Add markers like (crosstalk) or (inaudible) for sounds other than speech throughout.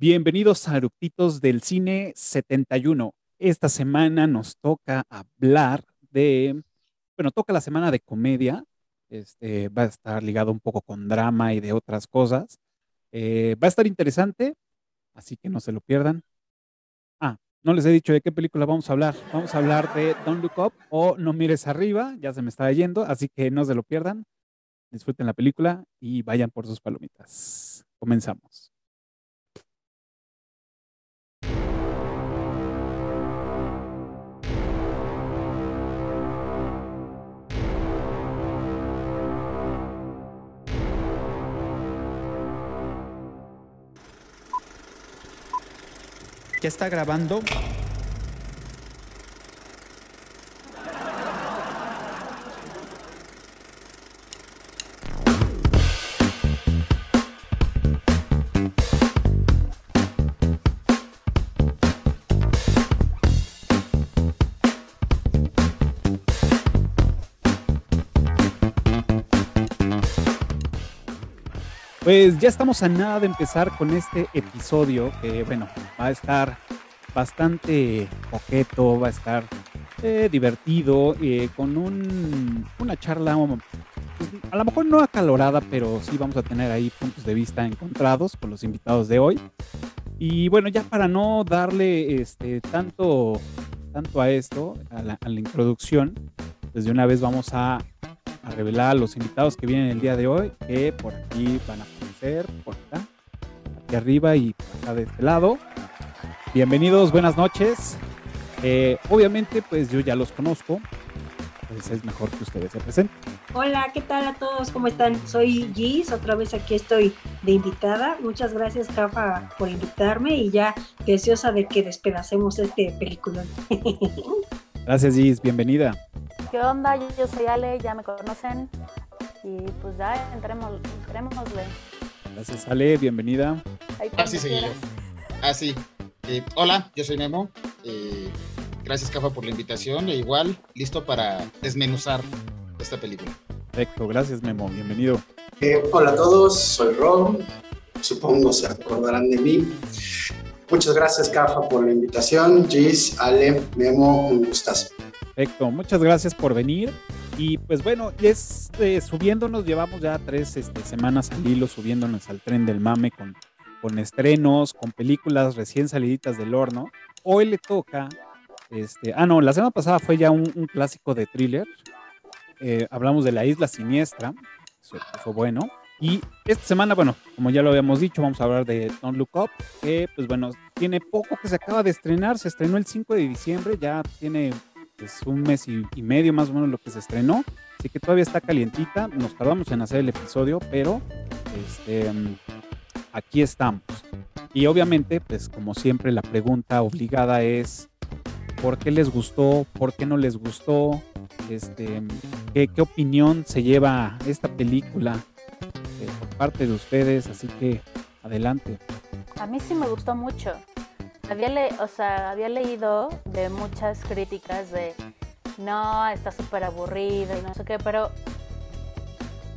Bienvenidos a Eructitos del Cine 71. Esta semana nos toca hablar de, bueno, toca la semana de comedia. Este, va a estar ligado un poco con drama y de otras cosas. Eh, va a estar interesante, así que no se lo pierdan. Ah, no les he dicho de qué película vamos a hablar. Vamos a hablar de Don't Look Up o No Mires Arriba, ya se me está yendo, así que no se lo pierdan. Disfruten la película y vayan por sus palomitas. Comenzamos. ¿Ya está grabando? Pues ya estamos a nada de empezar con este episodio que, bueno, va a estar bastante coqueto, va a estar eh, divertido, eh, con un, una charla, pues, a lo mejor no acalorada, pero sí vamos a tener ahí puntos de vista encontrados con los invitados de hoy. Y bueno, ya para no darle este, tanto, tanto a esto, a la, a la introducción, desde una vez vamos a a revelar los invitados que vienen el día de hoy, que por aquí van a aparecer, por acá, aquí arriba y acá de este lado. Bienvenidos, buenas noches. Eh, obviamente, pues yo ya los conozco, pues es mejor que ustedes se presenten. Hola, ¿qué tal a todos? ¿Cómo están? Soy Gis, otra vez aquí estoy de invitada. Muchas gracias, Cafa, por invitarme y ya deseosa de que despedacemos este película. (laughs) Gracias, Gis, bienvenida. ¿Qué onda? Yo soy Ale, ya me conocen. Y pues ya entremos, entrémosle. Gracias, Ale, bienvenida. Así seguí yo. Así. Eh, hola, yo soy Memo. Eh, gracias, Cafa, por la invitación. E igual, listo para desmenuzar esta película. Perfecto, gracias, Memo. Bienvenido. Eh, hola a todos, soy Ron. Supongo se acordarán de mí. Muchas gracias, Cafa, por la invitación. Gis, Ale, Memo, un gustazo. Perfecto, muchas gracias por venir. Y pues bueno, es, eh, subiéndonos, llevamos ya tres este, semanas al hilo subiéndonos al tren del mame con, con estrenos, con películas recién saliditas del horno. Hoy le toca, este, ah no, la semana pasada fue ya un, clásico de thriller. Eh, hablamos de La Isla Siniestra, eso fue bueno. Y esta semana, bueno, como ya lo habíamos dicho, vamos a hablar de Don't Look Up, que pues bueno, tiene poco que se acaba de estrenar, se estrenó el 5 de diciembre, ya tiene pues, un mes y, medio más o menos lo que se estrenó, así que todavía está calientita, nos tardamos en hacer el episodio, pero este, aquí estamos. Y obviamente, pues como siempre, la pregunta obligada es, ¿por qué les gustó? ¿Por qué no les gustó? Este, ¿qué, qué opinión se lleva esta película por parte de ustedes? Así que adelante. A mí sí me gustó mucho. Había, le o sea, había leído de muchas críticas de no, está súper aburrido y no sé qué, pero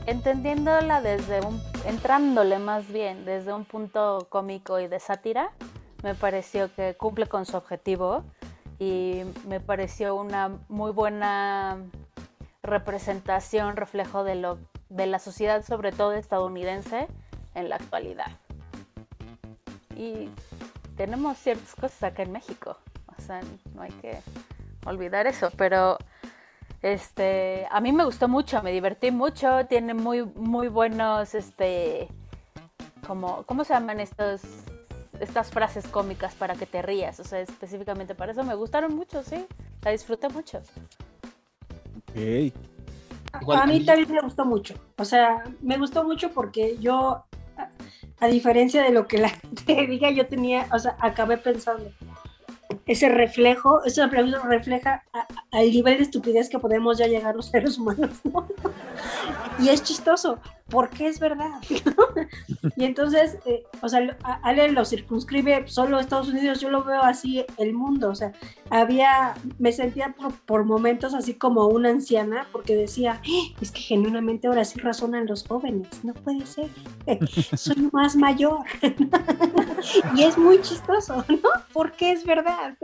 entendiéndola desde un, entrándole más bien desde un punto cómico y de sátira, me pareció que cumple con su objetivo y me pareció una muy buena representación, reflejo de, lo, de la sociedad, sobre todo estadounidense, en la actualidad. Y tenemos ciertas cosas acá en México, o sea, no hay que olvidar eso, pero este, a mí me gustó mucho, me divertí mucho, tiene muy, muy buenos, este, como, ¿cómo se llaman estos, estas frases cómicas para que te rías? O sea, específicamente para eso me gustaron mucho, sí, la disfruté mucho. Ok. A, mí también. me gustó mucho, o sea, me gustó mucho porque yo, a, diferencia de lo que la (laughs) gente diga, yo tenía, o sea, acabé pensando, ese reflejo, eso refleja al nivel de estupidez que podemos ya llegar los seres humanos, ¿no? (laughs) Y es chistoso, porque es verdad. (laughs) y entonces, eh, o sea, Ale lo circunscribe solo Estados Unidos, yo lo veo así el mundo, o sea, había, me sentía por, momentos así como una anciana, porque decía, ¡Eh! es que genuinamente ahora sí razonan los jóvenes, no puede ser, (laughs) soy más mayor. (laughs) y es muy chistoso, ¿no? Porque es verdad.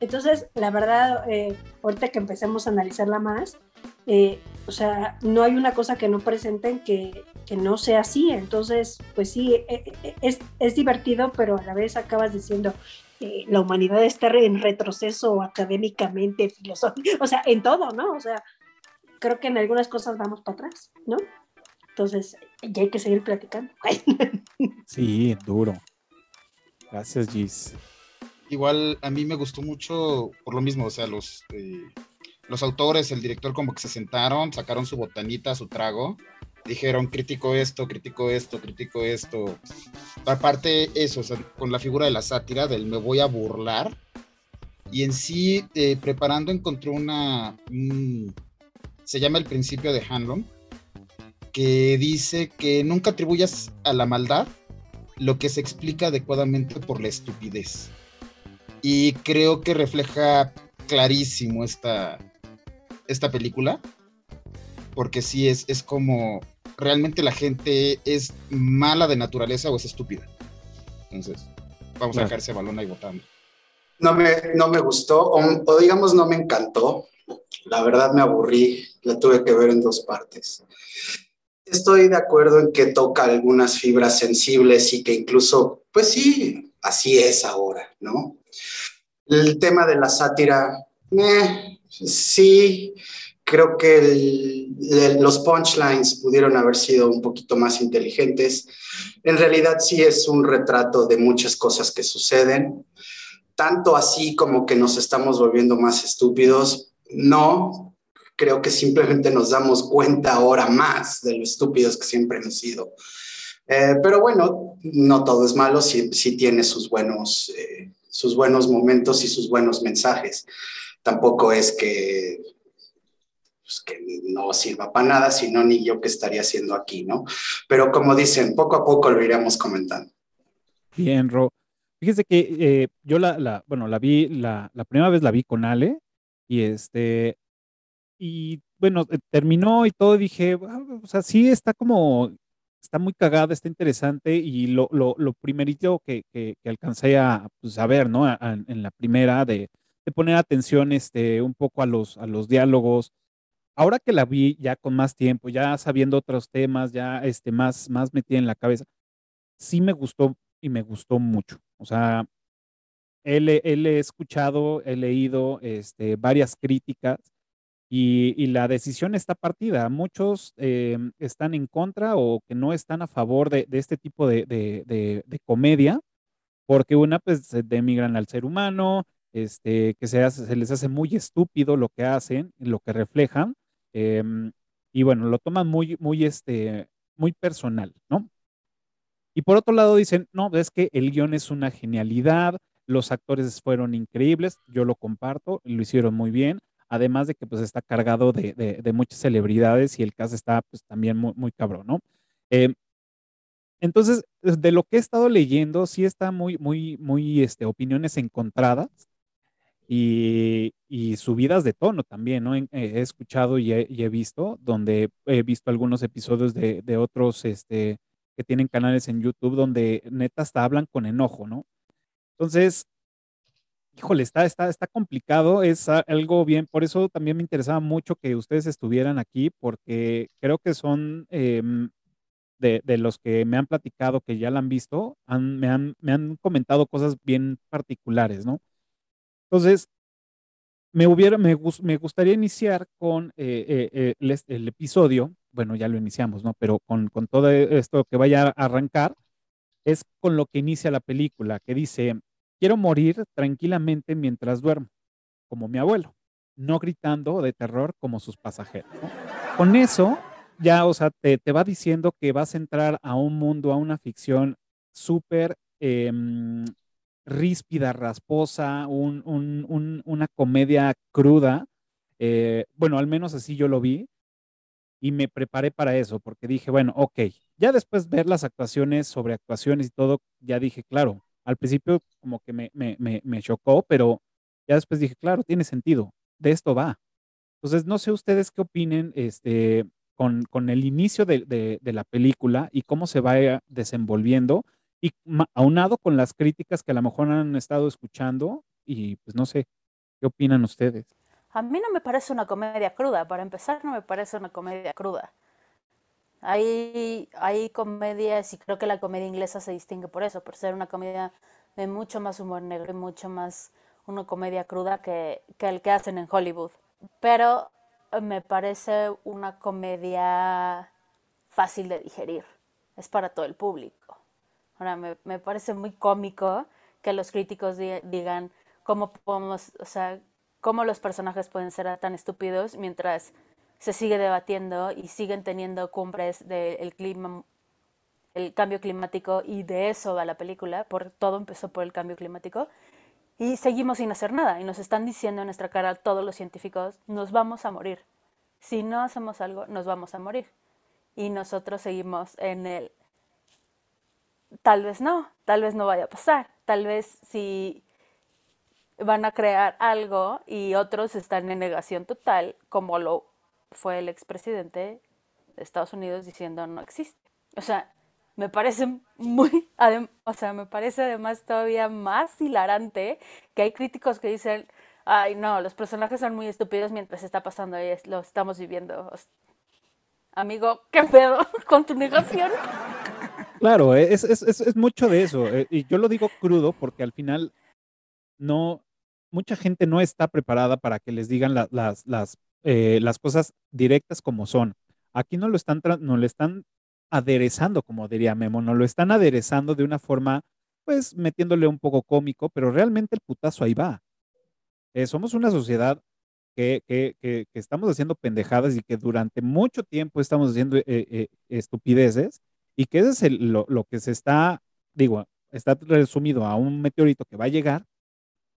Entonces, la verdad, eh, ahorita que empecemos a analizarla más, eh, o sea, no hay una cosa que no presenten que, no sea así. Entonces, pues sí, e, e, es, es divertido, pero a la vez acabas diciendo, eh, la humanidad está en retroceso académicamente, filosófico, o sea, en todo, ¿no? O sea, creo que en algunas cosas vamos para atrás, ¿no? Entonces, ya hay que seguir platicando. (laughs) Sí, duro. Gracias, Gis. Igual a mí me gustó mucho por lo mismo, o sea, los, eh, los autores, el director como que se sentaron, sacaron su botanita, su trago, dijeron crítico esto, crítico esto, crítico esto. Aparte eso, o sea, con la figura de la sátira, del me voy a burlar. Y en sí, eh, preparando encontré una... se llama el principio de Hanlon, que dice que nunca atribuyas a la maldad lo que se explica adecuadamente por la estupidez. Y creo que refleja clarísimo esta, esta película, porque sí es, es como realmente la gente es mala de naturaleza o es estúpida. Entonces, vamos a dejar ese balón ahí votando. No me, no me gustó, o, digamos no me encantó. La verdad me aburrí, la tuve que ver en dos partes. Estoy de acuerdo en que toca algunas fibras sensibles y que incluso, pues sí, así es ahora, ¿no? El tema de la sátira, eh, Sí, creo que los punchlines pudieron haber sido un poquito más inteligentes. En realidad sí es un retrato de muchas cosas que suceden, tanto así como que nos estamos volviendo más estúpidos. No, creo que simplemente nos damos cuenta ahora más de lo estúpidos que siempre hemos sido. Eh, pero bueno, no todo es malo, sí, tiene sus buenos, eh, sus buenos momentos y sus buenos mensajes tampoco es que, pues, no sirva para nada, sino ni yo que estaría haciendo aquí, ¿no? Pero como dicen, poco a poco lo iremos comentando. Bien, Ro. Fíjese que eh, yo la, bueno, la vi, la, primera vez la vi con Ale y este, y bueno, eh, terminó y todo, dije, o sea, sí está como, está muy cagada, está interesante y lo, lo, primerito que, que, alcancé a, pues, ver, ¿no? en la primera de, de poner atención este, un poco a los, a los diálogos. Ahora que la vi ya con más tiempo, ya sabiendo otros temas, ya este, más, más metida en la cabeza, sí me gustó y me gustó mucho. O sea, él, él he escuchado, he leído este, varias críticas y, y, la decisión está partida. Muchos em, están en contra o que no están a favor de, de este tipo de, de, de, comedia, porque una, pues, demigran al ser humano, este, que se, les hace muy estúpido lo que hacen, lo que reflejan, em, y bueno, lo toman muy, muy, este, muy personal, ¿no? Y por otro lado dicen, no, es que el guion es una genialidad, los actores fueron increíbles, yo lo comparto, lo hicieron muy bien, además de que pues está cargado de, de, muchas celebridades y el caso está pues también muy, muy cabrón, ¿no? Em, entonces, de lo que he estado leyendo, sí está muy, muy, muy, este, opiniones encontradas y, subidas de tono también, ¿no? He, escuchado y he, visto, donde he visto algunos episodios de, otros este, que tienen canales en YouTube donde neta hasta hablan con enojo, ¿no? Entonces, híjole, está, está, está complicado, es algo bien, por eso también me interesaba mucho que ustedes estuvieran aquí, porque creo que son em, de, los que me han platicado, que ya la han visto, me, han, me han comentado cosas bien particulares, ¿no? Entonces, me, hubiera, me, me gustaría iniciar con eh, eh, eh, el, episodio, bueno, ya lo iniciamos, ¿no? Pero con, con todo esto que vaya a arrancar, es con lo que inicia la película, que dice, quiero morir tranquilamente mientras duermo, como mi abuelo, no gritando de terror como sus pasajeros. Con eso, ya, o sea, te, te, va diciendo que vas a entrar a un mundo, a una ficción súper em, ríspida, rasposa, una comedia cruda. Eh, bueno, al menos así yo lo vi. y me preparé para eso, porque dije, bueno, ok, ya después ver las actuaciones, sobre actuaciones y todo, ya dije, claro, al principio como que me, me, me, chocó, pero ya después dije, claro, tiene sentido, de esto va. Entonces, no sé ustedes qué opinen este, con, con el inicio de, de, la película y cómo se va desenvolviendo, y aunado con las críticas que a lo mejor han estado escuchando, y pues no sé, ¿qué opinan ustedes? A mí no me parece una comedia cruda, para empezar no me parece una comedia cruda. Hay, hay comedias, y creo que la comedia inglesa se distingue por eso, por ser una comedia de mucho más humor negro y mucho más una comedia cruda que, que el que hacen en Hollywood. Pero me parece una comedia fácil de digerir. Es para todo el público. Ahora, me, me parece muy cómico que los críticos digan cómo podemos, o sea, cómo los personajes pueden ser tan estúpidos mientras se sigue debatiendo y siguen teniendo cumbres del clima, el cambio climático y de eso va la película, por todo empezó por el cambio climático y seguimos sin hacer nada y nos están diciendo en nuestra cara todos los científicos, nos vamos a morir. Si no hacemos algo, nos vamos a morir. Y nosotros seguimos en el tal vez no, tal vez no vaya a pasar, tal vez si van a crear algo y otros están en negación total, como lo fue el expresidente de Estados Unidos diciendo no existe. O sea, me parece muy, o sea, me parece además todavía más hilarante que hay críticos que dicen, ay no, los personajes son muy estúpidos mientras está pasando y lo estamos viviendo. Amigo, ¿qué pedo (laughs) con tu negación? Claro, es, es, es, mucho de eso. Eh, y yo lo digo crudo porque al final no, mucha gente no está preparada para que les digan las, las, eh, las cosas directas como son. Aquí no lo están, no le están aderezando, como diría Memo, no lo están aderezando de una forma, pues metiéndole un poco cómico, pero realmente el putazo ahí va. Eh, somos una sociedad que, que, estamos haciendo pendejadas y que durante mucho tiempo estamos haciendo eh, estupideces y que eso es lo, lo que se está, digo, está resumido a un meteorito que va a llegar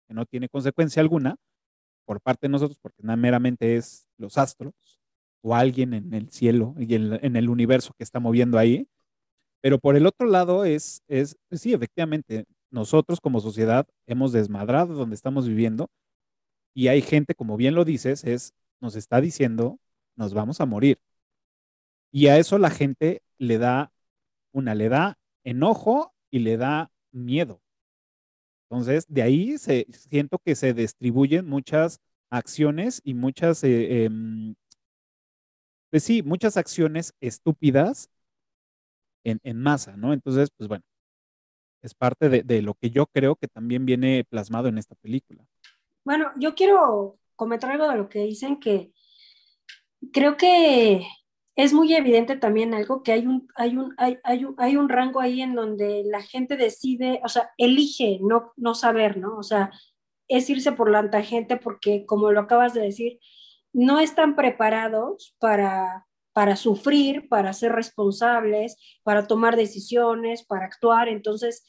que no tiene consecuencia alguna por parte de nosotros, porque nada meramente es los astros o alguien en el cielo y en, el universo que está moviendo ahí. Pero por el otro lado es, es, sí, efectivamente, nosotros como sociedad hemos desmadrado donde estamos viviendo y hay gente, como bien lo dices, es, nos está diciendo, nos vamos a morir. Y a eso la gente le da, una, le da enojo y le da miedo. Entonces, de ahí se, siento que se distribuyen muchas acciones y muchas, eh, em, pues sí, muchas acciones estúpidas en, en, masa, ¿no? Entonces, pues bueno, es parte de, de lo que yo creo que también viene plasmado en esta película. Bueno, yo quiero comentar algo de lo que dicen que creo que es muy evidente también algo que hay un, hay un, hay, hay, hay un rango ahí en donde la gente decide, o sea, elige no, no saber, ¿no? O sea, es irse por la tangente porque, como lo acabas de decir, no están preparados para, para sufrir, para ser responsables, para tomar decisiones, para actuar. Entonces,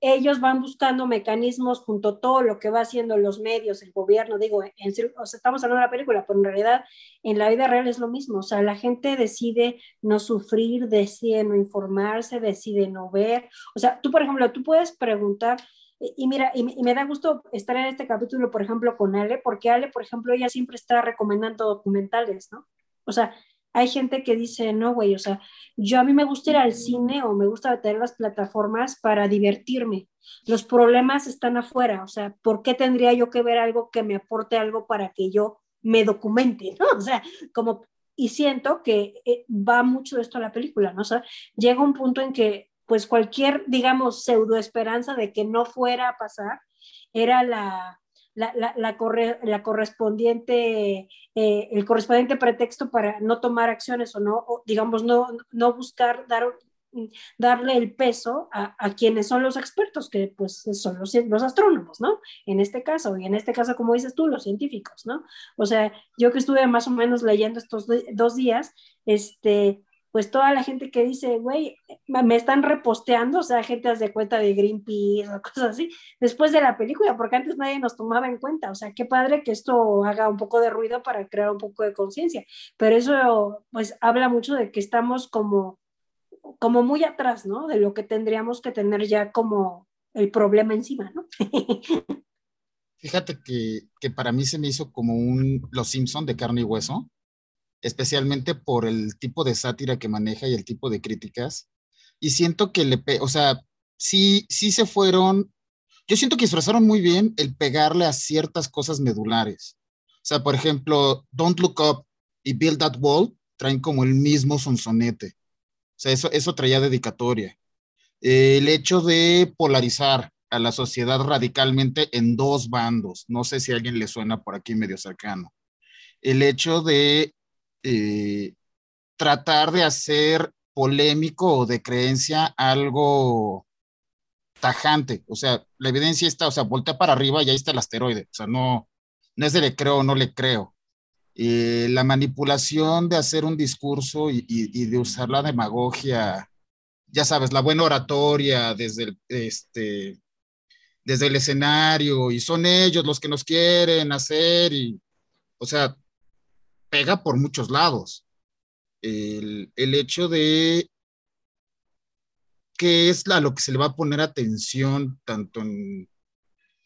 ellos van buscando mecanismos junto a todo lo que va haciendo los medios, el gobierno, digo, en, o sea, estamos hablando de una película, pero en realidad en la vida real es lo mismo, o sea, la gente decide no sufrir, decide no informarse, decide no ver, o sea, tú, por ejemplo, tú puedes preguntar, y mira, y, me da gusto estar en este capítulo, por ejemplo, con Ale, porque Ale, por ejemplo, ella siempre está recomendando documentales, ¿no? O sea, hay gente que dice, no, güey, o sea, yo a mí me gusta ir al cine o me gusta tener las plataformas para divertirme. Los problemas están afuera, o sea, ¿por qué tendría yo que ver algo que me aporte algo para que yo me documente, (laughs) ¿no? O sea, como, y siento que eh, va mucho esto a la película, ¿no? O sea, llega un punto en que, pues cualquier, digamos, pseudo esperanza de que no fuera a pasar, era la, la, la, la, corre, la correspondiente, eh, el correspondiente pretexto para no tomar acciones o no, digamos, no, no buscar dar, darle el peso a, a, quienes son los expertos, que pues son los, los astrónomos, ¿no? En este caso, y en este caso, como dices tú, los científicos, ¿no? O sea, yo que estuve más o menos leyendo estos dos días, este, pues toda la gente que dice, güey, me están reposteando, o sea, gente hace cuenta de Greenpeace o cosas así, después de la película, porque antes nadie nos tomaba en cuenta. O sea, qué padre que esto haga un poco de ruido para crear un poco de conciencia. Pero eso, pues, habla mucho de que estamos como, como muy atrás, ¿no? De lo que tendríamos que tener ya como el problema encima, ¿no? (laughs) Fíjate que, que para mí se me hizo como un Los Simpson de carne y hueso, especialmente por el tipo de sátira que maneja y el tipo de críticas y siento que le, o sea, sí, sí se fueron, yo siento que disfrazaron muy bien el pegarle a ciertas cosas medulares. O sea, por ejemplo, Don't Look Up y Build That Wall traen como el mismo sonsonete. O sea, eso, eso traía dedicatoria. el hecho de polarizar a la sociedad radicalmente en dos bandos, no sé si a alguien le suena por aquí medio cercano. El hecho de eh, tratar de hacer polémico o de creencia algo tajante. O sea, la evidencia está, o sea, voltea para arriba y ahí está el asteroide. O sea, no, no es de le creo o no le creo. Eh, la manipulación de hacer un discurso y, de usar la demagogia, ya sabes, la buena oratoria desde el, este, desde el escenario y son ellos los que nos quieren hacer y, o sea, pega por muchos lados el, hecho de qué es a lo que se le va a poner atención, tanto en...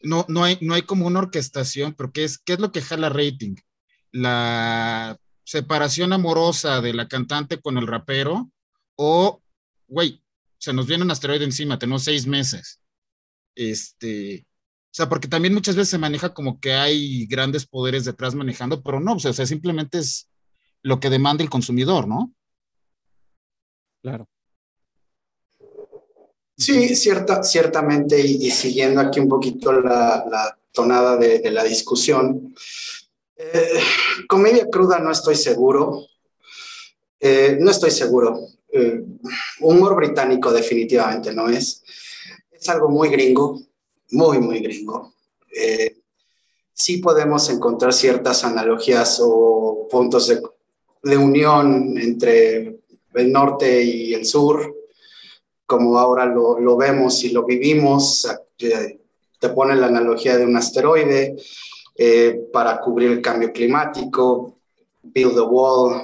No, no, hay, no hay como una orquestación, pero ¿qué es, qué es lo que jala rating? La separación amorosa de la cantante con el rapero o, güey, se nos viene un asteroide encima, tenemos seis meses. Este, o sea, porque también muchas veces se maneja como que hay grandes poderes detrás manejando, pero no, o sea, simplemente es lo que demanda el consumidor, ¿no? Claro. Sí, cierta, ciertamente, y, siguiendo aquí un poquito la, tonada de, la discusión, eh, comedia cruda no estoy seguro, eh, no estoy seguro. Eh, humor británico definitivamente no es. Es algo muy gringo, muy, muy gringo. sí podemos encontrar ciertas analogías o puntos de, unión entre el norte y el sur, como ahora lo, vemos y lo vivimos. Te pone la analogía de un asteroide eh, para cubrir el cambio climático, build the wall,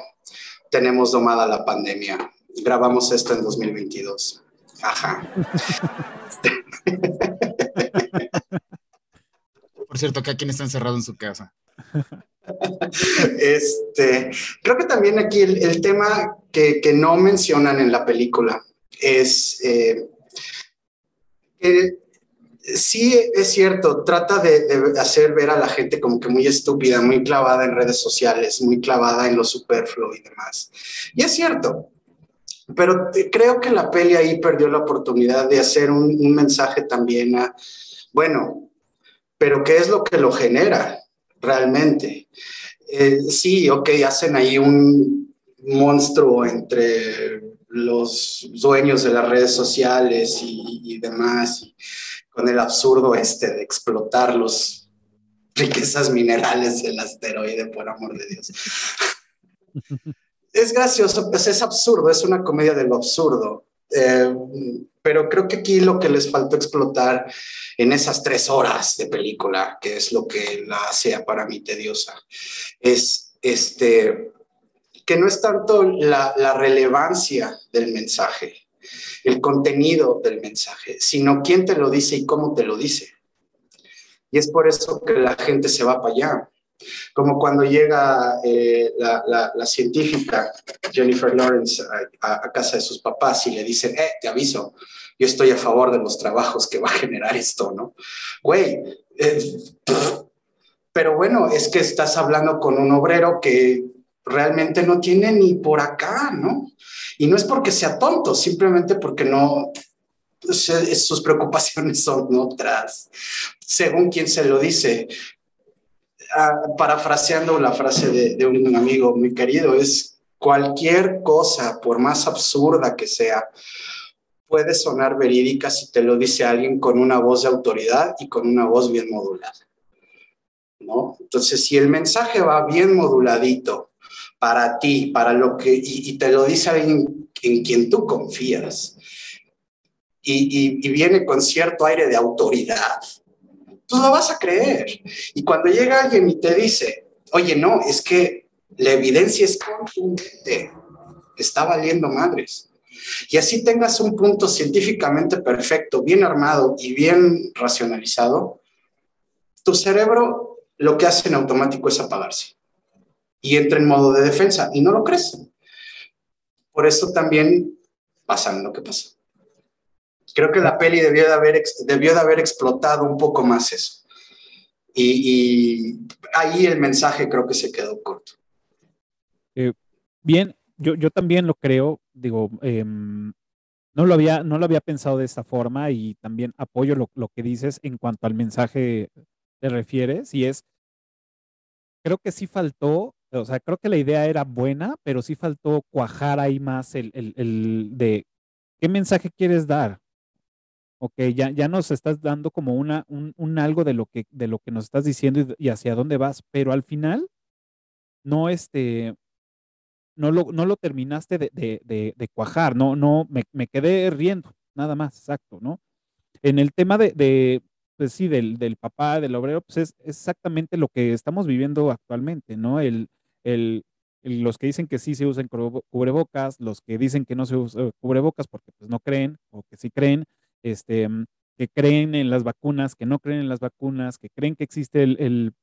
tenemos domada la pandemia. Grabamos esto en 2022. Ajá. (laughs) Por cierto, aquí quien está encerrado en su casa. (laughs) este, creo que también aquí el, tema que, no mencionan en la película es eh, que sí es cierto, trata de, hacer ver a la gente como que muy estúpida, muy clavada en redes sociales, muy clavada en lo superfluo y demás. Y es cierto, pero creo que la peli ahí perdió la oportunidad de hacer un, un mensaje también a, bueno, pero ¿qué es lo que lo genera? realmente. Eh, sí, ok, hacen ahí un monstruo entre los dueños de las redes sociales y, demás, con el absurdo este de explotar los riquezas minerales del asteroide, por amor de Dios. (laughs) es gracioso, pues es absurdo, es una comedia de lo absurdo. Eh, pero creo que aquí lo que les faltó explotar en esas tres horas de película, que es lo que la hace para mí tediosa, es este, que no es tanto la, la relevancia del mensaje, el contenido del mensaje, sino quién te lo dice y cómo te lo dice. Y es por eso que la gente se va para allá. Como cuando llega eh, la, científica Jennifer Lawrence a, casa de sus papás y le dicen, eh, te aviso, yo estoy a favor de los trabajos que va a generar esto, ¿no? Güey, eh, pero bueno, es que estás hablando con un obrero que realmente no tiene ni por acá, ¿no? Y no es porque sea tonto, simplemente porque no, sus preocupaciones son otras, según quien se lo dice. Ah, parafraseando la frase de, un amigo muy querido, es cualquier cosa, por más absurda que sea, puede sonar verídica si te lo dice alguien con una voz de autoridad y con una voz bien modulada. ¿no? Entonces, si el mensaje va bien moduladito, para ti, para lo que, y, te lo dice alguien en quien tú confías, y, y, viene con cierto aire de autoridad, tú lo vas a creer. Y cuando llega alguien y te dice, oye, no, es que la evidencia es contundente, está valiendo madres. Y así tengas un punto científicamente perfecto, bien armado y bien racionalizado, tu cerebro lo que hace en automático es apagarse y entra en modo de defensa y no lo crees. Por eso también pasa lo que pasa. Creo que la peli debió de haber, debió de haber explotado un poco más eso. Y, ahí el mensaje creo que se quedó corto. Eh, bien, yo, yo también lo creo, digo, em, no, lo había, no lo había pensado de esta forma y también apoyo lo, lo que dices en cuanto al mensaje te refieres y es, creo que sí faltó o sea, creo que la idea era buena, pero sí faltó cuajar ahí más el, el, de qué mensaje quieres dar. Ok, ya, ya nos estás dando como una, un, algo de lo, que, de lo que nos estás diciendo y, hacia dónde vas, pero al final no, este, no, lo, no lo terminaste de, de, cuajar, no, no, me, me, quedé riendo, nada más, exacto, ¿no? En el tema de, pues sí, del, del papá, del obrero, pues es exactamente lo que estamos viviendo actualmente, ¿no? El, el, los que dicen que sí se usan cubrebocas, los que dicen que no se usan cubrebocas porque pues no creen o que sí creen, este, que creen en las vacunas, que no creen en las vacunas, que creen que existe el, el,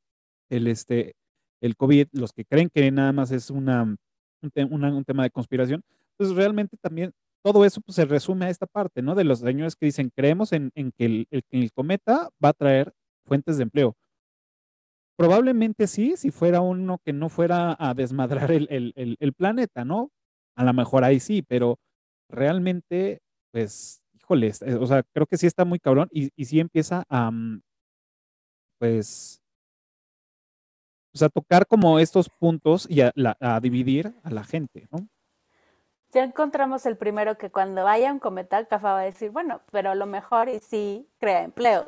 el este, el COVID, los que creen que nada más es una, un, tema de conspiración, pues realmente también todo eso pues, se resume a esta parte, ¿no? De los señores que dicen, creemos en, en que el, el cometa va a traer fuentes de empleo. Probablemente sí, si fuera uno que no fuera a desmadrar el, planeta, ¿no? A lo mejor ahí sí, pero realmente, pues, híjole, o sea, creo que sí está muy cabrón y, y sí empieza a, mm, pues, pues, a tocar como estos puntos y a, dividir a la gente, ¿no? Ya encontramos el primero que cuando vaya un cometa, Cafa va a decir, bueno, pero a lo mejor y sí crea empleos,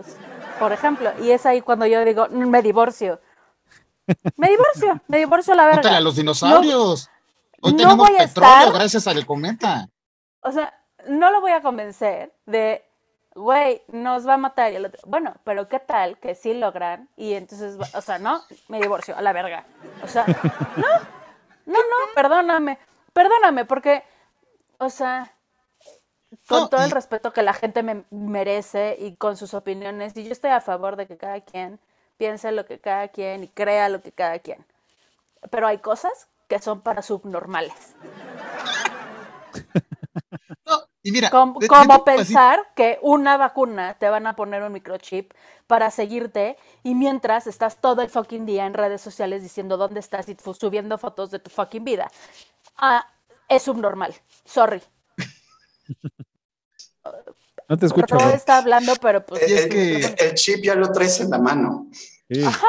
por ejemplo. Y es ahí cuando yo digo, mm, me divorcio. Me divorcio, me divorcio a la verga. a los dinosaurios. Hoy tenemos petróleo gracias al cometa. O sea, no lo voy a convencer de, güey, nos va a matar. Y el otro, bueno, pero ¿qué tal que sí logran? Y entonces, o sea, no, me divorcio a la verga. O sea, (laughs) no, no, no, perdóname, perdóname, porque, o sea, con todo el respeto que la gente me merece y con sus opiniones, y yo estoy a favor de que cada quien piense lo que cada quien y crea lo que cada quien. Pero hay cosas que son para subnormales. Y mira, como, pensar que una vacuna te van a poner un microchip para seguirte y mientras estás todo el fucking día en redes sociales diciendo dónde estás y subiendo fotos de tu fucking vida. Ah, es subnormal. Sorry. No te escucho. No está hablando, pero pues. Es que el chip ya lo traes en la mano. Ajá.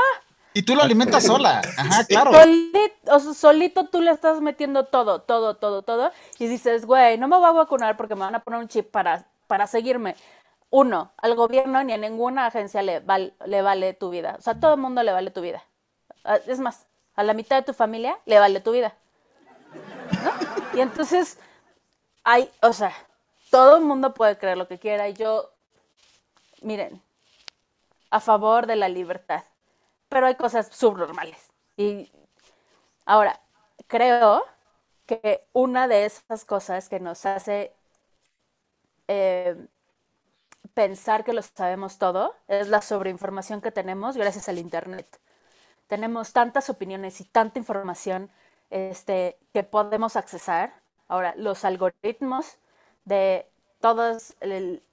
Y tú lo alimentas (laughs) sola. Ajá, claro. Solito, solito tú le estás metiendo todo, todo, todo, todo. Y dices, güey, no me voy a vacunar porque me van a poner un chip para, para seguirme. Uno, al gobierno ni a ninguna agencia le, le vale tu vida. O sea, a todo el mundo le vale tu vida. Ah, es más, a la mitad de tu familia le vale tu vida. ¿No? Y entonces, hay, o sea, todo el mundo puede creer lo que quiera y yo, miren, a favor de la libertad, pero hay cosas subnormales. Y ahora, creo que una de esas cosas que nos hace eh, pensar que lo sabemos todo es la sobreinformación que tenemos gracias al Internet. Tenemos tantas opiniones y tanta información este, que podemos accesar. Ahora, los algoritmos de todos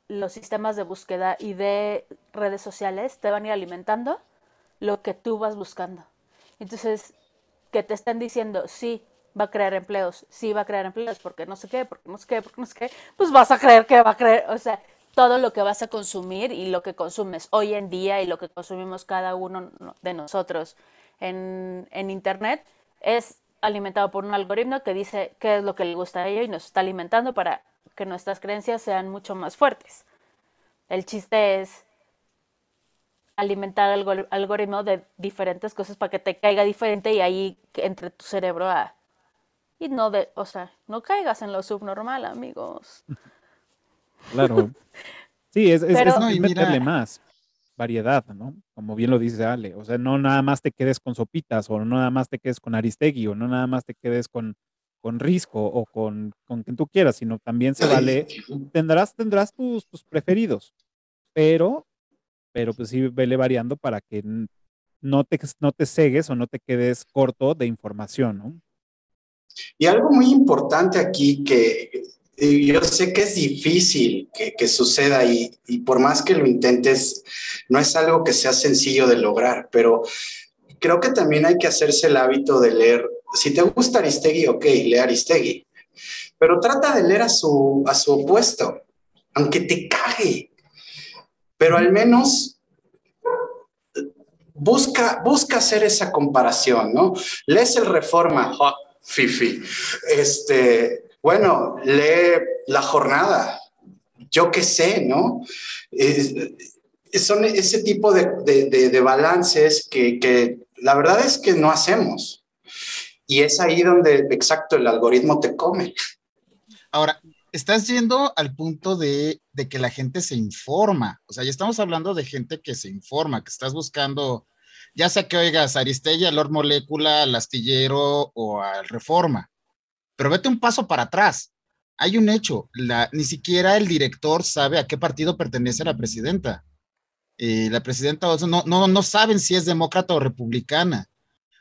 los sistemas de búsqueda y de redes sociales te van a ir alimentando lo que tú vas buscando. Entonces, que te estén diciendo, sí, va a crear empleos, sí va a crear empleos, porque no sé qué, porque no sé qué, porque no sé qué, pues vas a creer que va a creer, o sea, todo lo que vas a consumir y lo que consumes hoy en día y lo que consumimos cada uno de nosotros en, en Internet es alimentado por un algoritmo que dice qué es lo que le gusta a ellos y nos está alimentando para que nuestras creencias sean mucho más fuertes. El chiste es alimentar el algoritmo de diferentes cosas para que te caiga diferente y ahí entre tu cerebro a Y no de, o sea, no caigas en lo subnormal, amigos. (laughs) Claro. Sí, es, es, Pero- es No, y meterle mira- más variedad, ¿no? Como bien lo dice Ale. O sea, no nada más te quedes con Sopitas, o no nada más te quedes con Aristegui, o no nada más te quedes con, con Risco, o con, con quien tú quieras, sino también se vale tendrás, tendrás tus, tus preferidos, pero, pero pues sí vele variando para que no te, no te cegues o no te quedes corto de información, ¿no? Y algo muy importante aquí que eh, yo sé que es difícil que, que suceda y, y por más que lo intentes, no es algo que sea sencillo de lograr, pero creo que también hay que hacerse el hábito de leer. Si te gusta Aristegui, ok, lee Aristegui, pero trata de leer a su, a su opuesto, aunque te cague, pero al menos busca, busca hacer esa comparación, ¿no? Lees el Reforma, ¡ja! Fifi. Este, bueno, lee La Jornada, yo qué sé, ¿no? Son ese tipo de, de- de- de balances que, que la verdad es que no hacemos. Y es ahí donde, exacto, el algoritmo te come. Ahora, estás yendo al punto de, de que la gente se informa. O sea, ya estamos hablando de gente que se informa, que estás buscando, ya sea que oigas a Aristegui, a Lord Molécula, al Astillero o al Reforma. Pero vete un paso para atrás. Hay un hecho, la, ni siquiera el director sabe a qué partido pertenece la presidenta. Eh, la presidenta no, no, no saben si es demócrata o republicana,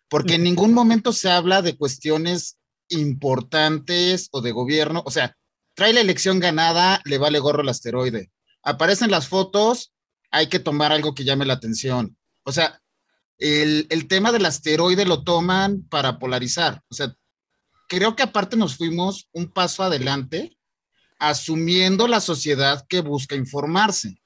porque en ningún momento se habla de cuestiones importantes o de gobierno. O sea, trae la elección ganada, le vale gorro el asteroide. Aparecen las fotos, hay que tomar algo que llame la atención. O sea, el, el tema del asteroide lo toman para polarizar. O sea, creo que aparte nos fuimos un paso adelante asumiendo la sociedad que busca informarse.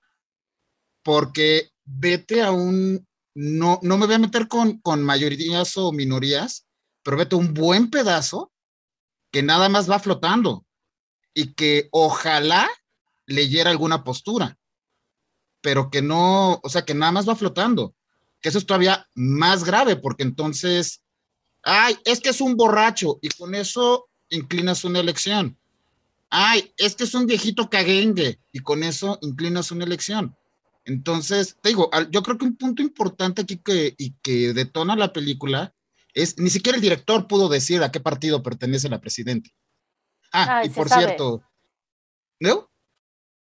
Porque vete a un, no, no me voy a meter con, con mayorías o minorías, pero vete a un buen pedazo que nada más va flotando y que ojalá leyera alguna postura, pero que no, o sea, que nada más va flotando, que eso es todavía más grave, porque entonces, ay, es que es un borracho y con eso inclinas una elección. Ay, es que es un viejito caguengue y con eso inclinas una elección. Entonces, te digo, yo creo que un punto importante aquí que, y que detona la película es, ni siquiera el director pudo decir a qué partido pertenece la presidenta. Ah, Ay, y por sabe. cierto, ¿no?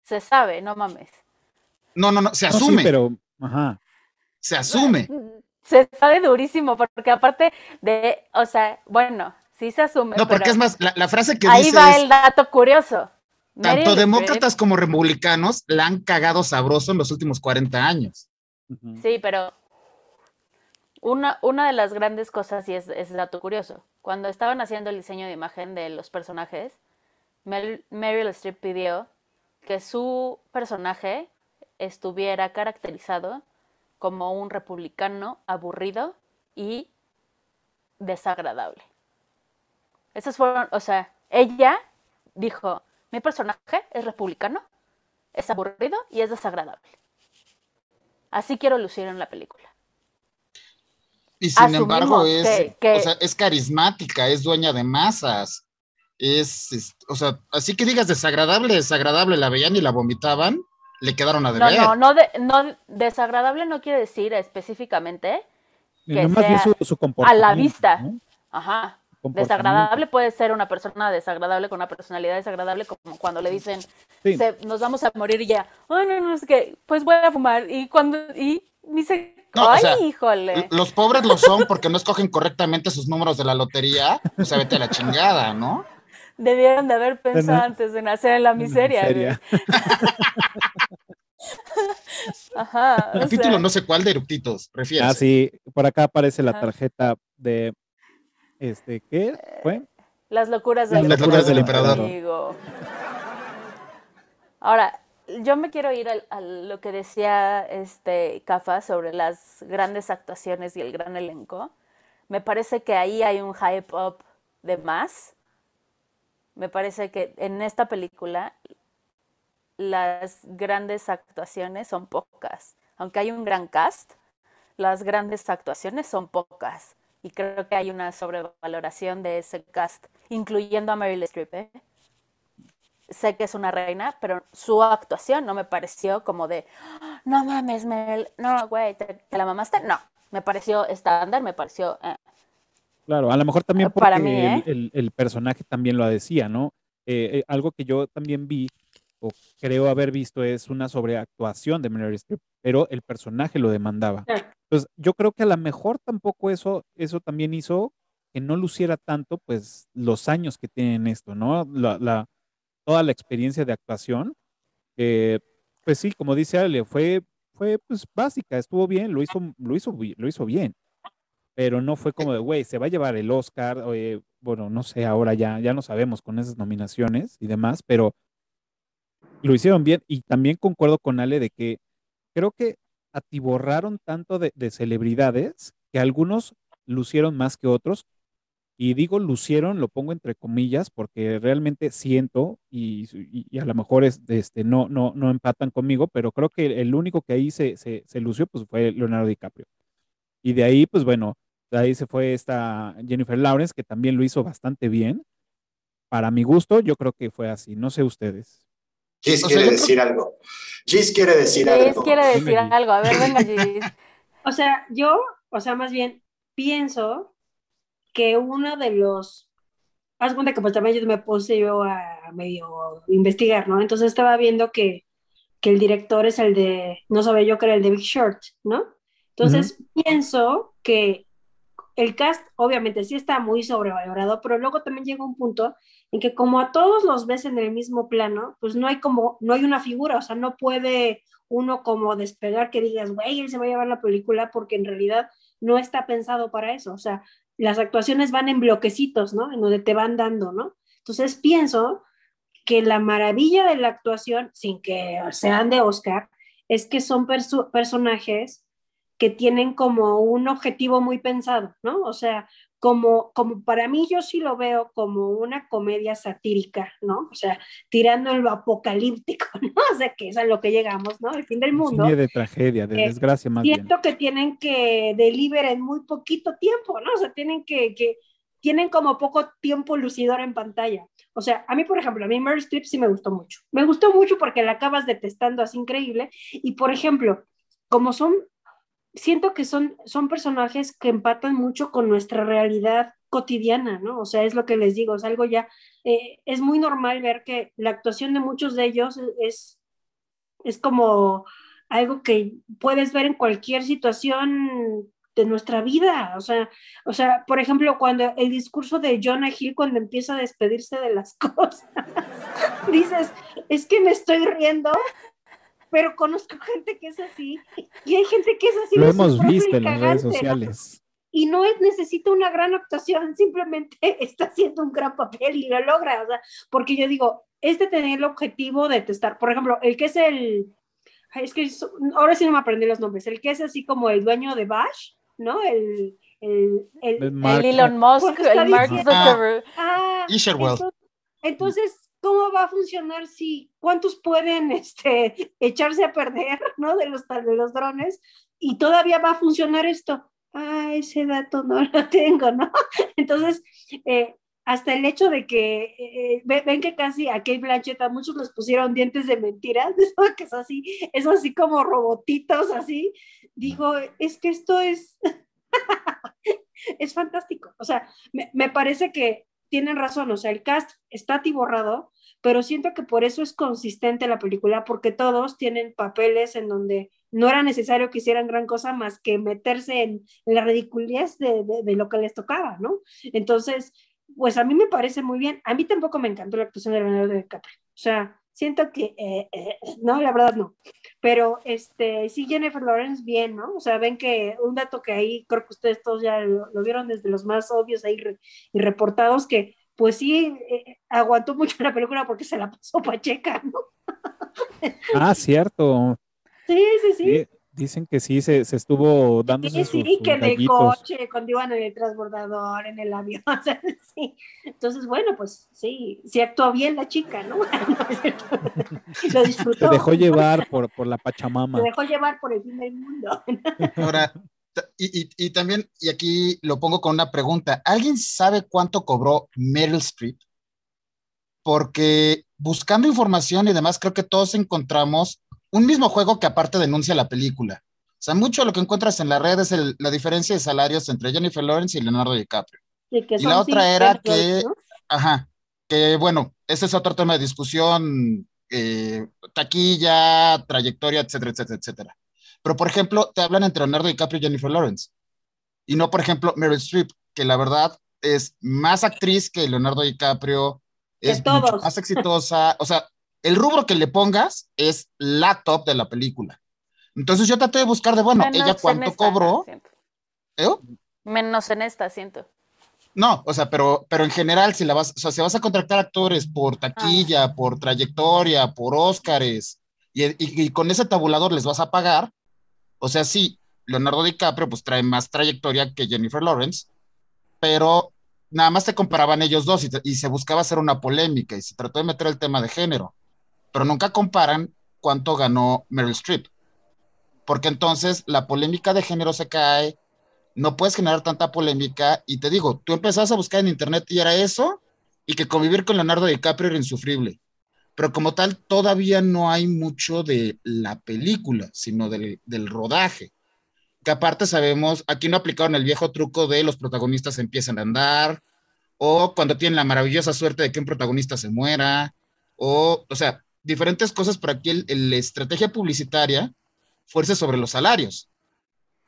Se sabe, no mames. No, no, no, se No, sí, asume, pero, ajá. se asume. Se sabe durísimo, porque aparte de, o sea, bueno, sí se asume. No, porque pero es más, la, la frase que ahí dice va es, el dato curioso. tanto Meryl demócratas como republicanos la han cagado sabroso en los últimos 40 años. Sí, pero una, una de las grandes cosas, y es, es dato curioso, cuando estaban haciendo el diseño de imagen de los personajes, Meryl, Meryl Streep pidió que su personaje estuviera caracterizado como un republicano aburrido y desagradable. Esos fueron, o sea, ella dijo, mi personaje es republicano, es aburrido y es desagradable. Así quiero lucir en la película. Y sin Asumimos embargo es, que- que- o sea, es carismática, es dueña de masas, es, es- o sea, así que digas desagradable, desagradable, la veían y la vomitaban, le quedaron a No, deber. no, no, de- no, desagradable no quiere decir específicamente, que sea su, su comportamiento. vista. ¿no? ajá, desagradable puede ser una persona desagradable con una personalidad desagradable, como cuando le dicen, Sí. "Se- nos vamos a morir y ya, ay, no, no, es que, pues voy a fumar, y cuando, y dice, No, o ay, sea, híjole. Los pobres lo son porque no escogen correctamente sus números de la lotería, o sea, vete a la chingada, ¿no? Debieron de haber pensado antes de nacer en la miseria. miseria. güey. (laughs) Ajá. o Capítulo sea, no sé cuál de eructitos, refieres. Ah, sí, por acá aparece la Ajá. tarjeta de, este, ¿qué fue? Las locuras Las del, locuras del emperador. amigo. Ahora, yo me quiero ir a, lo que decía este Cafa sobre las grandes actuaciones y el gran elenco. Me parece que ahí hay un hype up de más. Me parece que en esta película las grandes actuaciones son pocas. Aunque hay un gran cast, las grandes actuaciones son pocas. y creo que hay una sobrevaloración de ese cast, incluyendo a Meryl Streep. ¿eh? Sé que es una reina, pero su actuación no me pareció como de, no mames, Meryl, no, güey, ¿te, la mamaste? No, me pareció estándar, me pareció... Eh. Claro, a lo mejor también porque Para mí, ¿eh? el, personaje también lo decía, ¿no? Eh, algo que yo también vi o creo haber visto es una sobreactuación de Meryl Streep, pero el personaje lo demandaba. Entonces, yo creo que a lo mejor tampoco eso, eso también hizo que no luciera tanto, pues, los años que tienen esto, ¿no? La, toda la experiencia de actuación, pues sí, como dice Ale, fue, fue pues básica, estuvo bien, lo hizo, lo hizo, lo hizo bien, pero no fue como de, güey, se va a llevar el Oscar, bueno, no sé, ahora ya, ya no sabemos con esas nominaciones y demás, pero lo hicieron bien y también concuerdo con Ale de que creo que atiborraron tanto de, celebridades que algunos lucieron más que otros. Y digo lucieron, lo pongo entre comillas, porque realmente siento, y, a lo mejor es, este, no, no, no empatan conmigo, pero creo que el único que ahí se, se, lució pues, fue Leonardo DiCaprio. Y de ahí, pues bueno, de ahí se fue esta Jennifer Lawrence, que también lo hizo bastante bien. Para mi gusto, yo creo que fue así. No sé ustedes. Gis quiere decir algo. Gis quiere decir algo. Gis quiere decir algo. A ver, venga, Gis. (laughs) O sea, yo, o sea, más bien pienso que uno de los. Haz cuenta que pues también yo me puse yo a medio investigar, ¿no? Entonces estaba viendo que, que el director es el de. No sabía yo que era el de Big Short, ¿no? Entonces pienso que el cast obviamente sí está muy sobrevalorado, pero luego también llega un punto en que como a todos los ves en el mismo plano, pues no hay como, no hay una figura, o sea, no puede uno como despegar que digas, güey, él se va a llevar la película porque en realidad no está pensado para eso, o sea, las actuaciones van en bloquecitos, ¿no? En donde te van dando, ¿no? Entonces pienso que la maravilla de la actuación, sin que sean de Oscar, es que son personajes que tienen como un objetivo muy pensado, ¿no? O sea, como, como para mí yo sí lo veo como una comedia satírica, ¿no? O sea, tirando en lo apocalíptico, (laughs) ¿no? O sea, que es a lo que llegamos, ¿no? El fin del mundo. Sí, de tragedia, de eh, desgracia más siento que tienen que deliver en muy poquito tiempo, ¿no? O sea, tienen que, que, tienen como poco tiempo lucidor en pantalla. O sea, a mí, por ejemplo, a mí Meryl Streep sí me gustó mucho. Me gustó mucho porque la acabas detestando así increíble. Y, por ejemplo, como son siento que son, son personajes que empatan mucho con nuestra realidad cotidiana, ¿no? O sea, es lo que les digo, es algo ya, eh, es muy normal ver que la actuación de muchos de ellos es, es como algo que puedes ver en cualquier situación de nuestra vida, o sea, o sea, por ejemplo, cuando el discurso de Jonah Hill cuando empieza a despedirse de las (laughs) cosas, dices, es que me estoy riendo pero conozco gente que es así y hay gente que es así. Lo hemos visto en las redes sociales. Y no es, necesita una gran actuación, (laughs) simplemente está haciendo un gran papel y lo logra, o sea, porque yo digo, este tener el objetivo de testar, por ejemplo, el que es el, es que ahora sí no me aprendí los nombres, el que es así como el dueño de Bash, ¿no? El, el, el, Elon Musk, el Mark Zuckerberg. Ah, entonces, ¿cómo va a funcionar si cuántos pueden (laughs) este, echarse a perder ¿no? de, los, de los drones y todavía va a funcionar esto? Ah, ese dato no (laughs) lo tengo, ¿no? (laughs) Entonces, eh, hasta el hecho de que eh, ven que casi a Kate Blanchett muchos les pusieron dientes de mentiras, que es así, es así como robotitos, así. Digo, es que esto es, es fantástico. O sea, me, me parece que tienen razón, o sea, el cast está atiborrado, pero siento que por eso es consistente la película, porque todos tienen papeles en donde no era necesario que hicieran gran cosa más que meterse en, la ridiculez de, lo que les tocaba, ¿no? Entonces, pues a mí me parece muy bien. A mí tampoco me encantó la actuación de Leonardo DiCaprio. O sea, siento que, eh, eh, no, la verdad no. Pero este, sí, Jennifer Lawrence, bien, ¿no? O sea, ven que un dato que ahí creo que ustedes todos ya lo, vieron desde los más obvios ahí y reportados, que pues sí, eh, aguantó mucho la película porque se la pasó Pacheca, ¿no? ah, cierto. Sí, sí, sí. Dicen que sí, se, se estuvo dando Sí, sí, que en el coche, cuando iban en el transbordador, en el avión, (laughs) o sea, sí. Entonces, bueno, pues sí, sí actuó bien la chica, ¿no? (laughs) Lo disfrutó. Se dejó llevar (laughs) por, por la Pachamama. Se dejó llevar por el fin del mundo. Ahora, y, también, y aquí lo pongo con una pregunta, ¿alguien sabe cuánto cobró Meryl Streep? Porque buscando información y demás, creo que todos encontramos un mismo juego que aparte denuncia la película. O sea, mucho de lo que encuentras en la red es la diferencia de salarios entre Jennifer Lawrence y Leonardo DiCaprio. y la otra era que, ajá, que bueno, ese es otro tema de discusión, eh, taquilla, trayectoria, etcétera, etcétera, etcétera. Pero, por ejemplo, te hablan entre Leonardo DiCaprio y Jennifer Lawrence. Y no, por ejemplo, Meryl Streep, que la verdad es más actriz que Leonardo DiCaprio, es más exitosa. O sea, el rubro que le pongas es la top de la película. Entonces yo traté de buscar de, bueno, ella cuánto cobró. ¿Eh? Menos en esta, siento. No, o sea, pero, pero en general, si la vas, o sea, si vas a contratar actores por taquilla, ah. por trayectoria, por Óscares, y, con ese tabulador les vas a pagar, o sea, sí, Leonardo DiCaprio pues trae más trayectoria que Jennifer Lawrence, pero nada más te comparaban ellos dos y, se buscaba hacer una polémica y se trató de meter el tema de género, pero nunca comparan cuánto ganó Meryl Streep, porque entonces la polémica de género se cae, no puedes generar tanta polémica y te digo, tú empezabas a buscar en internet y era eso y que convivir con Leonardo DiCaprio era insufrible pero como tal todavía no hay mucho de la película, sino del, rodaje. Que aparte sabemos, aquí no aplicaron el viejo truco de los protagonistas empiezan a andar, o cuando tienen la maravillosa suerte de que un protagonista se muera, o, o sea, diferentes cosas para que la estrategia publicitaria fuerce sobre los salarios.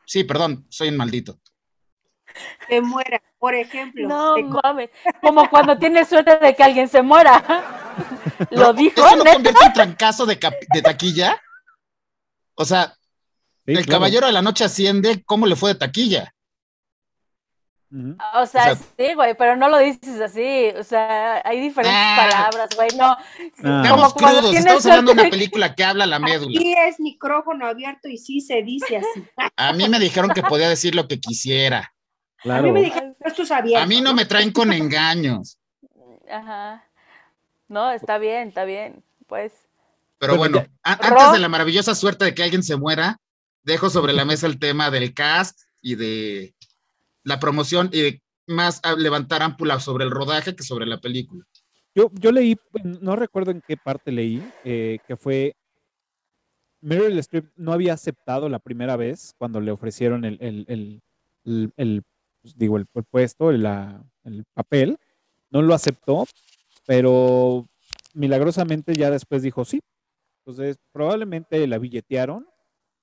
Sí, perdón, soy un maldito. Se muera, por ejemplo. No mames, como cuando tienes suerte de que alguien se muera. (laughs) Lo dijo. ¿Eso no convierte en trancazo de, de taquilla? O sea, el caballero de la noche asciende, ¿cómo le fue de taquilla? O sea, sí, güey, pero no lo dices así. O sea, hay diferentes ah. palabras, güey. No. Ah. Como crudos, estamos hablando de una película que habla la médula. Aquí es micrófono abierto y sí se dice así. A mí me dijeron que podía decir lo que quisiera. A mí me dijeron esto es abierto. A mí no me traen con engaños. Ajá. No, está bien, está bien, pues. Pero bueno, antes de la maravillosa suerte de que alguien se muera, dejo sobre la mesa el tema del cast y de la promoción y de más levantar ámpula sobre el rodaje que sobre la película. Yo, yo leí, no recuerdo en qué parte leí, eh, que fue Meryl Streep no había aceptado la primera vez cuando le ofrecieron el, el, el, pues, digo, el, puesto, el papel, no lo aceptó pero milagrosamente ya después dijo sí. Entonces, probablemente la billetearon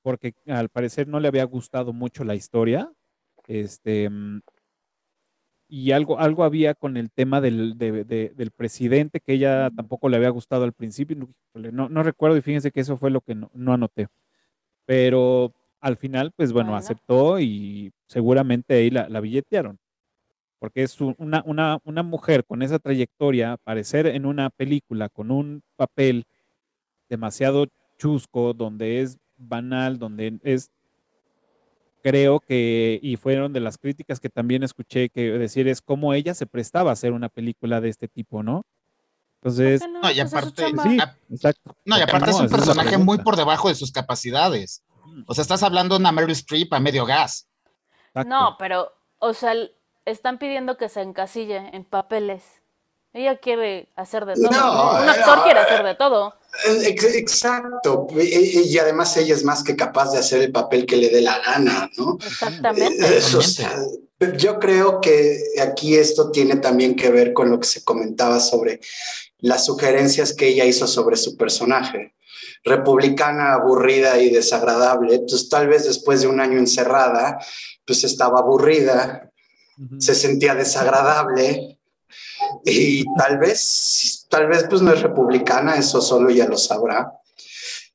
porque al parecer no le había gustado mucho la historia. Este, y algo, algo había con el tema del, del presidente que ella tampoco le había gustado al principio. No, no, recuerdo y fíjense que eso fue lo que no, no anoté. Pero al final, pues bueno, aceptó y seguramente ahí la, la billetearon porque es una, una, una, mujer con esa trayectoria, aparecer en una película con un papel demasiado chusco, donde es banal, donde es, creo que, y fueron de las críticas que también escuché, que decir es cómo ella se prestaba a hacer una película de este tipo, ¿no? Entonces, no, y aparte, sí, exacto. No, y aparte es un personaje muy por debajo de sus capacidades. O sea, estás hablando de una Mary Streep a medio gas. No, pero, o sea, están pidiendo que se encasille en papeles. Ella quiere hacer de todo. un actor quiere hacer de todo. Exacto. Y, además ella es más que capaz de hacer el papel que le dé la gana, ¿no? Exactamente. yo creo que aquí esto tiene también que ver con lo que se comentaba sobre las sugerencias que ella hizo sobre su personaje. Republicana, aburrida y desagradable. Entonces, tal vez después de un año encerrada, pues estaba aburrida se sentía desagradable y tal vez, tal vez pues no es republicana, eso solo ya lo sabrá.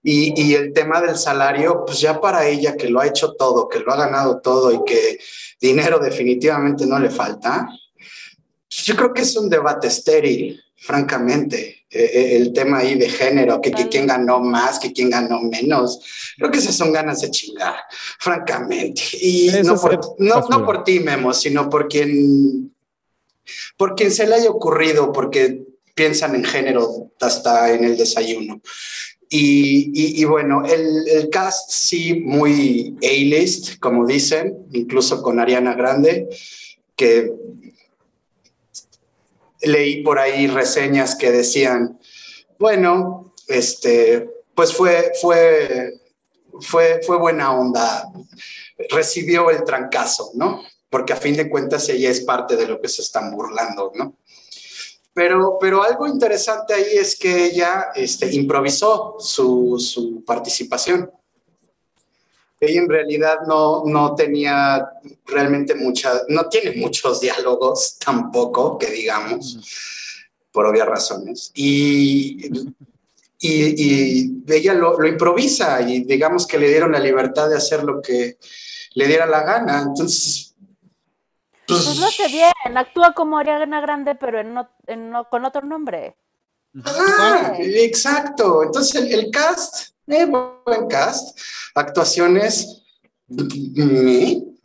Y, y, el tema del salario, pues ya para ella que lo ha hecho todo, que lo ha ganado todo y que dinero definitivamente no le falta, yo creo que es un debate estéril, francamente, e, e, el tema ahí de género, que, que, quién ganó más, que quién ganó menos, creo que esas son ganas de chingar, francamente. Y no por, no, no por, ti, Memo, sino por quien, por quien se le haya ocurrido, porque piensan en género hasta en el desayuno. Y, y, bueno, el, el, cast sí muy A-list, como dicen, incluso con Ariana Grande, que leí por ahí reseñas que decían, bueno, este, pues fue, fue, fue, fue buena onda, recibió el trancazo, ¿no? Porque a fin de cuentas ella es parte de lo que se están burlando, ¿no? Pero, pero algo interesante ahí es que ella este, improvisó su, su participación. Ella en realidad no, no tenía realmente mucha, no tiene muchos diálogos tampoco, que digamos, por obvias razones. Y, y, y ella lo, lo, improvisa y digamos que le dieron la libertad de hacer lo que le diera la gana. Entonces... Pues, pues lo hace bien, actúa como Ariana Grande, pero en en con otro nombre. Ah, exacto. Entonces el, el cast eh, buen cast, actuaciones,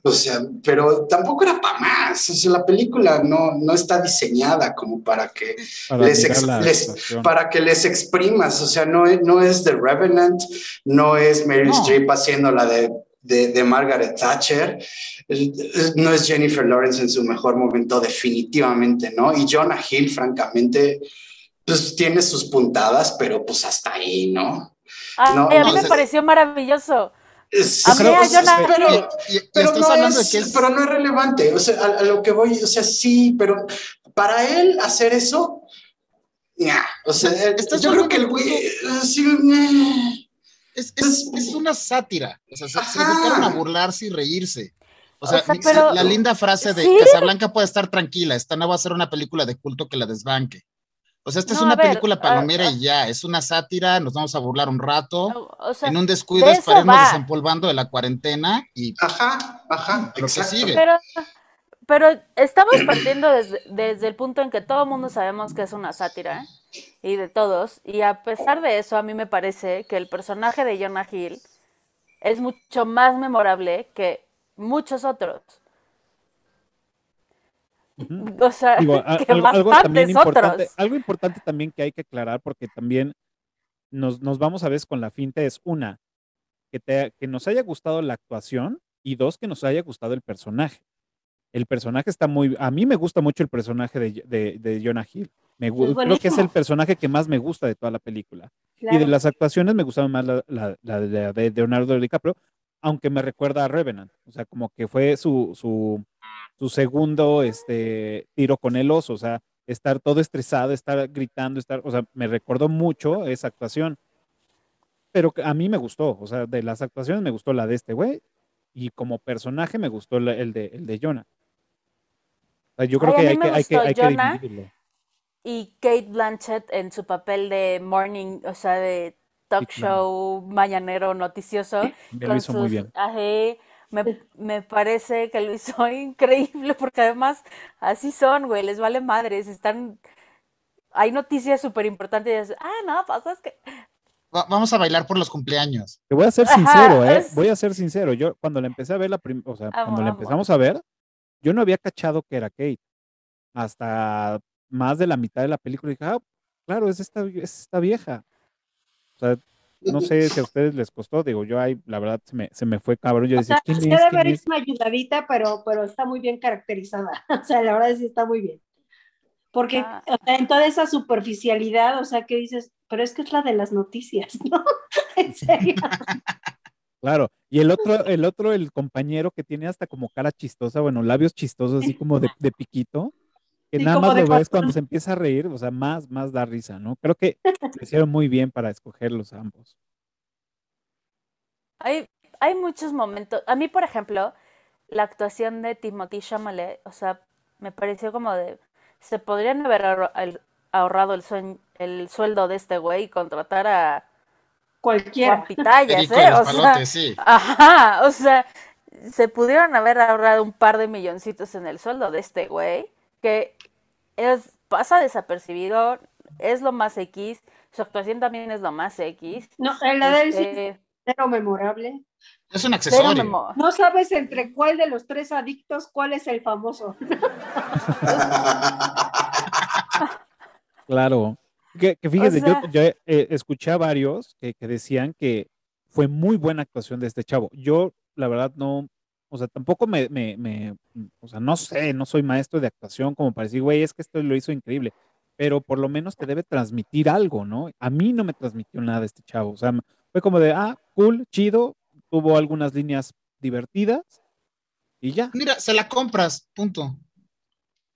o sea, pero tampoco era para más, o sea, la película no, no está diseñada como para que, les, para que les exprimas, o sea, no, no es The Revenant, no es Mary Streep haciendo la de, de, de Margaret Thatcher, no es Jennifer Lawrence en su mejor momento, definitivamente, ¿no? Y Jonah Hill, francamente, pues tiene sus puntadas, pero pues hasta ahí, ¿no? a mí me pareció maravilloso. a mí pero, pero, no es, pero no es relevante, o sea, a, lo que voy, o sea, sí, pero para él hacer eso, ya, o sea, yo creo que el güey, es, es, es, una sátira, o sea, se, dedicaron a burlarse y reírse. O sea, la linda frase de Casablanca puede estar tranquila, esta no va a ser una película de culto que la desbanque. O sea, esta es una película palomera y ya, es una sátira, nos vamos a burlar un rato. en un descuido estaremos desempolvando de la cuarentena y. Ajá, ajá, lo que sigue. Pero, pero estamos partiendo desde, desde, el punto en que todo el mundo sabemos que es una sátira y de todos. Y a pesar de eso, a mí me parece que el personaje de Jonah Hill es mucho más memorable que muchos otros. O sea, (laughs) que algo, también importante, algo importante también que hay que aclarar, porque también nos, nos vamos a ver con la finta, es una, que, te, que nos haya gustado la actuación y dos, que nos haya gustado el personaje. El personaje está muy, a mí me gusta mucho el personaje de, de, de Jonah Hill. Me, creo que es el personaje que más me gusta de toda la película. Y de las actuaciones me gustaba más la, la, la de, de Leonardo DiCaprio, aunque me recuerda a Revenant. O sea, como que fue su, su, su segundo este, tiro con el oso, o sea, estar todo estresado, estar gritando, estar, o sea, me recordó mucho esa actuación. Pero a mí me gustó, o sea, de las actuaciones me gustó la de este güey y como personaje me gustó el de, el de Jonah. O sea, yo creo que hay, que, hay que, hay que dividirlo. Y Kate Blanchett en su papel de morning, o sea, de talk show mañanero noticioso. Me lo hizo muy bien. Me, me, parece que lo hizo (laughs) increíble porque además así son, güey, les vale madres, están... Hay noticias súper importantes. Ah, no, pasa es que... vamos a bailar por los cumpleaños. Te voy a ser (laughs) sincero, ¿eh? Voy a ser sincero. Yo cuando la empecé a ver la o sea, cuando la empezamos a ver, yo no había cachado que era Kate. Hasta más de la mitad de la película dije, ah, claro, es esta, es esta vieja. O sea, no sé si a (laughs) ustedes les costó, digo, yo ahí, la verdad, se me, se me fue cabrón. Yo decía, ¿quién es? Debe es? una ayudadita, pero, pero está muy bien caracterizada. (laughs) O sea, la verdad sí está muy bien. Porque ah. en toda esa superficialidad, o sea, que dices, pero es que es la de las noticias, (laughs) ¿no? en serio. Claro, y el otro, el otro, el compañero que tiene hasta como cara chistosa, bueno, labios chistosos, así como de, de piquito, que nada más lo ves cuando (laughs) se empieza a reír, o sea, más, más da risa, ¿no? Creo que lo hicieron muy bien para escogerlos ambos. Hay, hay muchos momentos. A mí, por ejemplo, la actuación de Timothy Chalamet, o sea, me pareció como de. Se podrían haber ahorrado el, el sueldo de este güey y contratar a. Cualquiera. Pitallas, ¿eh? O sea, sí. Ajá, o sea, se pudieron haber ahorrado un par de milloncitos en el sueldo de este güey que es, pasa desapercibido, es lo más X, su actuación también es lo más X. No, la de él este, cero memorable. Es un accesorio. No sabes entre cuál de los tres adictos cuál es el famoso. (laughs) claro. Que, que fíjese, O sea- yo, yo, eh, escuché a varios que, que decían que fue muy buena actuación de este chavo. Yo, la verdad, no, o sea, tampoco me, me, me- o sea, no sé, no soy maestro de actuación como para decir, güey, es que esto lo hizo increíble, pero por lo menos te debe transmitir algo, ¿no? A mí no me transmitió nada este chavo, o sea, fue como de, ah, cool, chido, tuvo algunas líneas divertidas y ya. Mira, se la compras, punto.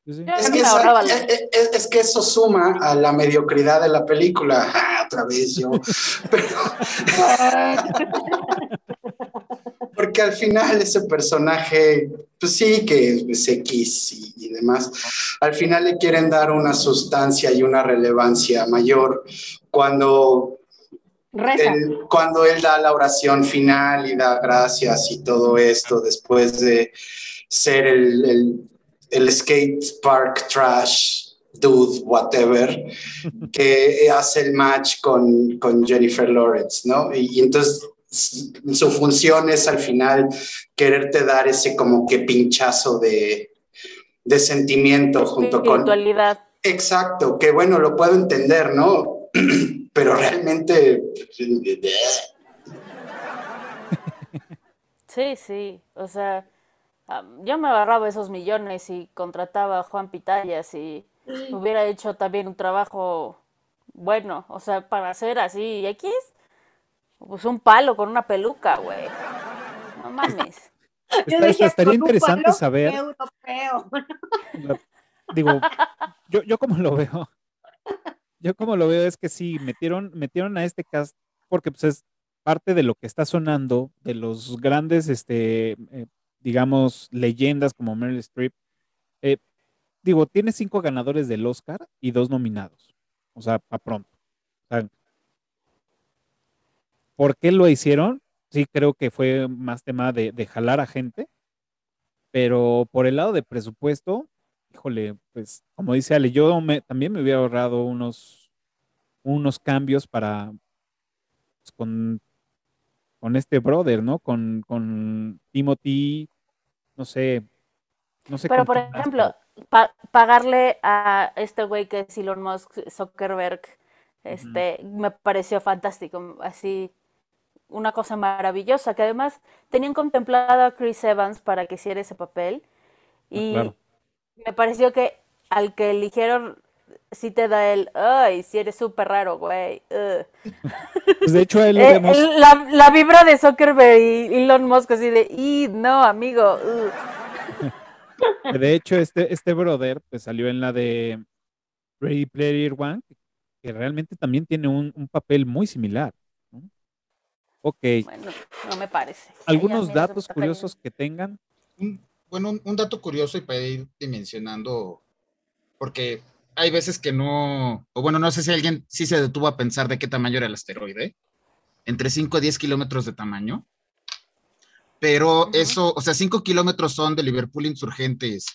Sí, Es que, eh, es que eso suma a la mediocridad de la película. (laughs) Ah, otra vez yo. (laughs) Pero, (laughs) porque al final ese personaje, pues sí, que es X y, y demás, al final le quieren dar una sustancia y una relevancia mayor cuando Reza. él, cuando él da la oración final y da gracias y todo esto después de ser el, el, el skate park trash dude, whatever, (laughs) que hace el match con, con Jennifer Lawrence, ¿no? Y, y entonces su función es al final quererte dar ese como que pinchazo de, de sentimiento junto con... Espiritualidad. Exacto, que bueno, lo puedo entender, ¿no? (clears throat) Pero realmente... Sí, sí. O sea, yo me agarraba esos millones y contrataba a Juan Pitayas y hubiera hecho también un trabajo bueno. O sea, para hacer así X, pues un palo con una peluca, güey. No mames. (laughs) Yo estaría interesante palo saber. Europeo. La- digo, yo, yo como lo veo, yo como lo veo es que sí, metieron, metieron a este cast porque pues es parte de lo que está sonando, de los grandes, este, eh, digamos, leyendas como Meryl Streep. Eh, digo, tiene cinco ganadores del Oscar y dos nominados. O sea, para pronto. O sea, ¿por qué lo hicieron? Sí, creo que fue más tema de, de jalar a gente. Pero por el lado de presupuesto, híjole, pues como dice Ale, yo me- también me hubiera ahorrado unos, unos cambios para pues, con, con este brother, ¿no? Con, con Timothy, no sé, no sé. Pero por ejemplo, pa- pagarle a este güey que es Elon Musk, Zuckerberg, este, me pareció fantástico, así una cosa maravillosa, que además tenían contemplado a Chris Evans para que hiciera ese papel y claro. me pareció que al que eligieron sí te da el, ay, si eres súper raro, güey. ugh". (laughs) Pues de hecho, él lo (laughs) Eh, vemos. la, la vibra de Zuckerberg y Elon Musk así de, y no, amigo. ugh". que (laughs) De hecho, este, este brother pues salió en la de Ready Player One, que realmente también tiene un, un papel muy similar. Ok, Bueno, no me parece. algunos se datos curiosos que tengan. Un- bueno, un, un dato curioso y para ir dimensionando, porque hay veces que no, o bueno, no sé si alguien sí se detuvo a pensar de qué tamaño era el asteroide, entre 5 a 10 kilómetros de tamaño, pero eso, o sea, 5 kilómetros son de Liverpool Insurgentes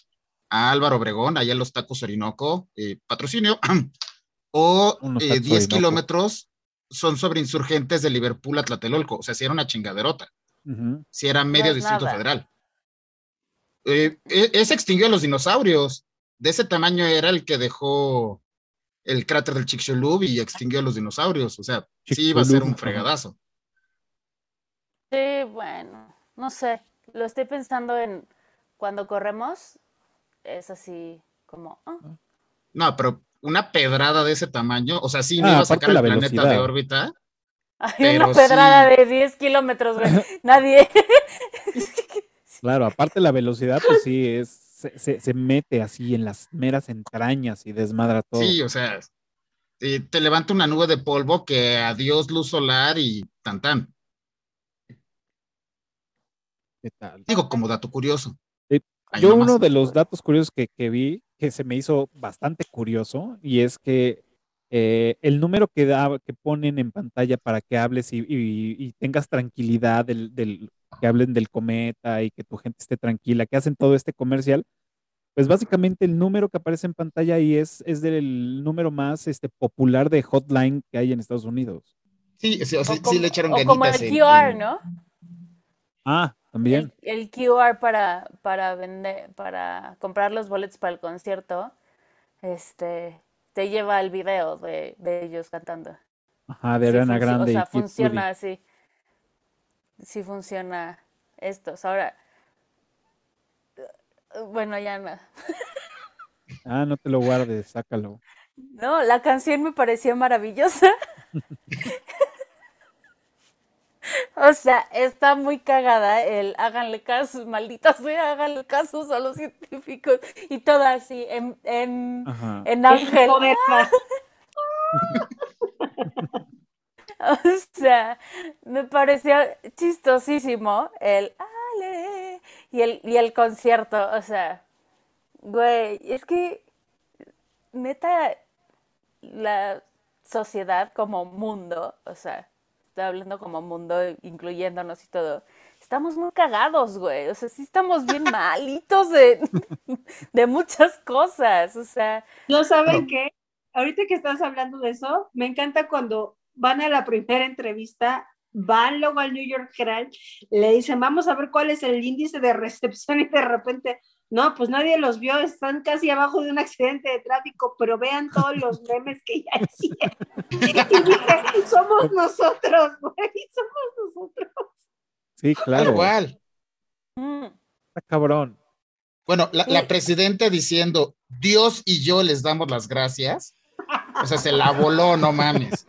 a Álvaro Obregón, allá en los Tacos Orinoco, eh, patrocinio, (clears throat) o eh, tacos 10 Orinoco. kilómetros son sobre insurgentes de Liverpool a Tlatelolco, o sea, si era una chingaderota si era medio distrito nada. federal. Eh, e- ese extinguió a los dinosaurios. De ese tamaño era el que dejó el cráter del Chicxulub y extinguió a los dinosaurios. O sea, sí iba a ser un fregadazo. Sí, bueno, no sé. Lo estoy pensando en cuando corremos, es así como, ah, No, pero una pedrada de ese tamaño, o sea, sí no Ah, iba a sacar el la planeta de órbita. hay una pedrada sí. de 10 kilómetros, güey. (laughs) Nadie. Claro, aparte la velocidad, pues sí, es, se, se- se mete así en las meras entrañas y desmadra todo. Sí, o sea, te levanta una nube de polvo que adiós luz solar y tan tan. ¿Qué tal? Digo, como dato curioso. Yo uno de los datos curiosos que, que vi, que se me hizo bastante curioso, y es que eh, el número que, da, que ponen en pantalla para que hables y, y- y tengas tranquilidad del, del- que hablen del cometa y que tu gente esté tranquila, que hacen todo este comercial, pues básicamente el número que aparece en pantalla ahí es, es del número más este, popular de hotline que hay en Estados Unidos. Sí, sí, o sea, O sí como, le echaron o como el ganitas en- QR, en- ¿no? Ah, también. El, el QR para, para vender, para comprar los boletos para el concierto, este, te lleva al video de, de ellos cantando. Ajá, de Ariana Grande O sea, y funciona así. Sí funciona estos. Ahora, eh, bueno, ya no. (laughs) Ah, no te lo guardes, sácalo. No, la canción me pareció maravillosa. (laughs) O sea, está muy cagada el háganle caso, maldita sea, háganle caso a los científicos y todo así en, en, en ángel. (laughs) O sea, me pareció chistosísimo el ale y el, y el concierto. O sea, güey, es que neta, la sociedad como mundo, o sea, estoy hablando como mundo, incluyéndonos y todo, estamos muy cagados, güey. O sea, sí estamos bien (laughs) malitos de, de muchas cosas. O sea, ¿No saben qué? Ahorita que estás hablando de eso, me encanta cuando van a la primera entrevista, van luego al New York Herald, le dicen, vamos a ver cuál es el índice de recepción y de repente, no, pues nadie los vio, están casi abajo de un accidente de tráfico, pero vean todos los memes que ya hicieron. Y dije, somos nosotros, güey, somos nosotros. Sí, claro. cual. mm, Está cabrón. Bueno, la, la presidenta diciendo, Dios y yo les damos las gracias. O sea, se la voló, no mames.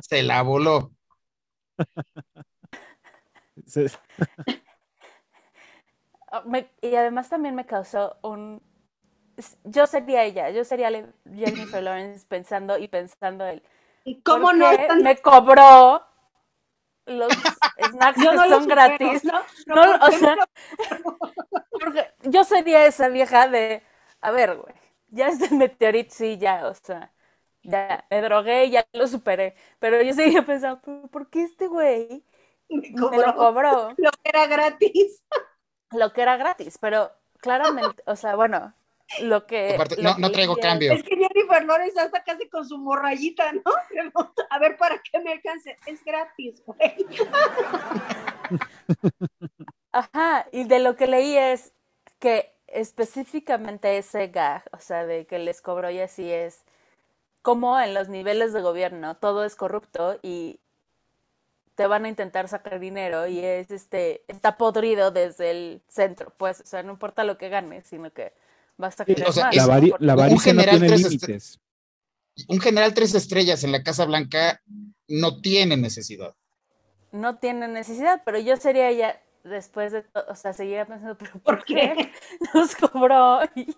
Se la voló. Ah, me- y además también me causó un... Yo sería ella, yo sería Jennifer Lawrence pensando y pensando el... ¿Y cómo ¿por no están me cobró los snacks Yo que no son gratis? ¿no? No, ¿por o sea, (laughs) porque yo sería esa vieja de, a ver, güey, ya este meteorito, sí, ya, o sea, ya me drogué, ya lo superé, pero yo seguía pensando, "¿Pero ¿por qué este güey Me me lo cobró? (laughs) lo que era gratis. Lo que era gratis, pero claramente, o sea, bueno, lo que... Aparte, lo no, no traigo cambio. Es que Jennifer Lawrence hasta casi con su morrayita, ¿no? (laughs) A ver, ¿para qué me alcance? Es gratis, güey. (laughs) Ajá, y de lo que leí es que específicamente ese gag, o sea, de que les cobró y así es, como en los niveles de gobierno todo es corrupto y te van a intentar sacar dinero y es este, está podrido desde el centro, pues, o sea, no importa lo que ganes, sino que vas a Sí, querer o sea, más. La, vari- la un avaricia no tiene límites. Un general tres estrellas en la Casa Blanca no tiene necesidad. no tiene necesidad, pero yo sería ya después de todo, o sea, seguiría pensando, (laughs) pero ¿por, ¿Por qué qué? (laughs) nos cobró? Y-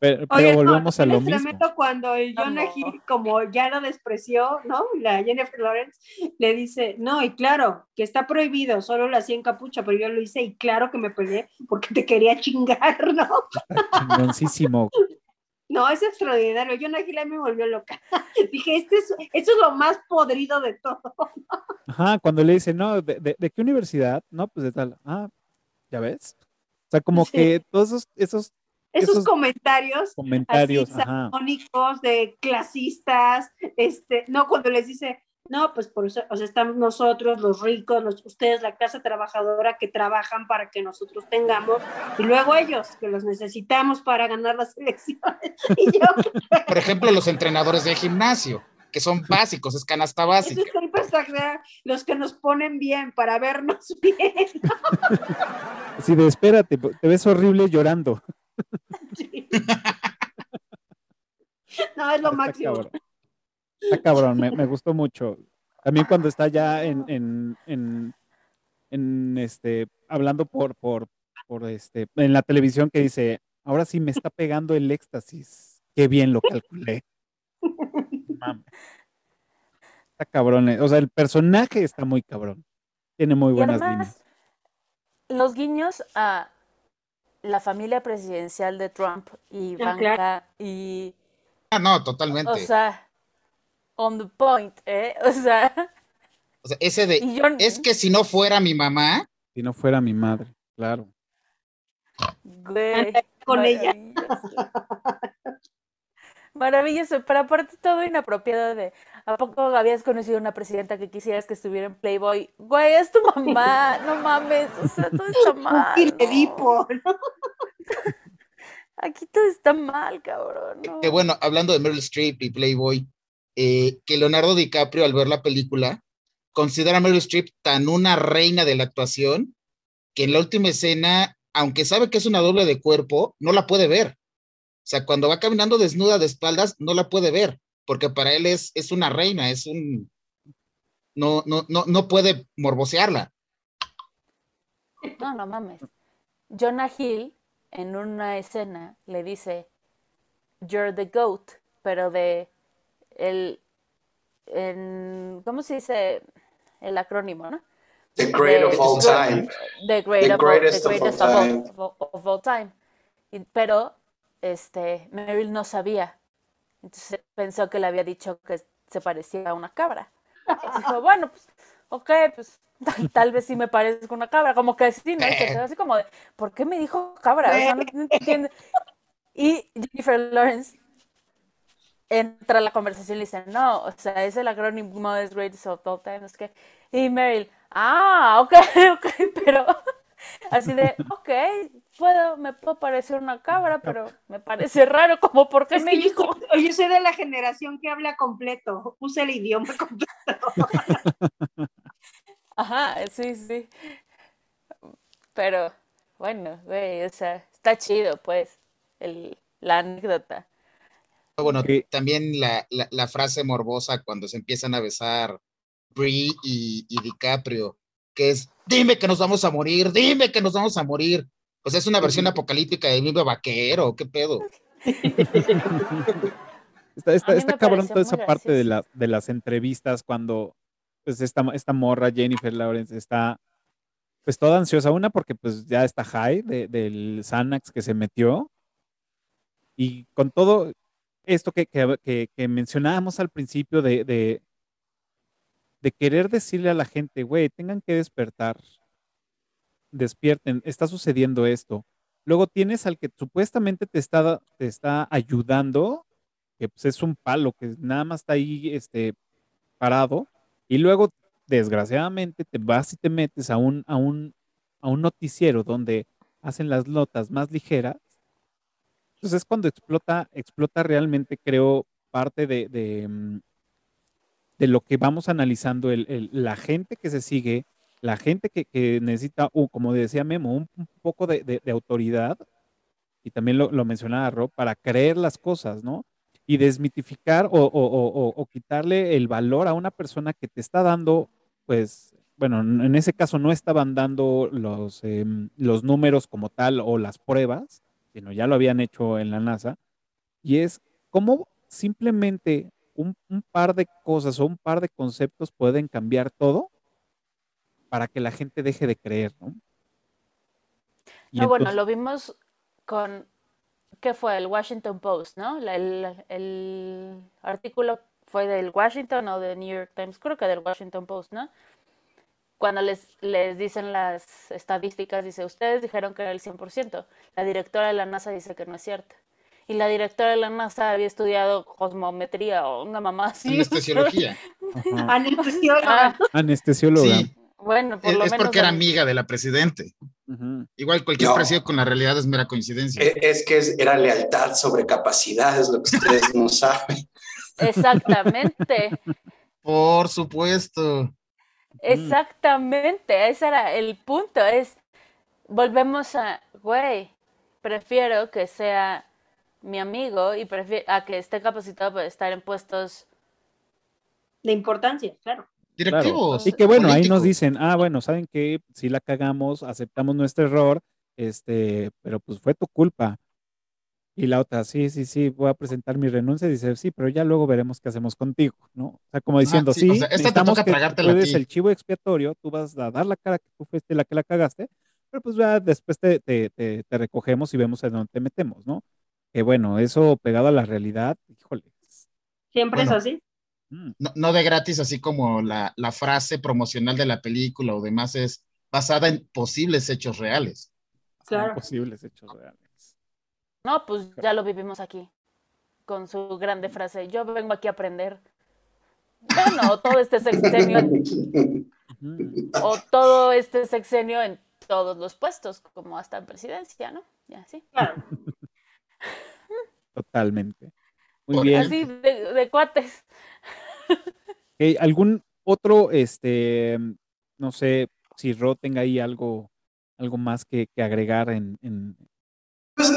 Pero, pero Oye, no, volvemos a yo lo mismo. prometo cuando el Jonah No. Hill, como ya lo despreció, ¿no? La Jennifer Lawrence le dice, no, y claro, que está prohibido, solo lo hacía en capucha, pero yo lo hice y claro que me peleé porque te quería chingar, (laughs) ¿no? Chingoncísimo. No, es extraordinario. Jonah Hill me volvió loca. (laughs) Dije, este es, esto es lo más podrido de todo. (laughs) Ajá, cuando le dice, no, ¿de, de- de qué universidad? No, pues de tal. Ah, ¿ya ves? O sea, como Sí. que todos esos, esos Esos, Esos comentarios comentarios, así ajá. salomónicos de clasistas, este, no, cuando les dice, no, pues por eso, o sea, estamos nosotros, los ricos, los- ustedes, la clase trabajadora que trabajan para que nosotros tengamos, y luego ellos, que los necesitamos para ganar las (laughs) elecciones. Y yo, (laughs) Por ejemplo, los entrenadores de gimnasio, que son (laughs) básicos, es canasta eso básica. es hipersagrado, los que nos ponen bien para vernos bien. Así de, espérate, te ves horrible llorando. (laughs) Sí. (laughs) No, es lo Está máximo. cabrón. Está cabrón, me, me gustó mucho. También cuando está ya en, en, en, en, este, hablando por, por, por este, en la televisión que dice, ahora sí me está pegando el éxtasis. Qué bien lo calculé. (laughs) Está cabrón. eh. O sea, el personaje está muy cabrón. Tiene muy buenas además, líneas. los guiños a la familia presidencial de Trump y Ah, Ivanka claro. y, Ah, no, totalmente. o sea, on the point, ¿eh? (laughs) O sea, O sea, ese de, yo, es que si no fuera mi mamá, Si no fuera mi madre, claro. güey, con ella. Maravilloso. Pero aparte todo inapropiado de, ¿a poco habías conocido una presidenta que quisieras que estuviera en Playboy? Güey, es tu mamá, no mames, o sea, todo está (laughs) mal. Y ¿no? Aquí todo está mal, cabrón. no. Que bueno, hablando de Meryl Streep y Playboy, eh, que Leonardo DiCaprio al ver la película considera a Meryl Streep tan una reina de la actuación que en la última escena, aunque sabe que es una doble de cuerpo, no la puede ver. O sea, cuando va caminando desnuda de espaldas, no la puede ver, porque para él es, es una reina, es un... No, no, no, no puede morbosearla. No, no mames. Jonah Hill en una escena le dice You're the goat, pero de el en, ¿cómo se dice el acrónimo, no? The great De- of all time. The, great The of all- the greatest of all greatest time. of all- of all time. Y- pero este Meryl no sabía. Entonces pensó que le había dicho que se parecía a una cabra. Dijo, bueno, pues, ok, pues (laughs) tal, vez sí me parezco una cabra, como que sí, ¿no? Así como de, ¿por qué me dijo cabra? Y Jennifer Lawrence entra a la conversación y dice, no, o sea, es el acrónimo de Greatest of All Time, es que, y Meryl, ah, ok, (laughs) ok, pero (laughs) así de, ok, puedo, me puedo parecer una cabra, pero me parece raro, como, ¿por qué Es me que yo, dijo? soy- yo soy de la generación que habla completo, usa el idioma (laughs) completo. (laughs) Ajá, sí, sí. Pero, bueno, güey, o sea, está chido, pues, el, la anécdota. Bueno, Ok. también la, la, la frase morbosa cuando se empiezan a besar Brie y, y DiCaprio, que es, dime que nos vamos a morir, dime que nos vamos a morir. O sea, es una versión apocalíptica de Vive Vaquero, ¿qué pedo? (laughs) Está, cabrón toda esa parte de, gracioso. la, de las entrevistas cuando pues esta, esta morra Jennifer Lawrence está pues toda ansiosa. Una porque pues ya está high de- del Xanax que se metió y con todo esto que, que, que- que mencionábamos al principio de, de, de querer decirle a la gente, güey, tengan que despertar, despierten, está sucediendo esto. Luego tienes al que supuestamente te está, te está ayudando que pues, es un palo que nada más está ahí este, parado y luego desgraciadamente te vas y te metes a un, a un, a un noticiero donde hacen las notas más ligeras. Entonces es cuando explota, explota realmente, creo, parte de, de, mm, de lo que vamos analizando, el- la gente que se sigue, la gente que, que necesita, uh, como decía Memo, un, poco de, de- autoridad, y también lo, lo mencionaba Rob, para creer las cosas, ¿no? y desmitificar o, o- o- quitarle el valor a una persona que te está dando, pues, bueno, en ese caso no estaban dando los, em, los números como tal o las pruebas, sino ya lo habían hecho en la NASA, y es cómo simplemente un par de cosas o un par de conceptos pueden cambiar todo para que la gente deje de creer, ¿no? Y No, bueno, lo vimos con, ¿qué fue? El Washington Post, ¿no? La- El, el artículo fue del Washington o del New York Times, creo que del Washington Post, ¿no? Cuando les, les dicen las estadísticas, dice, ustedes dijeron que era el 100%. La directora de la NASA dice que no es cierto. Y la directora de la NASA había estudiado cosmometría o una mamá así. Anestesiología. (laughs) Anestesióloga. Ah, Anestesióloga. Sí, bueno, por es, lo es menos porque era amiga de la presidente. Igual cualquier No. parecido con la realidad es mera coincidencia. Eh, Es que es- era lealtad sobre capacidad, es lo que ustedes no saben. (laughs) Exactamente. Por supuesto. Exactamente, ese era el punto, es, volvemos a, güey, prefiero que sea mi amigo y prefiero a que esté capacitado para estar en puestos, De importancia, claro. Directivos. Y que bueno, ahí nos dicen, ah, bueno, ¿saben qué? Si la cagamos, aceptamos nuestro error, este, pero pues fue tu culpa. Y la otra, sí, sí, sí, voy a presentar mi renuncia. Dice, sí, pero ya luego veremos qué hacemos contigo, ¿no? O sea, como diciendo, sí, sí, o sea, esta te toca que tú eres ti". el chivo expiatorio, tú vas a dar la cara que tú fuiste la que la cagaste, pero pues ya después te, te, te, te recogemos y vemos a dónde te metemos, ¿no? Que bueno, eso pegado a la realidad, híjole. Siempre Bueno. es así. Mm, No, no de gratis, así como la, la frase promocional de la película o demás es basada en posibles hechos reales. son Claro. posibles hechos reales. no, pues ya lo vivimos aquí, con su grande frase, yo vengo aquí a aprender. Bueno, todo este sexenio, o todo este sexenio en todos los puestos, como hasta en presidencia, ¿no? Y así. Claro. (laughs) Totalmente. Muy bien. Así de, cuates. (laughs) ¿Algún otro, este, no sé, si Ro tenga ahí algo, algo más que, agregar en, Pues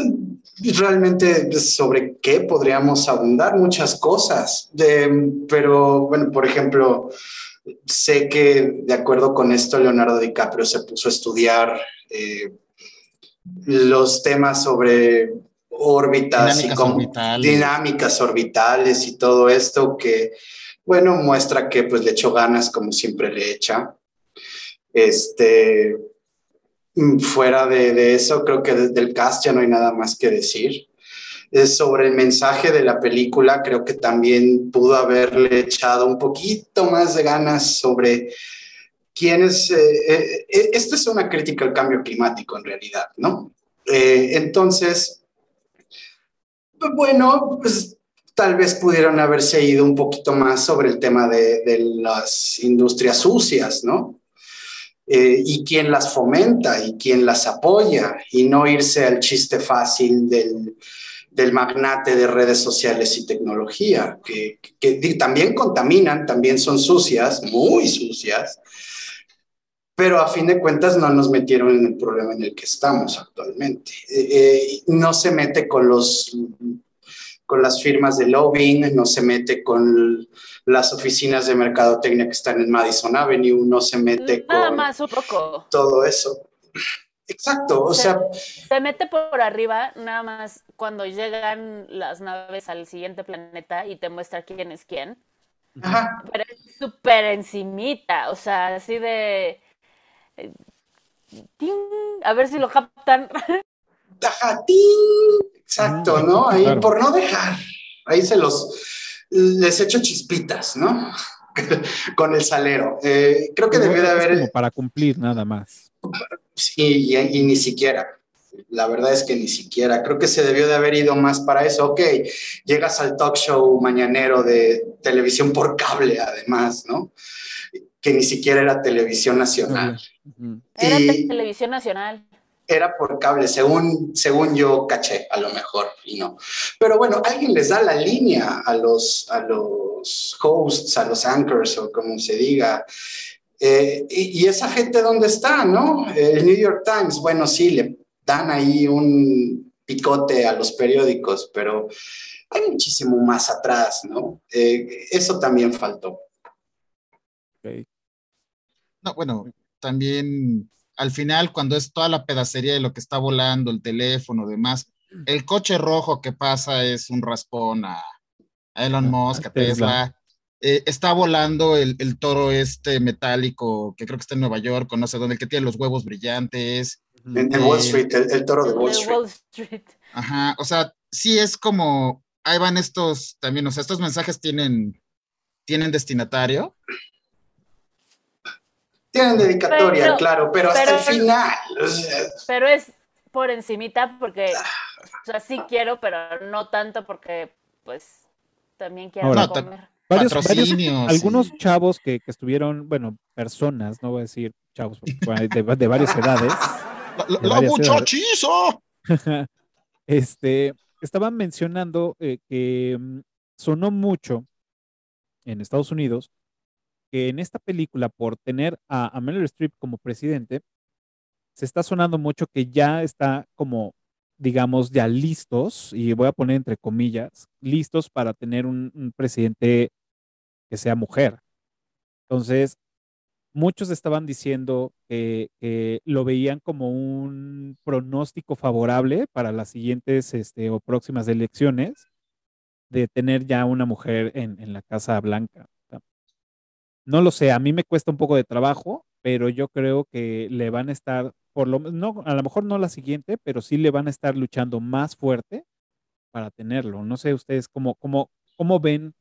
realmente sobre qué podríamos abundar muchas cosas, pero bueno, por ejemplo, sé que de acuerdo con esto Leonardo DiCaprio se puso a estudiar eh, los temas sobre órbitas y dinámicas orbitales y todo esto que, bueno, muestra que pues le echó ganas como siempre le echa. Este, fuera de, eso, creo que desde el cast ya no hay nada más que decir. Es sobre el mensaje de la película, creo que también pudo haberle echado un poquito más de ganas sobre quién es... Eh, eh, esto es una crítica al cambio climático en realidad, ¿no? Eh, entonces, bueno, pues tal vez pudieron haberse ido un poquito más sobre el tema de, las industrias sucias, ¿no? Eh, y quién las fomenta y quién las apoya, y no irse al chiste fácil del, magnate de redes sociales y tecnología, que, también contaminan, también son sucias, muy sucias, pero a fin de cuentas no nos metieron en el problema en el que estamos actualmente. Eh, eh, no se mete con, los, con las firmas de lobbying, no se mete con las oficinas de mercadotecnia que están en Madison Avenue, no se mete Nada con más un poco. todo eso. Exacto, o sea... Se mete por arriba nada más cuando llegan las naves al siguiente planeta y te muestra quién es quién. Ajá. Pero es súper encimita, o sea, así de a ver si lo captan. (laughs) Exacto, ¿no? Ahí por no dejar, ahí se los, les echo chispitas, ¿no? (laughs) Con el salero. Eh, creo que debió de haber... Como para cumplir nada más. Sí, y, ni siquiera. La verdad es que ni siquiera. Creo que se debió de haber ido más para eso. Ok, llegas al talk show mañanero de televisión por cable, además, ¿no? Que ni siquiera era televisión nacional. Era televisión nacional. Era por cable, según, según yo caché, a lo mejor, y no. Pero bueno, alguien les da la línea a los, a los hosts, a los anchors, o como se diga. Eh, y, esa gente, ¿dónde está, no? El New York Times, bueno, sí, le dan ahí un picote a los periódicos, pero hay muchísimo más atrás, ¿no? Eh, eso también faltó. No, bueno, también al final, cuando es toda la pedacería de lo que está volando, el teléfono, demás, el coche rojo que pasa es un raspón a, Elon ah, Musk, a Tesla. Eh, está volando el, toro este metálico que creo que está en Nueva York, o no sé dónde, el que tiene los huevos brillantes. En, Wall Street, el, toro de Wall Street. Ajá, o sea, sí es como, ahí van estos también, o sea, estos mensajes tienen, tienen destinatario tienen dedicatoria, claro, pero, hasta el final. Pero es por encimita porque, o sea, sí quiero, pero no tanto porque, pues, también quiero comer. Varios, algunos chavos que, estuvieron, bueno, personas, no voy a decir chavos, de, de varias edades. (laughs) ¡La, muchachizo! (laughs) este, estaban mencionando eh, que mm, sonó mucho en Estados Unidos que en esta película, por tener a, a Meryl como presidente, se está sonando mucho que ya está como, digamos, ya listos, y voy a poner entre comillas, listos para tener un, presidente que sea mujer. Entonces, muchos estaban diciendo que, lo veían como un pronóstico favorable para las siguientes este, o próximas elecciones de tener ya una mujer en, en la Casa Blanca. No lo sé, a mí me cuesta un poco de trabajo, pero yo creo que le van a estar, por lo no, a lo mejor no la siguiente, pero sí le van a estar luchando más fuerte para tenerlo. No sé ustedes cómo, cómo, cómo ven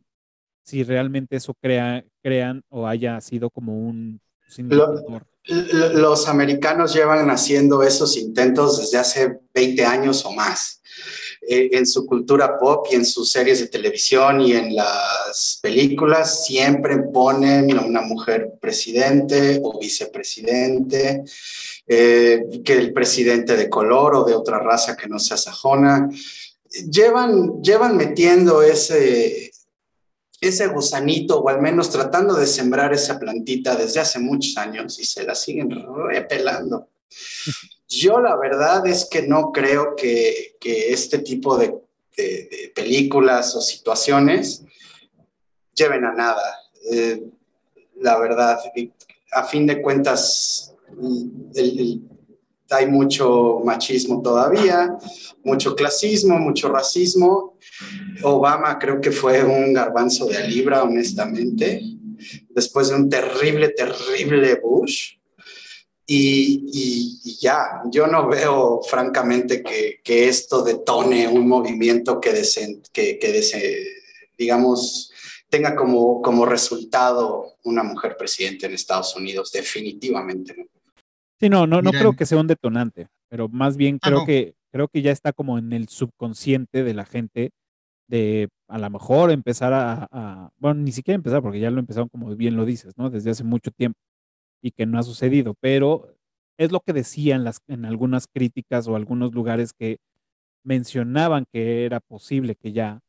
si realmente eso crea, crean o haya sido como un los americanos llevan haciendo esos intentos desde hace 20 años o más. Eh, en su cultura pop y en sus series de televisión y en las películas siempre ponen a una mujer presidente o vicepresidente, eh, que el presidente de color o de otra raza que no sea sajona. llevan, llevan metiendo ese, ese gusanito o al menos tratando de sembrar esa plantita desde hace muchos años y se la siguen repelando. (laughs) Yo la verdad es que no creo que, este tipo de, películas o situaciones lleven a nada. Eh, la verdad, a fin de cuentas, hay mucho machismo todavía, mucho clasismo, mucho racismo. Obama creo que fue un garbanzo de libra, honestamente, después de un terrible, terrible Bush. Y, ya, yo no veo francamente que, esto detone un movimiento que digamos, tenga como, como resultado una mujer presidente en Estados Unidos, definitivamente no. Sí, no, no, no creo que sea un detonante, pero más bien ah, creo que creo que ya está como en el subconsciente de la gente de a lo mejor empezar a, bueno, ni siquiera empezar porque ya lo empezaron como bien lo dices, ¿no? Desde hace mucho tiempo y que no ha sucedido, pero es lo que decían las, en algunas críticas o algunos lugares que mencionaban que era posible que ya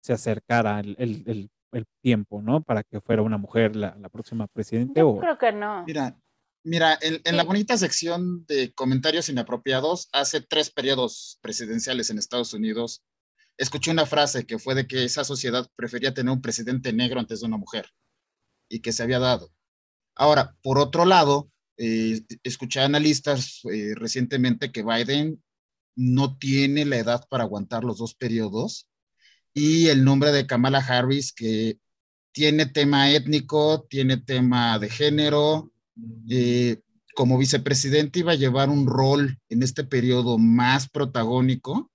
se acercara el, el, el, tiempo, ¿no? Para que fuera una mujer la, la próxima presidente. Yo creo que no. Mira, Mira, en, la bonita sección de comentarios inapropiados, hace tres periodos presidenciales en Estados Unidos, escuché una frase que fue de que esa sociedad prefería tener un presidente negro antes de una mujer y que se había dado. Ahora, por otro lado, eh, escuché analistas eh, recientemente que Biden no tiene la edad para aguantar los dos periodos y el nombre de Kamala Harris que tiene tema étnico, tiene tema de género, eh, como vicepresidente iba a llevar un rol en este periodo más protagónico,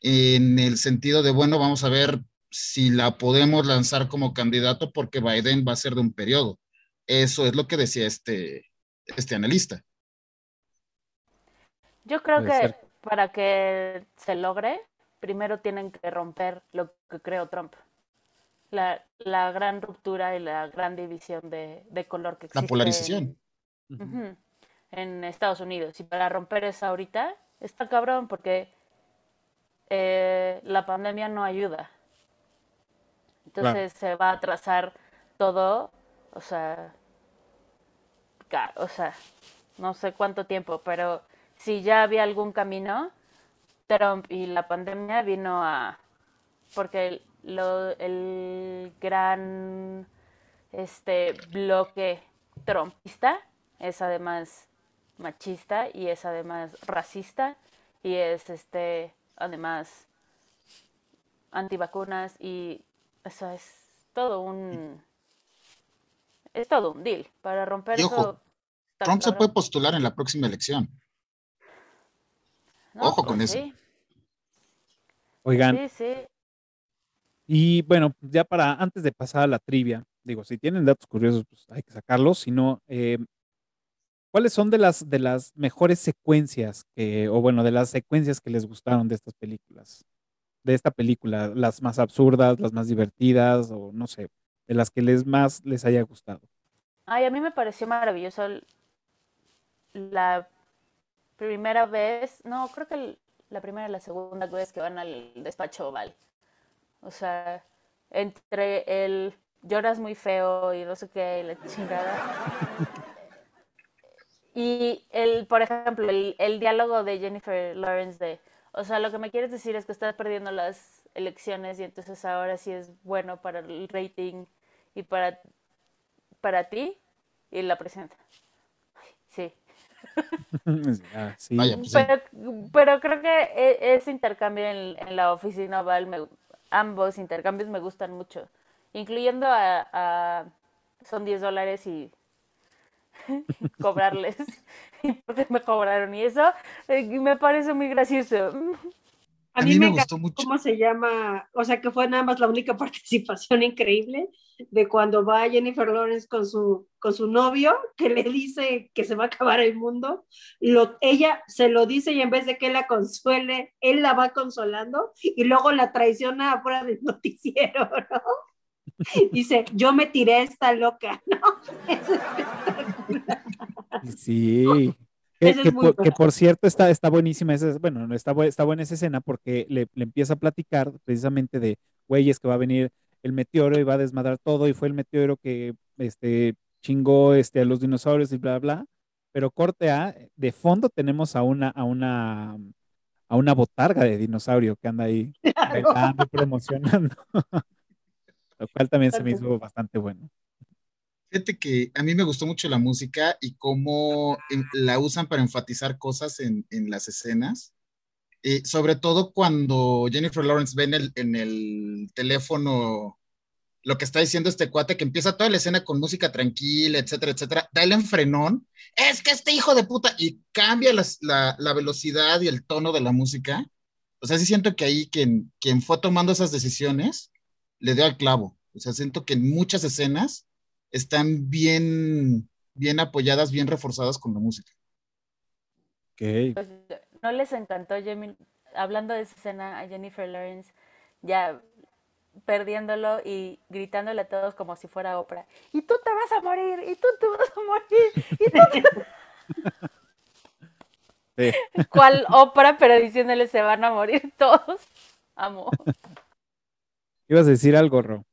en el sentido de, bueno, vamos a ver si la podemos lanzar como candidato porque Biden va a ser de un periodo. Eso es lo que decía este, este analista. Yo creo que para que se logre, primero tienen que romper lo que creó Trump la, la gran ruptura y la gran división de, de color que existe. La polarización. En, Estados Unidos. Y para romper eso ahorita, está cabrón porque eh, la pandemia no ayuda. Entonces se va a atrasar todo, o sea, o sea, no sé cuánto tiempo, pero si ya había algún camino, Trump y la pandemia vino a, porque lo, el gran este bloque trompista es además machista y es además racista y es este además antivacunas y eso es todo un es todo un deal para romper eso. Trump se puede postular en la próxima elección. ojo con pues eso. Oigan, sí, sí. Y bueno, ya para antes de pasar a la trivia, digo, si tienen datos curiosos, pues hay que sacarlos. Si no, eh, ¿cuáles son de las, de las mejores secuencias que, o bueno, de las secuencias que les gustaron de estas películas? De esta película, las más absurdas, las más divertidas, o no sé, de las que les más les haya gustado. Ay, a mí me pareció maravilloso la primera vez, no, creo que la primera y la segunda vez que van al despacho oval. O sea, entre el lloras muy feo y no sé qué, y la chingada. Y el, por ejemplo, el, el, diálogo de Jennifer Lawrence de, o sea, lo que me quieres decir es que estás perdiendo las elecciones y entonces ahora sí es bueno para el rating y para, para ti y la presidenta. Sí. (laughs) Ah, pues pero, pero, creo que e, ese intercambio en, en la oficina oval me, ambos intercambios me gustan mucho, incluyendo a, son 10 dólares y (laughs) cobrarles (laughs) y porque me cobraron y eso eh, me parece muy gracioso. A, mí, me, gustó mucho. ¿Cómo se llama? O sea, que fue nada más la única (laughs) participación increíble de cuando va Jennifer Lawrence con su, con su novio, que le dice que se va a acabar el mundo. Lo, ella se lo dice y en vez de que la consuele, él la va consolando y luego la traiciona afuera del (laughs) noticiero, ¿no? (laughs) Dice, yo me tiré esta loca, ¿no? Sí. Que, por, cierto está, está buenísima, esa, bueno, está, está buena esa escena porque le, le empieza a platicar precisamente de, güeyes, que va a venir el meteoro y va a desmadrar todo y fue el meteoro que este, chingó este, a los dinosaurios y bla, bla. Pero corte A, de fondo tenemos a una, a una, a una botarga de dinosaurio que anda ahí (laughs) promocionando. (laughs) Lo cual también se me hizo bastante bueno. Fíjate que a mí me gustó mucho la música y cómo la usan para enfatizar cosas en, en las escenas. Eh, sobre todo cuando Jennifer Lawrence ve en el, en el teléfono lo que está diciendo este cuate, que empieza toda la escena con música tranquila, etcétera, etcétera, dale en frenón, es que este hijo de puta, y cambia la, la, velocidad y el tono de la música. O sea, sí siento que ahí quien, quien fue tomando esas decisiones le dio al clavo. O sea, siento que en muchas escenas están bien, bien apoyadas, bien reforzadas con la música. Okay. Pues, ¿No les encantó, Jamie, hablando de esa escena a Jennifer Lawrence, ya perdiéndolo y gritándole a todos como si fuera ópera. Y tú te vas a morir, y tú te vas a morir, y tú te... (laughs) (laughs) ¿Cuál ópera? Pero diciéndole se van a morir todos. Amo. Ibas a decir algo, Ro.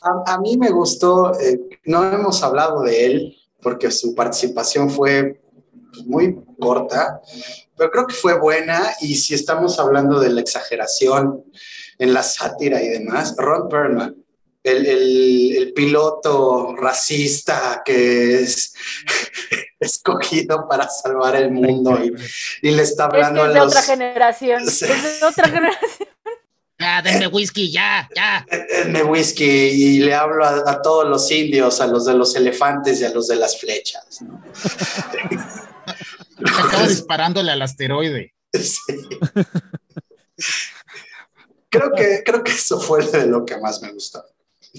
A, mí me gustó, eh, no hemos hablado de él porque su participación fue muy corta, pero creo que fue buena y si estamos hablando de la exageración en la sátira y demás, Ron Perlman, el, piloto racista que es (laughs) escogido para salvar el mundo y, le está hablando (laughs) es de otra generación, es de otra generación. Ya, denme whisky, ya, ya. Denme whisky y le hablo a, todos los indios, a los de los elefantes y a los de las flechas. ¿no? (laughs) Acaba disparándole al asteroide. creo, que, creo que eso fue de lo que más me gustó.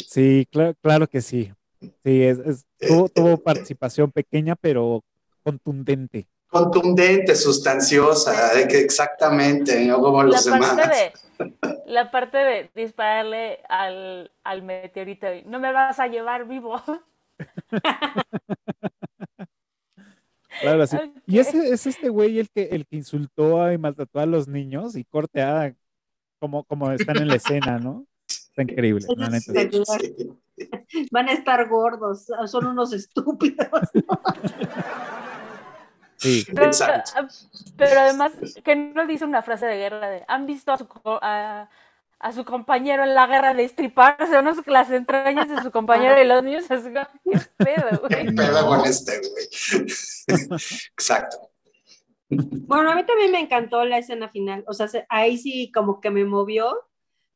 Sí, claro, claro que sí. Sí, es, tuvo, tuvo, participación pequeña, pero contundente. Contundente, sustanciosa, exactamente, no como los la demás. Parte de, la parte de dispararle al, al meteorito, no me vas a llevar vivo. (laughs) Claro, sí. Y ese es este güey el que, el que insultó y maltrató a los niños y corte a como, como están en la escena, ¿no? Está increíble. Van a estar gordos, son unos estúpidos. (laughs) Sí. (laughs) Pero, pero, además, que no dice una frase de guerra de ¿han visto a su, a, a su compañero en la guerra de estriparse, ¿no? Las entrañas de su compañero y los niños así, ¿qué pedo, (laughs) güey? ¿Qué pedo con este, güey? (laughs) Exacto. Bueno, a mí también me encantó la escena final, o sea, ahí sí como que me movió,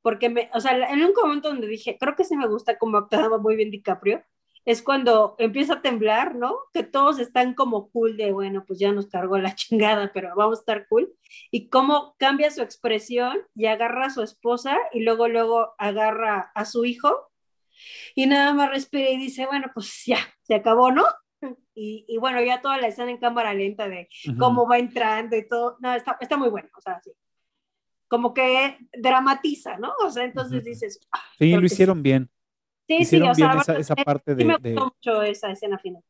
porque me, o sea, en un momento donde dije, creo que sí me gusta como actuaba muy bien DiCaprio, es cuando empieza a temblar, ¿no? Que todos están como cool de, bueno, pues ya nos cargó la (laughs) chingada, pero vamos a estar cool. Y cómo cambia su expresión y agarra a su esposa y luego, luego agarra a su hijo y nada más respira y dice, bueno, pues ya, se acabó, ¿no? (laughs) Y, y bueno, ya toda la escena en cámara lenta de cómo va entrando y todo, no, está, está muy bueno, o sea, sí. Como que dramatiza, ¿no? O sea, entonces dices... Ah, sí, lo hicieron bien. Sí, sí, o sea, esa, parte de, me gustó mucho esa escena final.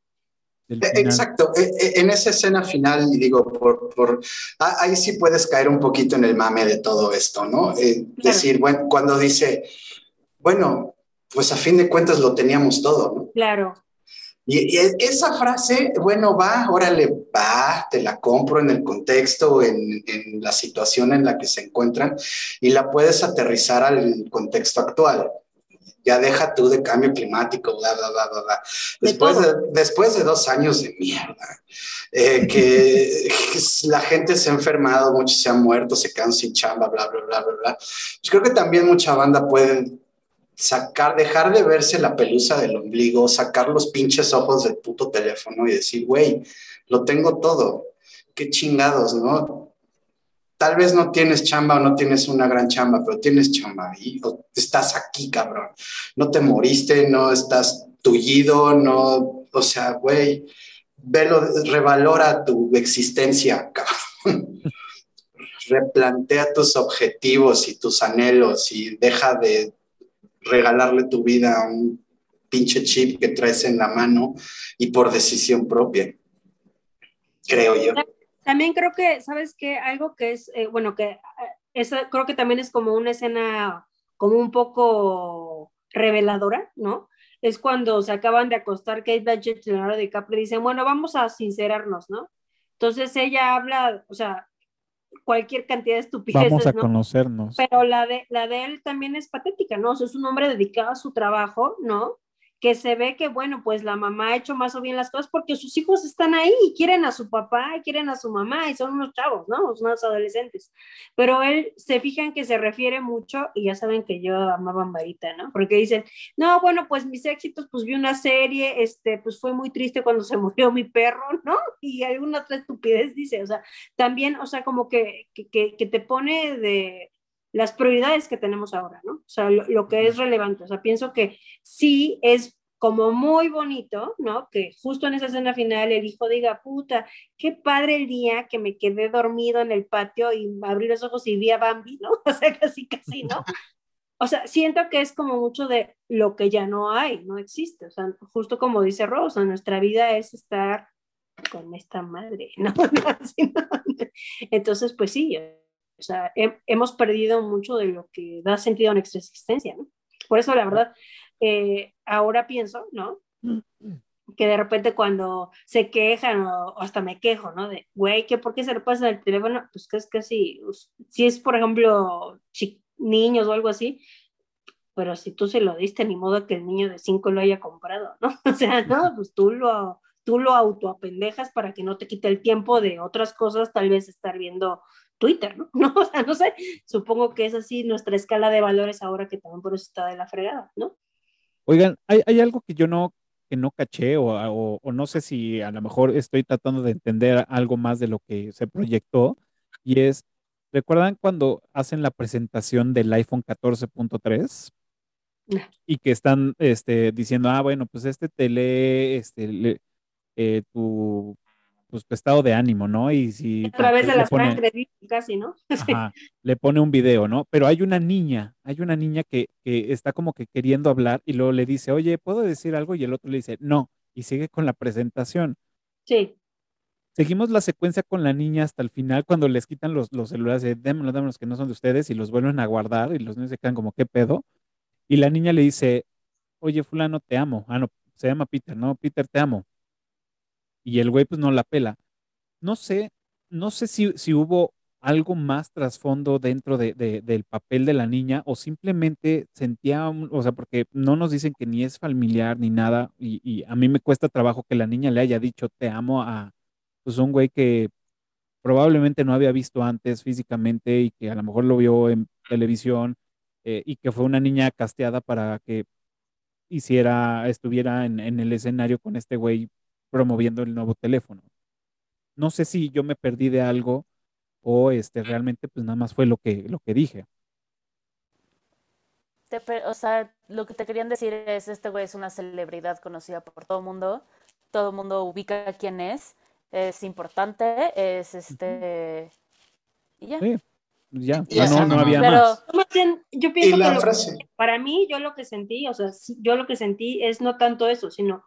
Eh, exacto, eh, eh, en esa escena final, y digo, por, por, ahí sí puedes caer un poquito en el mame de todo esto, ¿no? Decir, bueno, cuando dice, bueno, pues a fin de cuentas lo teníamos todo, ¿no? Claro. Y, esa frase, bueno, va, órale, va, te la compro en el contexto, en, en la situación en la que se encuentran, y la puedes aterrizar al contexto actual ya deja tú de cambio climático, bla, bla, bla, bla, bla. Después de, después de dos años de mierda, eh, que, la gente se ha enfermado, muchos se han muerto, se quedan sin chamba, bla, bla, bla, bla, bla. Yo creo que también mucha banda puede sacar, dejar de verse la pelusa del ombligo, sacar los pinches ojos del puto teléfono y decir, güey, lo tengo todo. Qué chingados, ¿no? Tal vez no tienes chamba o no tienes una gran chamba, pero tienes chamba y estás aquí, cabrón. No te moriste, no estás tullido, no, o sea, güey, velo, revalora tu existencia, (laughs) cabrón. Replantea tus objetivos y tus anhelos y deja de regalarle tu vida a un pinche chip que traes en la mano y por decisión propia, creo yo. También creo que, ¿sabes qué? Algo que es, eh, bueno, que eso creo que también es como una escena como un poco reveladora, ¿no? Es cuando se acaban de acostar Kate Blanchett y Leonardo DiCaprio y dicen, bueno, vamos a sincerarnos, ¿no? Entonces ella habla, o sea, cualquier cantidad de estupideces. Vamos a ¿no? conocernos. Pero la de, la de él también es patética, ¿no? O sea, es un hombre dedicado a su trabajo, ¿no? Que se ve que, bueno, pues la mamá ha hecho más o bien las cosas porque sus hijos están ahí y quieren a su papá y quieren a su mamá y son unos chavos, ¿no? Son unos adolescentes. Pero él se fijan que se refiere mucho y ya saben que yo amaba Marita, ¿no? Porque dicen, no, bueno, pues mis éxitos, pues vi una serie, este, pues fue muy triste cuando se murió mi perro, (laughs) ¿no? Y alguna otra estupidez dice, o sea, también, o sea, como que, que, que te pone de las prioridades que tenemos ahora, ¿no? O sea, lo, que es relevante. O sea, pienso que sí es como muy bonito, ¿no? Que justo en esa escena final el hijo diga, puta, qué padre el día que me quedé dormido en el patio y abrí los ojos y vi a Bambi, ¿no? (laughs) O sea, casi, casi, ¿no? (laughs) O sea, siento que es como mucho de lo que ya no hay, no existe. O sea, justo como dice Rosa, nuestra vida es estar con esta madre, (laughs) ¿no? Entonces, pues sí, o sea, hemos perdido mucho de lo que da sentido a nuestra existencia, ¿no? Por eso, la verdad, eh, ahora pienso, ¿no? Que de repente cuando se quejan o, hasta me quejo, ¿no? De, güey, ¿qué, ¿por qué se le pasa el teléfono? Pues que es que si, si es, por ejemplo, niños o algo así, pero si tú se lo diste, ni modo que el niño de cinco lo haya comprado, ¿no? (laughs) O sea, no, pues tú lo, tú lo autoapendejas para que no te quite el tiempo de otras cosas, tal vez estar viendo Twitter, ¿no? (laughs) ¿no? O sea, no sé, supongo que es así nuestra escala de valores ahora que también por eso está de la fregada, ¿no? Oigan, hay, hay algo que yo no, que no caché o, o, o, no sé si a lo mejor estoy tratando de entender algo más de lo que se proyectó y es, ¿recuerdan cuando hacen la presentación del iPhone 14.3? Y que están este, diciendo, ah, bueno, pues este te lee este, eh, tu pues, estado de ánimo, ¿no? Y si... A través de las pone, casi, ¿no? (laughs) Ajá, le pone un video, ¿no? Pero hay una niña, hay una niña que, que está como que queriendo hablar y luego le dice, oye, ¿puedo decir algo? Y el otro le dice, no, y sigue con la presentación. Sí. Seguimos la secuencia con la niña hasta el final cuando les quitan los, los celulares de démonos, démonos que no son de ustedes y los vuelven a guardar y los niños se quedan como, ¿qué pedo? Y la niña le dice, oye, fulano, te amo. Ah, no, se llama Peter, ¿no? Peter, te amo y el güey pues no la pela. No sé, no sé si, si hubo algo más trasfondo dentro de, del papel de la niña o simplemente sentía, o sea, porque no nos dicen que ni es familiar ni nada y, a mí me cuesta trabajo que la niña le haya dicho te amo a pues un güey que probablemente no había visto antes físicamente y que a lo mejor lo vio en televisión eh, y que fue una niña casteada para que hiciera, estuviera en, en el escenario con este güey promoviendo el nuevo teléfono. No sé si yo me perdí de algo o este realmente pues nada más fue lo que lo que dije. o sea, lo que te querían decir es este güey es una celebridad conocida por todo el mundo, todo el mundo ubica quién es, es importante, es este y ya. Sí, ya, ya no, no, había más. Yo pienso que para mí yo lo que sentí, o sea, yo lo que sentí es no tanto eso, sino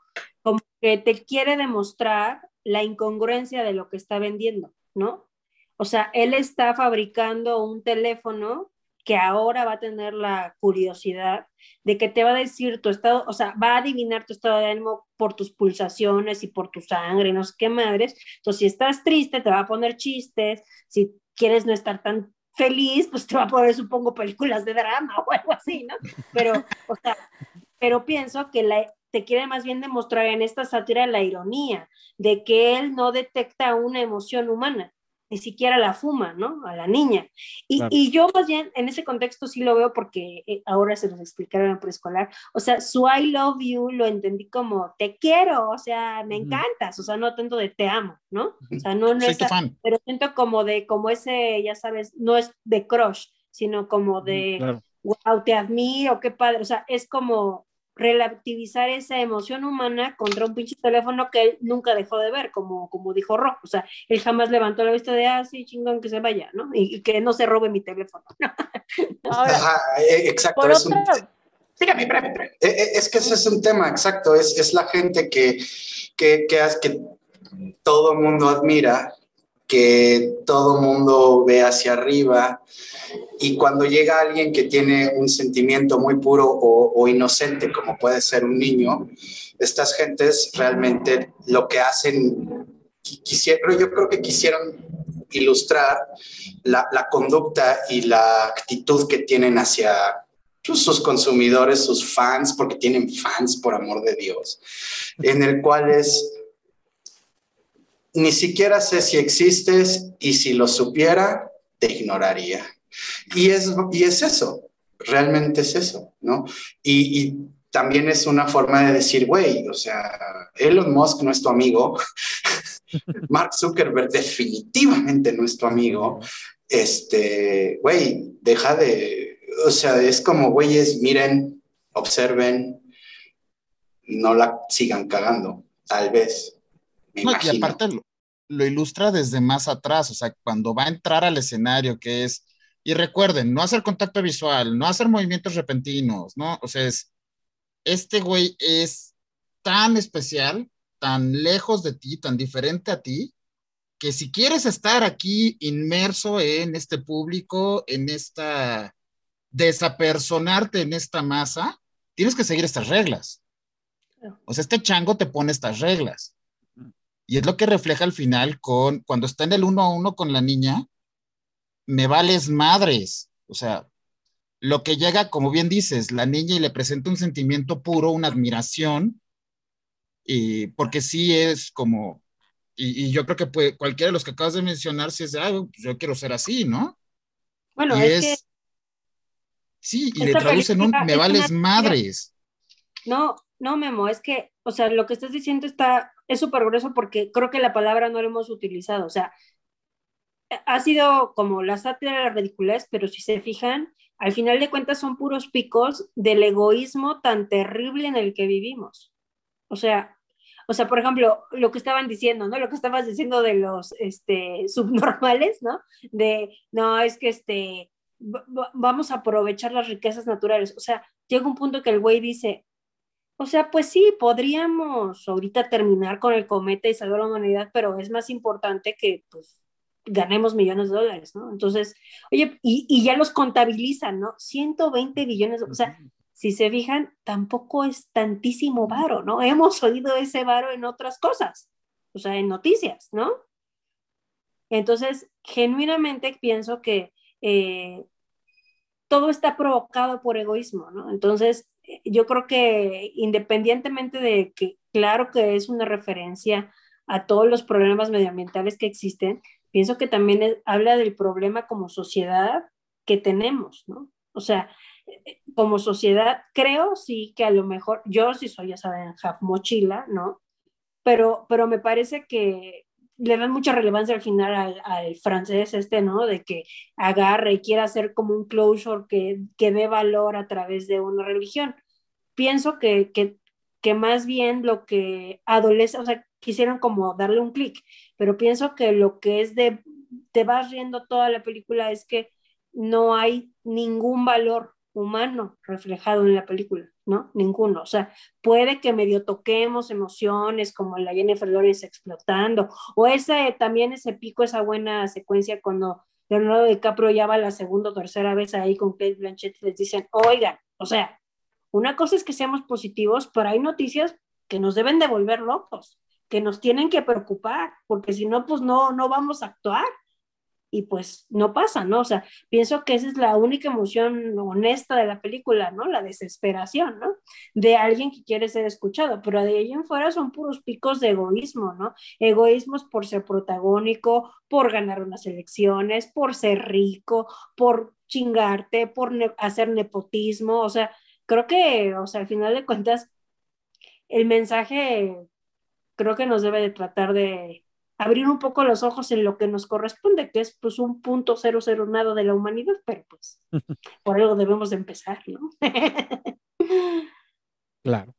que te quiere demostrar la incongruencia de lo que está vendiendo, ¿no? O sea, él está fabricando un teléfono que ahora va a tener la curiosidad de que te va a decir tu estado, o sea, va a adivinar tu estado de ánimo por tus pulsaciones y por tu sangre, no sé qué madres. Entonces, si estás triste, te va a poner chistes, si quieres no estar tan feliz, pues te va a poner, supongo, películas de drama o algo así, ¿no? Pero, o sea, pero pienso que la, te quiere más bien demostrar en esta sátira la ironía de que él no detecta una emoción humana, ni siquiera la fuma, ¿no? A la niña. Y, yo más bien en ese contexto sí lo veo porque eh, ahora se los explicaron en preescolar. O sea, su I love you lo entendí como te quiero, o sea, me encantas, o sea, no tanto de te amo, ¿no? O sea, no, es, pero siento como de, como ese, ya sabes, no es de crush, sino como de, wow, te admiro, qué padre, o sea, es como relativizar esa emoción humana contra un pinche teléfono que él nunca dejó de ver, como, como dijo Rock. O sea, él jamás levantó la vista de, ah, sí, chingón, que se vaya, ¿no? Y, que no se robe mi teléfono. (laughs) Ajá, eh, exacto. Es, un... Es que ese es un tema, exacto. Es, es la gente que, que, que, que todo mundo admira que todo mundo ve hacia arriba y cuando llega alguien que tiene un sentimiento muy puro o, inocente, como puede ser un niño, estas gentes realmente lo que hacen, quisieron, yo creo que quisieron ilustrar la, conducta y la actitud que tienen hacia pues, sus consumidores, sus fans, porque tienen fans, por amor de Dios, en el cual es ni siquiera sé si existes y si lo supiera, te ignoraría. Y es, y es eso, realmente es eso, ¿no? Y, también es una forma de decir, güey, o sea, Elon Musk no es tu amigo, (laughs) Mark Zuckerberg definitivamente no es tu amigo, este, güey, deja de, o sea, es como, güeyes, miren, observen, no la sigan cagando, tal vez y aparte lo, ilustra desde más atrás, o sea, cuando va a entrar al escenario, que es, y recuerden, no hacer contacto visual, no hacer movimientos repentinos, ¿no? O sea, es, este güey es tan especial, tan lejos de ti, tan diferente a ti, que si quieres estar aquí inmerso en este público, en esta, desapersonarte en esta masa, tienes que seguir estas reglas. O sea, este chango te pone estas reglas. Y es lo que refleja al final con cuando está en el uno a uno con la niña, me vales madres. O sea, lo que llega, como bien dices, la niña y le presenta un sentimiento puro, una admiración, y porque sí es como, y, yo creo que puede, cualquiera de los que acabas de mencionar, si es de, pues yo quiero ser así, ¿no? Bueno, es, que... Sí, y le traducen un, me vales madres. No, no, Memo, es que, o sea, lo que estás diciendo está es súper grueso porque creo que la palabra no la hemos utilizado. O sea, ha sido como la sátira de la ridiculez, pero si se fijan, al final de cuentas son puros picos del egoísmo tan terrible en el que vivimos. O sea, o sea, por ejemplo, lo que estaban diciendo, ¿no? Lo que estabas diciendo de los este, (laughs) subnormales, ¿no? De, no, es que este, vamos a aprovechar las riquezas naturales. O sea, llega un punto que el güey dice, o sea, pues sí, podríamos ahorita terminar con el cometa y salvar a la humanidad, pero es más importante que pues ganemos millones de dólares, ¿no? Entonces, oye, y, ya los contabilizan, ¿no? 120 billones, o sea, si se fijan, tampoco es tantísimo varo, ¿no? Hemos oído ese varo en otras cosas, o sea, en noticias, ¿no? Entonces, genuinamente pienso que eh, todo está provocado por egoísmo, ¿no? Entonces, yo creo que independientemente de que, claro que es una referencia a todos los problemas medioambientales que existen, pienso que también habla del problema como sociedad que tenemos, ¿no? O sea, como sociedad, creo sí que a lo mejor, yo sí soy, ya saben, mochila, ¿no? Pero, pero me parece que le dan mucha relevancia al final al, al, francés este, ¿no? De que agarre y quiera hacer como un closure que, que dé valor a través de una religión. Pienso que, que, que más bien lo que adolece, o sea, quisieron como darle un clic, pero pienso que lo que es de, te vas riendo toda la película es que no hay ningún valor humano reflejado en la película. ¿no? Ninguno. O sea, puede que medio toquemos emociones como la Jennifer Lawrence explotando, o ese, también ese pico, esa buena secuencia cuando Leonardo DiCaprio ya va la segunda o tercera vez ahí con Kate Blanchett y les dicen, oigan, o sea, una cosa es que seamos positivos, pero hay noticias que nos deben de volver locos, que nos tienen que preocupar, porque si no, pues no, no vamos a actuar y pues no pasa, ¿no? O sea, pienso que esa es la única emoción honesta de la película, ¿no? La desesperación, ¿no? De alguien que quiere ser escuchado, pero de ahí en fuera son puros picos de egoísmo, ¿no? Egoísmos por ser protagónico, por ganar unas elecciones, por ser rico, por chingarte, por hacer nepotismo, o sea, creo que, o sea, al final de cuentas, el mensaje creo que nos debe de tratar de abrir un poco los ojos en lo que nos corresponde, que es pues un punto cero cero nada de la humanidad, pero pues (laughs) por algo debemos de empezar, ¿no? (laughs) claro.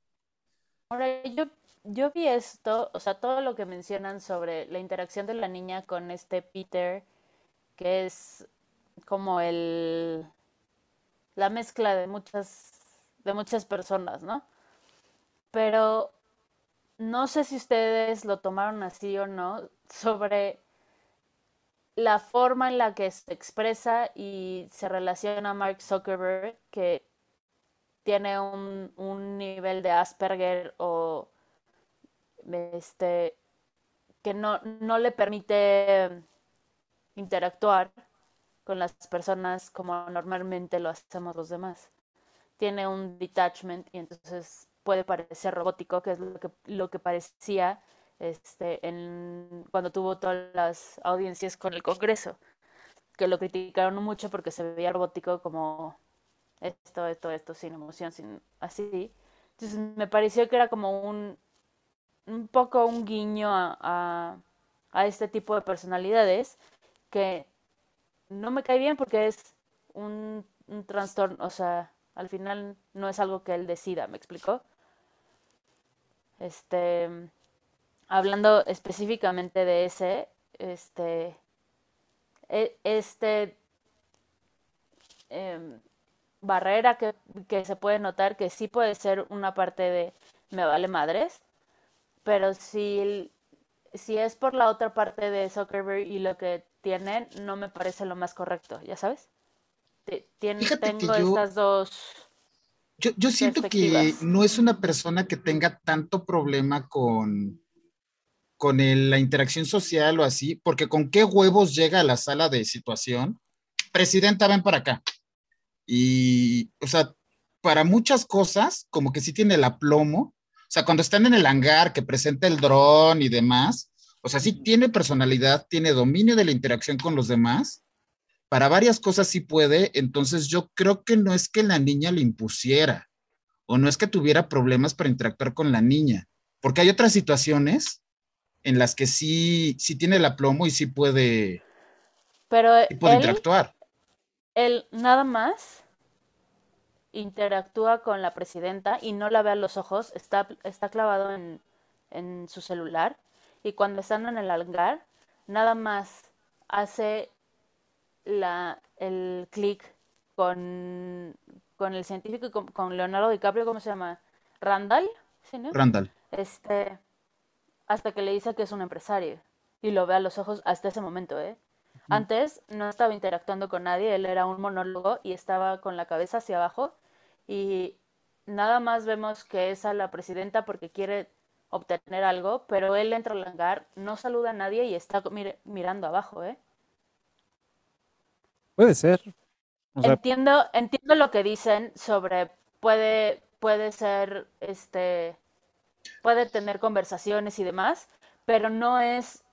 Ahora, yo, yo vi esto, o sea, todo lo que mencionan sobre la interacción de la niña con este Peter, que es como el la mezcla de muchas de muchas personas, ¿no? Pero no sé si ustedes lo tomaron así o no, sobre la forma en la que se expresa y se relaciona a Mark Zuckerberg, que tiene un, un nivel de Asperger o este que no, no le permite interactuar con las personas como normalmente lo hacemos los demás. Tiene un detachment y entonces puede parecer robótico, que es lo que, lo que parecía este, en, cuando tuvo todas las audiencias con el Congreso, que lo criticaron mucho porque se veía robótico como esto, esto, esto, sin emoción, sin así. Entonces me pareció que era como un, un poco un guiño a, a, este tipo de personalidades que no me cae bien porque es un, un, trastorno, o sea, al final no es algo que él decida, ¿me explicó? Este, hablando específicamente de ese, este, e, este em, barrera que, que, se puede notar que sí puede ser una parte de me vale madres, pero si, si es por la otra parte de Zuckerberg y lo que tienen, no me parece lo más correcto, ¿ya sabes? Tengo estas dos. Yo, yo siento que no es una persona que tenga tanto problema con, con la interacción social o así, porque con qué huevos llega a la sala de situación. Presidenta, ven para acá. Y, o sea, para muchas cosas, como que sí tiene el aplomo. O sea, cuando están en el hangar, que presenta el dron y demás, o sea, sí tiene personalidad, tiene dominio de la interacción con los demás. Para varias cosas sí puede, entonces yo creo que no es que la niña le impusiera o no es que tuviera problemas para interactuar con la niña, porque hay otras situaciones en las que sí, sí tiene el aplomo y sí puede, Pero puede interactuar. Él nada más interactúa con la presidenta y no la ve a los ojos, está, está clavado en, en su celular y cuando están en el hangar, nada más hace la, el clic con, con el científico, con, con, Leonardo DiCaprio, ¿cómo se llama? Randall. ¿sí, no? Randall. Este, hasta que le dice que es un empresario y lo ve a los ojos hasta ese momento, ¿eh? Antes no estaba interactuando con nadie, él era un monólogo y estaba con la cabeza hacia abajo y nada más vemos que es a la presidenta porque quiere obtener algo, pero él entra al hangar, no saluda a nadie y está mirando abajo, ¿eh? Puede ser. entiendo, entiendo lo que dicen sobre puede, puede ser este puede tener conversaciones y demás, pero no es,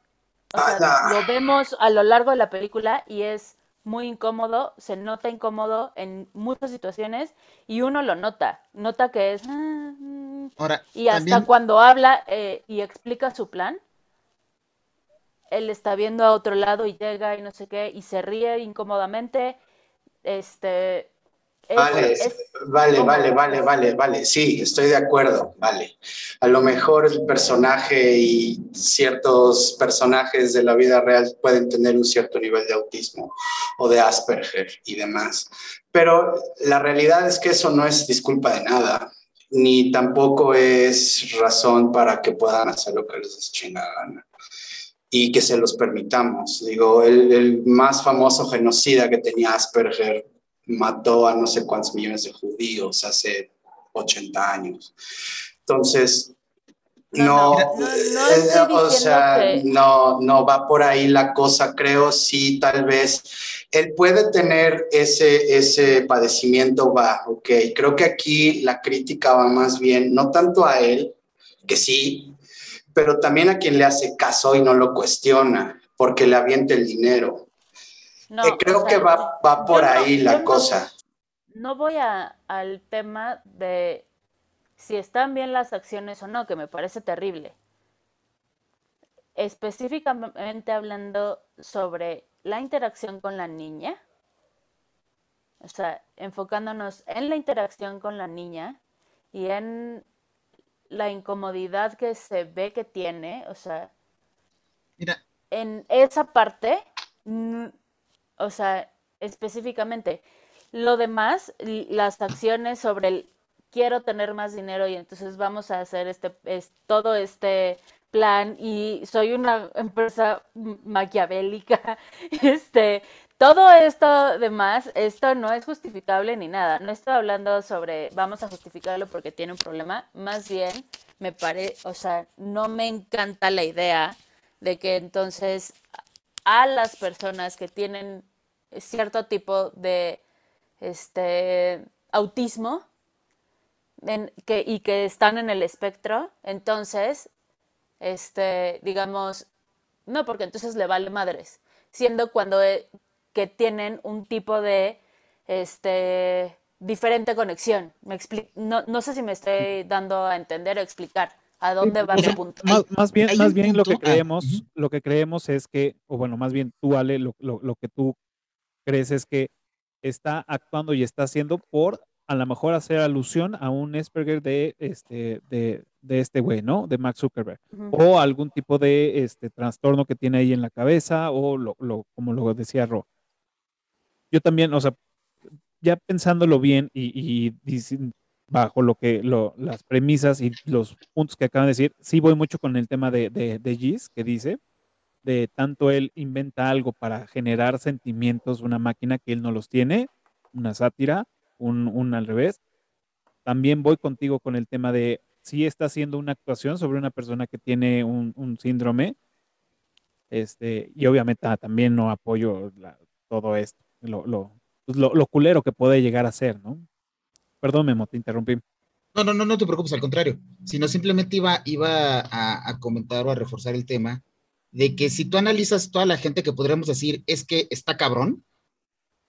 o sea, lo vemos a lo largo de la película y es muy incómodo, se nota incómodo en muchas situaciones y uno lo nota, nota que es... Ah, mm". y hasta cuando habla eh, y explica su plan, él está viendo a otro lado y llega y no sé qué, y se ríe incómodamente, este, Vale, vale, vale, vale, vale, vale, sí, estoy de acuerdo, vale. A lo mejor el personaje y ciertos personajes de la vida real pueden tener un cierto nivel de autismo o de Asperger y demás, pero la realidad es que eso no es disculpa de nada, ni tampoco es razón para que puedan hacer lo que les chinga gana y que se los permitamos. Digo, el, el más famoso genocida que tenía Asperger mató a no sé cuántos millones de judíos hace 80 años. Entonces, no, eh, o sea, no, no va por ahí la cosa, creo, sí, tal vez. Él puede tener ese, ese padecimiento, va, ok. Creo que aquí la crítica va más bien, no tanto a él, que sí, pero también a quien le hace caso y no lo cuestiona, porque le avienta el dinero. No, eh, creo que va, va por ahí la cosa. No, voy a, al tema de si están bien las acciones o no, que me parece terrible. Específicamente hablando sobre la interacción con la niña, o sea, enfocándonos en la interacción con la niña y en la incomodidad que se ve que tiene, o sea, Mira. en esa parte o sea, específicamente. Lo demás, las acciones sobre el quiero tener más dinero y entonces vamos a hacer este, es, todo este plan y soy una empresa maquiavélica, (laughs) este, todo esto demás, esto no es justificable ni nada. No estoy hablando sobre vamos a justificarlo porque tiene un problema. Más bien, me parece, o sea, no me encanta la idea de que entonces a las personas que tienen cierto tipo de este autismo que, y que están en el espectro, entonces, este, digamos, no, porque entonces le vale madres, siendo cuando que tienen un tipo de este, diferente conexión. Me no, no, sé si me estoy dando a entender o explicar a dónde va el punto. Más, bien, más bien lo que ah, creemos, lo que creemos es que, o bueno, más bien tú, Ale, lo, lo, que tú crees es que está actuando y está haciendo por a lo mejor hacer alusión a un Asperger de este, de, de este güey, ¿no? De Max Zuckerberg. O algún tipo de este, trastorno que tiene ahí en la cabeza, o lo, lo, como lo decía Ro yo también, o sea, ya pensándolo bien y, bajo lo que las premisas y los puntos que acaban de decir, sí voy mucho con el tema de, de, Gis, que dice, de tanto él inventa algo para generar sentimientos, una máquina que él no los tiene, una sátira, un, al revés. También voy contigo con el tema de si está haciendo una actuación sobre una persona que tiene un, síndrome, este, y obviamente ah, también no apoyo todo esto lo, pues, lo, lo, culero que puede llegar a ser, ¿no? Perdón, Memo, te interrumpí. No, no, no, no te preocupes, al contrario, sino simplemente iba, iba a, comentar o a reforzar el tema de que si tú analizas toda la gente que podríamos decir es que está cabrón,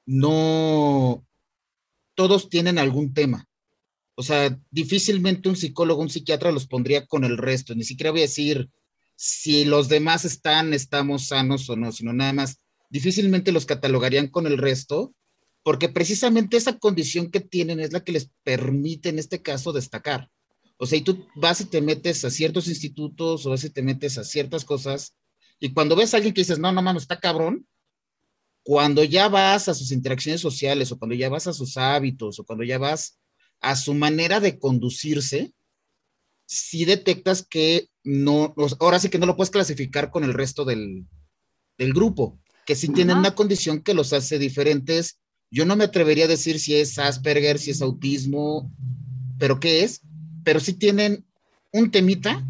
no, todos tienen algún tema. O sea, difícilmente un psicólogo, un psiquiatra los pondría con el resto, ni siquiera voy a decir si los demás están, estamos sanos o no, sino nada más difícilmente los catalogarían con el resto, porque precisamente esa condición que tienen es la que les permite en este caso destacar. O sea, y tú vas y te metes a ciertos institutos o vas y te metes a ciertas cosas, y cuando ves a alguien que dices, no, no mames, está cabrón, cuando ya vas a sus interacciones sociales o cuando ya vas a sus hábitos o cuando ya vas a su manera de conducirse, sí detectas que no, ahora sí que no lo puedes clasificar con el resto del grupo que sí tienen una condición que los hace diferentes. Yo no me atrevería a decir si es Asperger, si es autismo, pero qué es, pero sí tienen un temita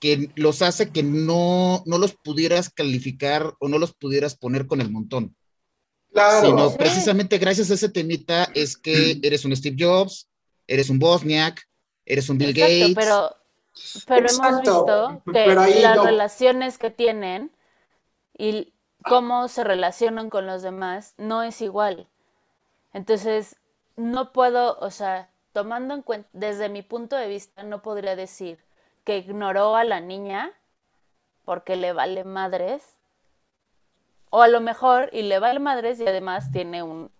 que los hace que no, no los pudieras calificar o no los pudieras poner con el montón. Claro. Sino precisamente gracias a ese temita es que (clears throat) eres un Steve Jobs, eres un Bosniak, eres un Bill Gates. Pero, pero hemos visto que las relaciones que tienen y cómo se relacionan con los demás no es igual. Entonces, no puedo, o sea, tomando en cuenta, desde mi punto de vista, no podría decir que ignoró a la niña porque le vale madres. O a lo mejor, y le vale madres y además tiene un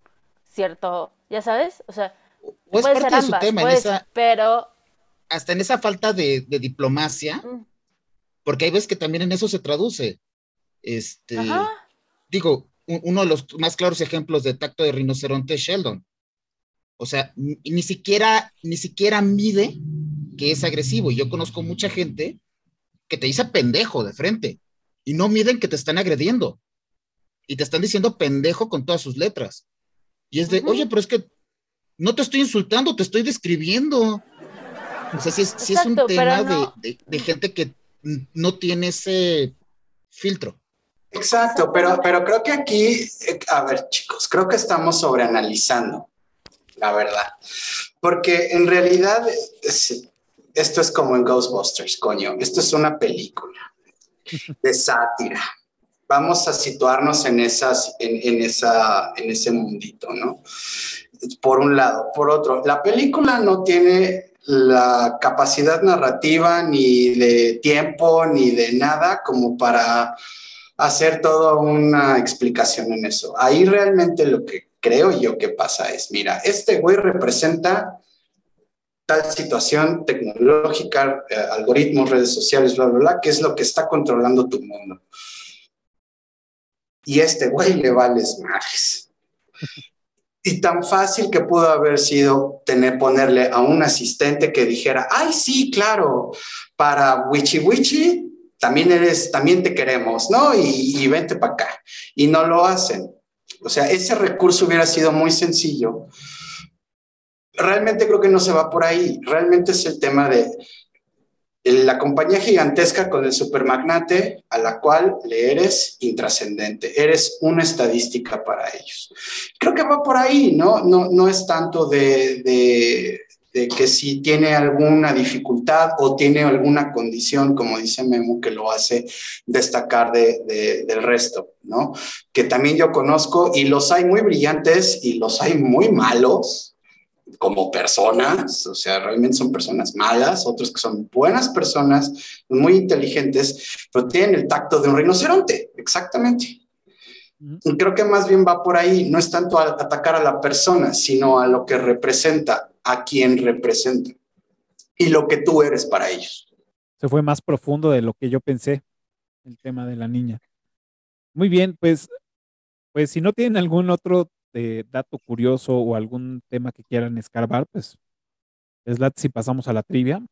cierto, ya sabes, o sea, puede ser ambas, pero... Hasta en esa falta de, diplomacia, mm. porque hay veces que también en eso se traduce. Este, digo, uno de los más claros ejemplos de tacto de rinoceronte es Sheldon. O sea, ni, siquiera, ni siquiera mide que es agresivo. Y yo conozco mucha gente que te dice pendejo de frente y no miden que te están agrediendo. Y te están diciendo pendejo con todas sus letras. Y es de, oye, pero es que no te estoy insultando, te estoy describiendo. O sea, si es, un tema de gente que no tiene ese filtro. Exacto, pero, pero creo que aquí, eh, a ver chicos, creo que estamos sobreanalizando, la verdad, porque en realidad esto es como en Ghostbusters, coño, esto es una película de sátira. Vamos a situarnos en, esas, en, en, esa, en ese mundito, ¿no? Por un lado. Por otro, la película no tiene la capacidad narrativa ni de tiempo ni de nada como para hacer toda una explicación en eso. Ahí realmente lo que creo yo que pasa es, mira, este güey representa tal situación tecnológica, eh, algoritmos, redes sociales, bla, bla, bla, que es lo que está controlando tu mundo. Y este güey le vales madres. Y tan fácil que pudo haber sido tener, ponerle a un asistente que dijera, ay, sí, claro, para Wichi Wichi, también eres, también te queremos, ¿no? Y, y vente para acá. Y no lo hacen. O sea, ese recurso hubiera sido muy sencillo. Realmente creo que no se va por ahí. Realmente es el tema de la compañía gigantesca con el supermagnate a la cual le eres intrascendente, eres una estadística para ellos. Creo que va por ahí, ¿no? No, no es tanto de, de, que si tiene alguna dificultad o tiene alguna condición, como dice Memo, que lo hace destacar de, del resto, ¿no? Que también yo conozco y los hay muy brillantes y los hay muy malos, como personas, o sea, realmente son personas malas, otros que son buenas personas, muy inteligentes, pero tienen el tacto de un rinoceronte, exactamente. Y creo que más bien va por ahí, no es tanto a atacar a la persona, sino a lo que representa, a quien representa y lo que tú eres para ellos. Se fue más profundo de lo que yo pensé, el tema de la niña. Muy bien, pues, pues si no tienen algún otro de dato curioso o algún tema que quieran escarbar, pues es la si pasamos a la trivia.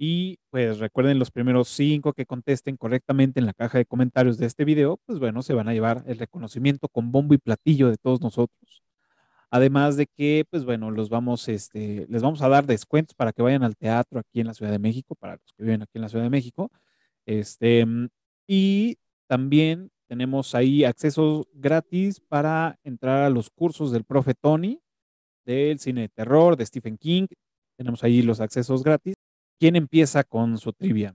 Y pues recuerden los primeros cinco que contesten correctamente en la caja de comentarios de este video, pues bueno, se van a llevar el reconocimiento con bombo y platillo de todos nosotros. Además de que, pues bueno, los vamos, este, les vamos a dar descuentos para que vayan al teatro aquí en la Ciudad de México, para los que viven aquí en la Ciudad de México. Este, y también tenemos ahí accesos gratis para entrar a los cursos del profe Tony, del cine de terror, de Stephen King. Tenemos ahí los accesos gratis. ¿Quién empieza con su trivia?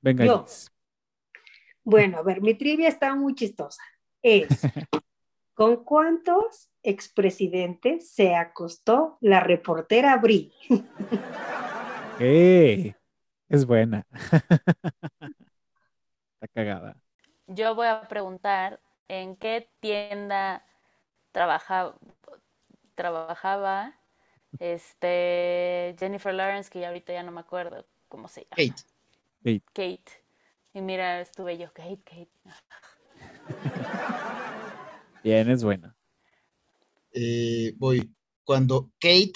Venga, Yo. Bueno, a ver, mi trivia está muy chistosa. Es, (laughs) ¿con cuántos expresidentes se acostó la reportera Bri? (laughs) ¡Eh! Es buena. (laughs) Está cagada yo voy a preguntar en qué tienda trabaja, trabajaba este, Jennifer Lawrence, que ya ahorita ya no me acuerdo cómo se llama. Kate. Kate. Kate. Y mira, estuve yo, Kate, Kate. (laughs) Bien, es buena. Eh, voy. Cuando Kate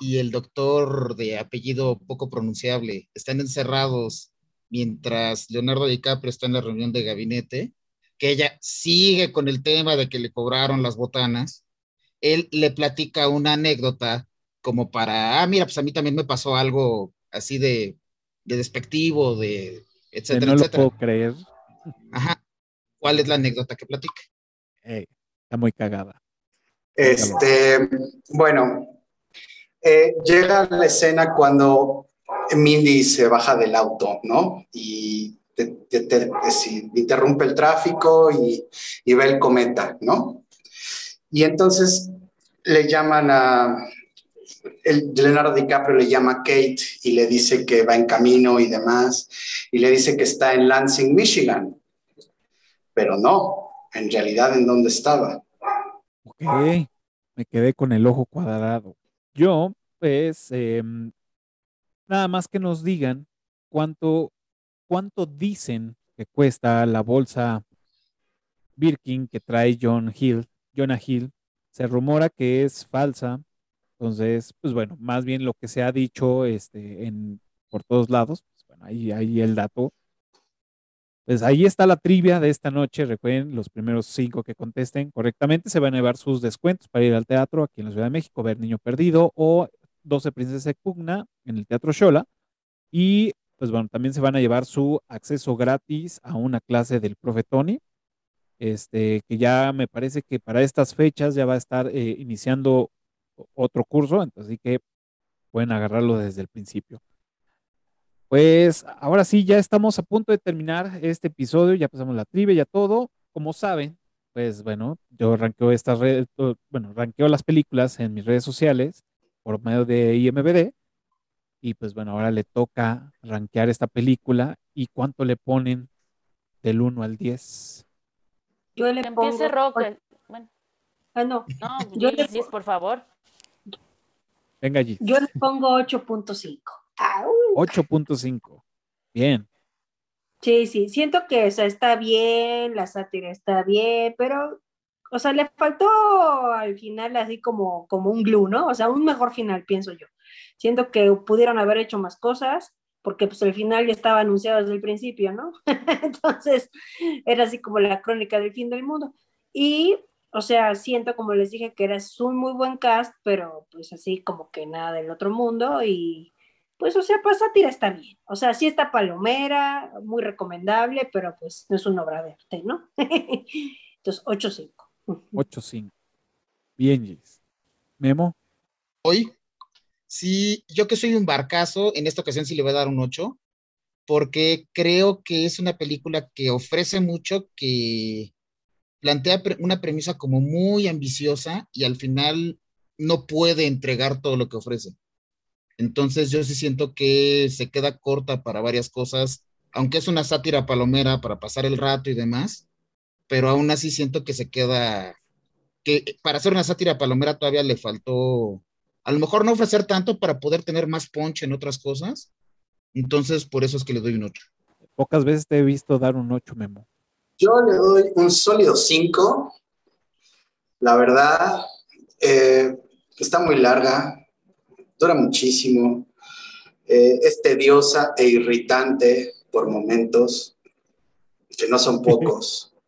y el doctor de apellido poco pronunciable están encerrados mientras Leonardo DiCaprio está en la reunión de gabinete, que ella sigue con el tema de que le cobraron las botanas, él le platica una anécdota como para, ah, mira, pues a mí también me pasó algo así de, despectivo, de etcétera, no etcétera. lo puedo creer. Ajá. ¿Cuál es la anécdota que platica? Está muy cagada. Este, bueno, eh, llega la escena cuando Mindy se baja del auto, ¿no? Y interrumpe el tráfico y, ve el cometa, ¿no? Y entonces le llaman a, el Leonardo DiCaprio le llama a Kate y le dice que va en camino y demás, y le dice que está en Lansing, Michigan, pero no, en realidad en dónde estaba. Ok, me quedé con el ojo cuadrado. Yo, pues, eh, Nada más que nos digan cuánto, cuánto dicen que cuesta la bolsa Birkin que trae John Hill, Jonah Hill. Se rumora que es falsa. Entonces, pues bueno, más bien lo que se ha dicho este, en, por todos lados, pues bueno, ahí, ahí el dato. Pues ahí está la trivia de esta noche. Recuerden, los primeros cinco que contesten correctamente se van a llevar sus descuentos para ir al teatro aquí en la Ciudad de México, ver Niño Perdido o 12 Princesas Pugna en el Teatro Shola. Y pues bueno, también se van a llevar su acceso gratis a una clase del profe Tony, este, que ya me parece que para estas fechas ya va a estar eh, iniciando otro curso, entonces así que pueden agarrarlo desde el principio. Pues ahora sí, ya estamos a punto de terminar este episodio, ya pasamos la trivia, ya todo. Como saben, pues bueno, yo ranqueo estas redes, bueno, ranqueo las películas en mis redes sociales por medio de IMBD. Y pues bueno, ahora le toca rankear esta película y cuánto le ponen del 1 al 10. Yo le pongo... Empiece Roque. Bueno. Ah, no. No, yo le... 10, por favor. Venga allí. Yo le pongo 8.5. 8.5. Bien. Sí, sí, siento que o está bien, la sátira está bien, pero o sea, le faltó al final así como, como un glue, ¿no? O sea, un mejor final, pienso yo. Siento que pudieron haber hecho más cosas, porque pues el final ya estaba anunciado desde el principio, ¿no? (laughs) Entonces era así como la crónica del fin del mundo. Y, o sea, siento como les dije que era un muy buen cast, pero pues así como que nada del otro mundo y pues, o sea, pues sátira está bien. O sea, sí está palomera, muy recomendable, pero pues no es una obra de arte, ¿no? (laughs) Entonces, 8-5. 8-5. Bien, Gis. Memo. Hoy Sí, yo que soy un barcazo, en esta ocasión sí le voy a dar un 8, porque creo que es una película que ofrece mucho, que plantea una premisa como muy ambiciosa y al final no puede entregar todo lo que ofrece. Entonces yo sí siento que se queda corta para varias cosas, aunque es una sátira palomera para pasar el rato y demás, pero aún así siento que se queda, que para hacer una sátira palomera todavía le faltó a lo mejor no ofrecer tanto para poder tener más punch en otras cosas. Entonces, por eso es que le doy un 8. Pocas veces te he visto dar un 8, Memo. Yo le doy un sólido 5. La verdad, eh, está muy larga, dura muchísimo, eh, es tediosa e irritante por momentos, que no son pocos. (laughs)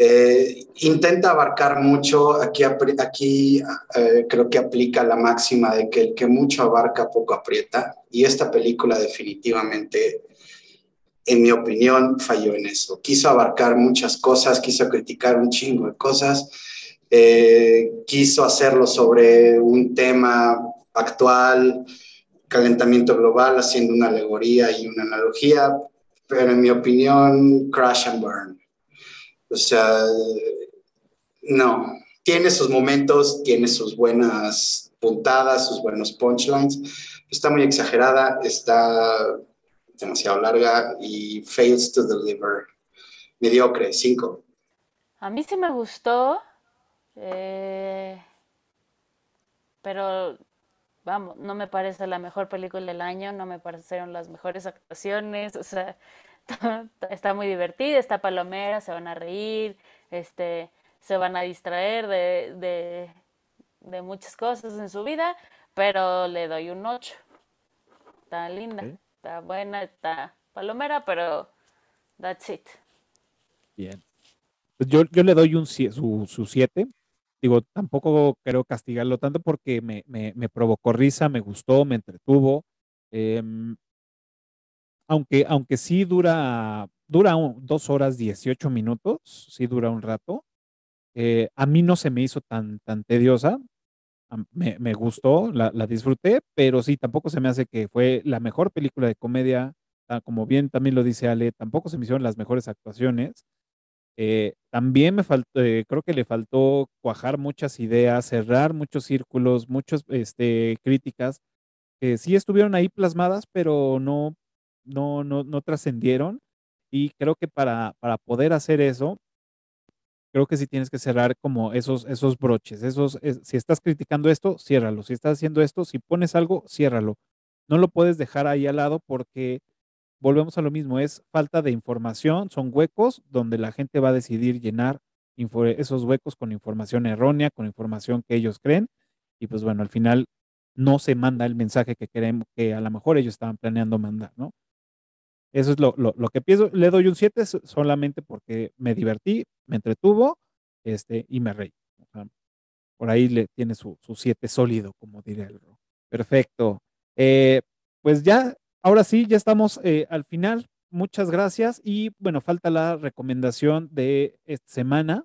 Eh, intenta abarcar mucho, aquí, aquí eh, creo que aplica la máxima de que el que mucho abarca poco aprieta y esta película definitivamente, en mi opinión, falló en eso. Quiso abarcar muchas cosas, quiso criticar un chingo de cosas, eh, quiso hacerlo sobre un tema actual, calentamiento global, haciendo una alegoría y una analogía, pero en mi opinión, crash and burn o sea, no, tiene sus momentos, tiene sus buenas puntadas, sus buenos punchlines. Está muy exagerada, está demasiado larga y fails to deliver. Mediocre, cinco. A mí sí me gustó, eh, pero vamos, no me parece la mejor película del año, no me parecieron las mejores actuaciones, o sea, (laughs) está muy divertida, está palomera, se van a reír, este, se van a distraer de, de, muchas cosas en su vida, pero le doy un 8. Está linda, está buena, está palomera, pero that's it. Bien. Pues yo, yo le doy un su 7. Digo, tampoco quiero castigarlo tanto porque me, me, provocó risa, me gustó, me entretuvo. Eh, aunque, aunque sí dura, dura dos horas 18 minutos, sí dura un rato. Eh, a mí no se me hizo tan, tan tediosa. Me, me gustó, la, la, disfruté, pero sí, tampoco se me hace que fue la mejor película de comedia. Como bien también lo dice Ale, tampoco se me hicieron las mejores actuaciones. Eh, también me faltó, eh, creo que le faltó cuajar muchas ideas, cerrar muchos círculos, muchas este, críticas que sí estuvieron ahí plasmadas, pero no, no, no, no trascendieron. Y creo que para, para poder hacer eso, creo que sí tienes que cerrar como esos, esos broches. Esos, si estás criticando esto, ciérralo. Si estás haciendo esto, si pones algo, ciérralo. No lo puedes dejar ahí al lado porque volvemos a lo mismo, es falta de información, son huecos donde la gente va a decidir llenar esos huecos con información errónea, con información que ellos creen. Y pues bueno, al final no se manda el mensaje que queremos, que a lo mejor ellos estaban planeando mandar, ¿no? Eso es lo, que pienso. Le doy un 7 solamente porque me divertí, me entretuvo este, y me reí. por ahí le tiene su 7 sólido, como diría el Perfecto. Eh, pues ya, ahora sí, ya estamos eh, al final. Muchas gracias. Y bueno, falta la recomendación de esta semana.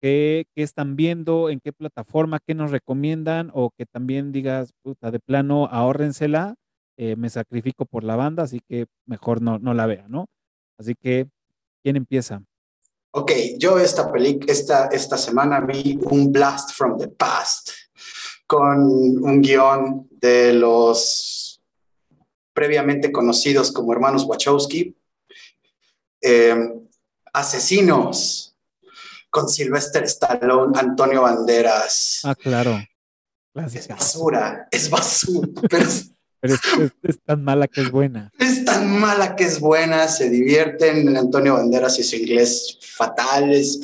¿Qué, están viendo? ¿En qué plataforma? ¿Qué nos recomiendan? O que también digas, puta, de plano, ahórrensela eh, me sacrifico por la banda, así que mejor no, no la vea, ¿no? Así que, ¿quién empieza? Ok, yo esta, esta, esta semana vi un Blast from the Past con un guion de los previamente conocidos como hermanos Wachowski. Em, asesinos con Sylvester Stallone, Antonio Banderas. Ah, claro. Es basura, es basura, (laughs) pero Pero es, tan mala que es buena. Es tan mala que es buena, se divierten. Antonio Banderas y su inglés fatales.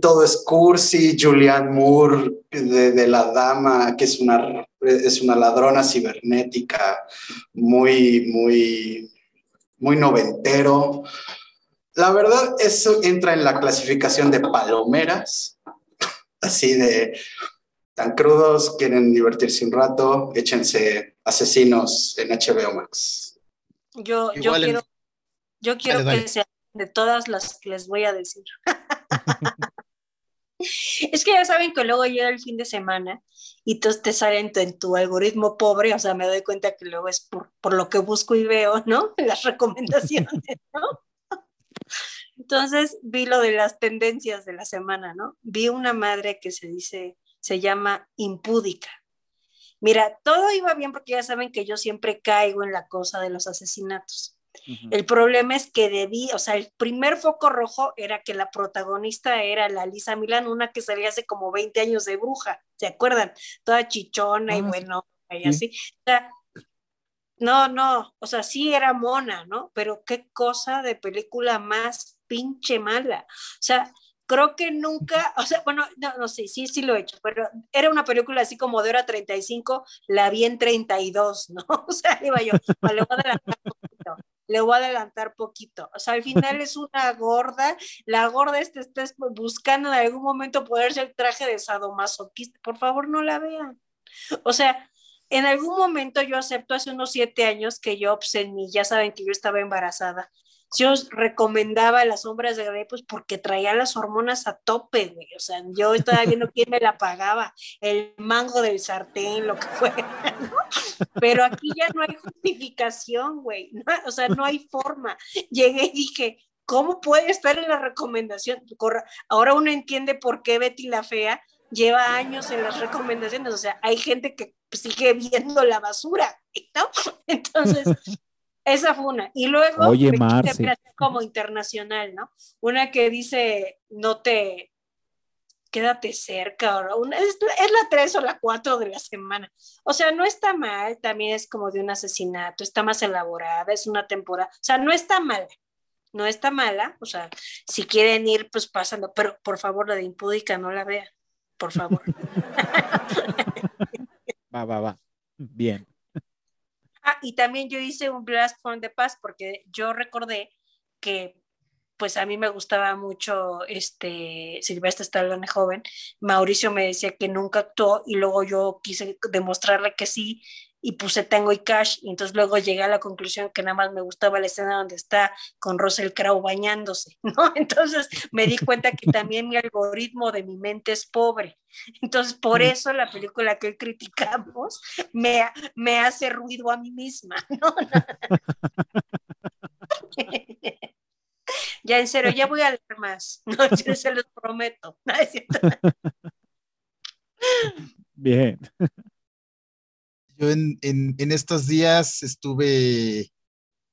Todo es cursi. Julianne Moore de, La Dama, que es una, es una ladrona cibernética, muy, muy, muy noventero. La verdad, eso entra en la clasificación de palomeras, así de tan crudos, quieren divertirse un rato, échense asesinos en HBO Max. Yo, yo quiero, yo quiero que sean de todas las que les voy a decir. (laughs) es que ya saben que luego llega el fin de semana y entonces te salen en tu, algoritmo pobre, o sea, me doy cuenta que luego es por, por lo que busco y veo, ¿no? (laughs) Las recomendaciones, ¿no? Entonces vi lo de las tendencias de la semana, ¿no? Vi una madre que se dice, se llama impúdica. Mira, todo iba bien porque ya saben que yo siempre caigo en la cosa de los asesinatos. El problema es que debí, o sea, el primer foco rojo era que la protagonista era la Lisa Milán, una que salía hace como 20 años de bruja, ¿se acuerdan? Toda chichona y ah, bueno, y así. O sea, no, no, o sea, sí era mona, ¿no? Pero qué cosa de película más pinche mala. O sea, creo que nunca, o sea, bueno, no, no sé, sí, sí lo he hecho, pero era una película así como de hora 35, la vi en 32, ¿no? (laughs) O sea, iba yo, le voy a adelantar poquito, le voy a adelantar poquito. O sea, al final es una gorda, la gorda está buscando en algún momento ponerse el traje de sadomasoquista, por favor no la vean. O sea, en algún momento yo acepto hace unos siete años que yo, pues en ya saben que yo estaba embarazada, yo recomendaba las sombras de Grey, pues porque traía las hormonas a tope, güey. O sea, yo estaba viendo quién me la pagaba, el mango del sartén, lo que fue. Pero aquí ya no hay justificación, güey. o sea, no hay forma. Llegué y dije, ¿cómo puede estar en la recomendación? Ahora uno entiende por qué Betty la Fea lleva años en las recomendaciones. O sea, hay gente que sigue viendo la basura, ¿no? Entonces, esa fue una. Y luego, Oye, como internacional, ¿no? Una que dice, no te, quédate cerca, una, es, la 3 o la 4 de la semana. O sea, no está mal, también es como de un asesinato, está más elaborada, es una temporada, o sea, no está mal, no está mala, o sea, si quieren ir, pues pasando, pero por favor, la de impúdica no la vean, por favor. (laughs) va, va, va, bien. Ah, y también yo hice un Blast from the Past porque yo recordé que pues a mí me gustaba mucho este Silvestre Stallone joven. Mauricio me decía que nunca actuó y luego yo quise demostrarle que sí y puse Tango y Cash y entonces luego llegué a la conclusión que nada más me gustaba la escena donde está con Russell Crowe bañándose, (laughs) ¿no? Entonces me di cuenta que también mi algoritmo de mi mente es pobre. Entonces por eso la película que criticamos me, me hace ruido a mí misma, (laughs) ¿no? ya en serio, ya voy a leer más, no, (laughs) yo se los prometo. Bien. Yo en, estos días estuve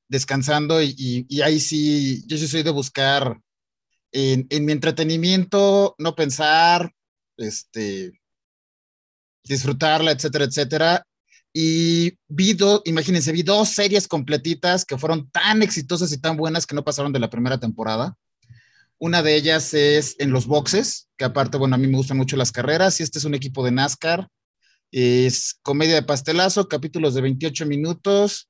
descansando y, ahí sí, yo sí soy de buscar en, mi entretenimiento, no pensar, este, disfrutarla, etcétera, etcétera. Y vi dos, imagínense, vi dos series completitas que fueron tan exitosas y tan buenas que no pasaron de la primera temporada. Una de ellas es en los boxes, que aparte, bueno, a mí me gustan mucho las carreras y este es un equipo de NASCAR es comedia de pastelazo, capítulos de 28 minutos.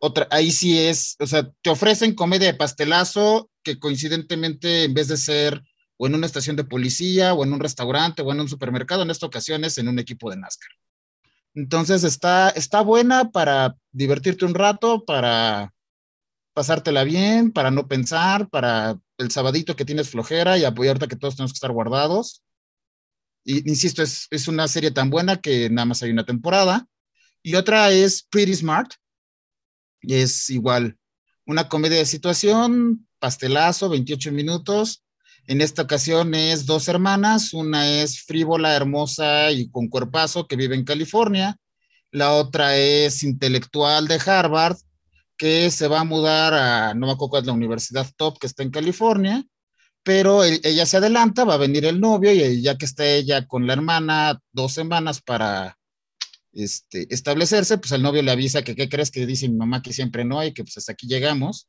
Otra, ahí sí es, o sea, te ofrecen comedia de pastelazo que coincidentemente en vez de ser o en una estación de policía o en un restaurante o en un supermercado, en esta ocasión es en un equipo de NASCAR. Entonces está, está buena para divertirte un rato, para pasártela bien, para no pensar, para el sabadito que tienes flojera y apoyarte que todos tenemos que estar guardados. Y, insisto, es, es una serie tan buena que nada más hay una temporada. Y otra es Pretty Smart. Es igual, una comedia de situación, pastelazo, 28 minutos. En esta ocasión es dos hermanas, una es frívola, hermosa y con cuerpazo que vive en California, la otra es intelectual de Harvard que se va a mudar a, no me la universidad top que está en California, pero ella se adelanta, va a venir el novio y ya que está ella con la hermana dos semanas para este, establecerse, pues el novio le avisa que, ¿qué crees? Que dice mi mamá que siempre no y que pues hasta aquí llegamos.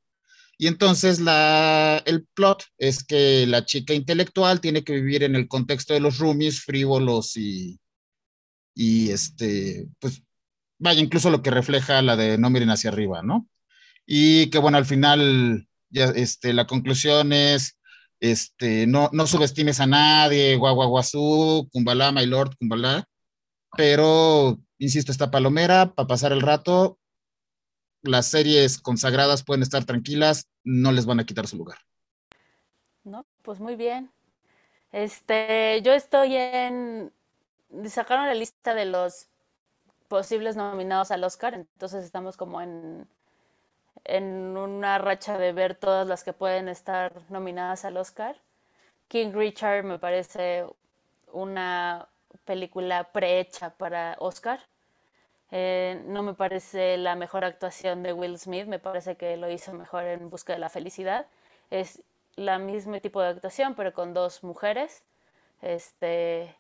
Y entonces la, el plot es que la chica intelectual tiene que vivir en el contexto de los roomies frívolos y, y este, pues vaya, incluso lo que refleja la de no miren hacia arriba, ¿no? Y que bueno, al final, ya, este, la conclusión es, este, no, no subestimes a nadie, guaguaguazú, Kumbala, my lord, Kumbala, pero, insisto, esta palomera, para pasar el rato, las series consagradas pueden estar tranquilas, no les van a quitar su lugar. No, pues muy bien. Este, yo estoy en, sacaron la lista de los posibles nominados al Oscar, entonces estamos como en, en una racha de ver todas las que pueden estar nominadas al Oscar. King Richard me parece una película prehecha para Oscar. Eh, no me parece la mejor actuación de Will Smith, me parece que lo hizo mejor en Busca de la Felicidad. Es la mismo tipo de actuación, pero con dos mujeres. Este,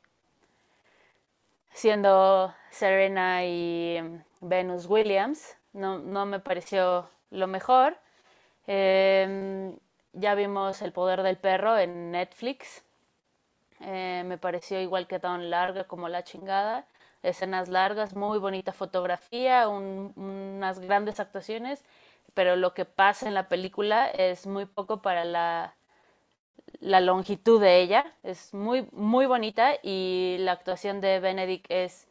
siendo Serena y Venus Williams. No, no me pareció lo mejor. Em, ya vimos El Poder del Perro en Netflix. Eh, me pareció igual que tan larga como la chingada. Escenas largas, muy bonita fotografía, unas grandes actuaciones, pero lo que pasa en la película es muy poco para la, la longitud de ella. Es muy, muy bonita y la actuación de Benedict es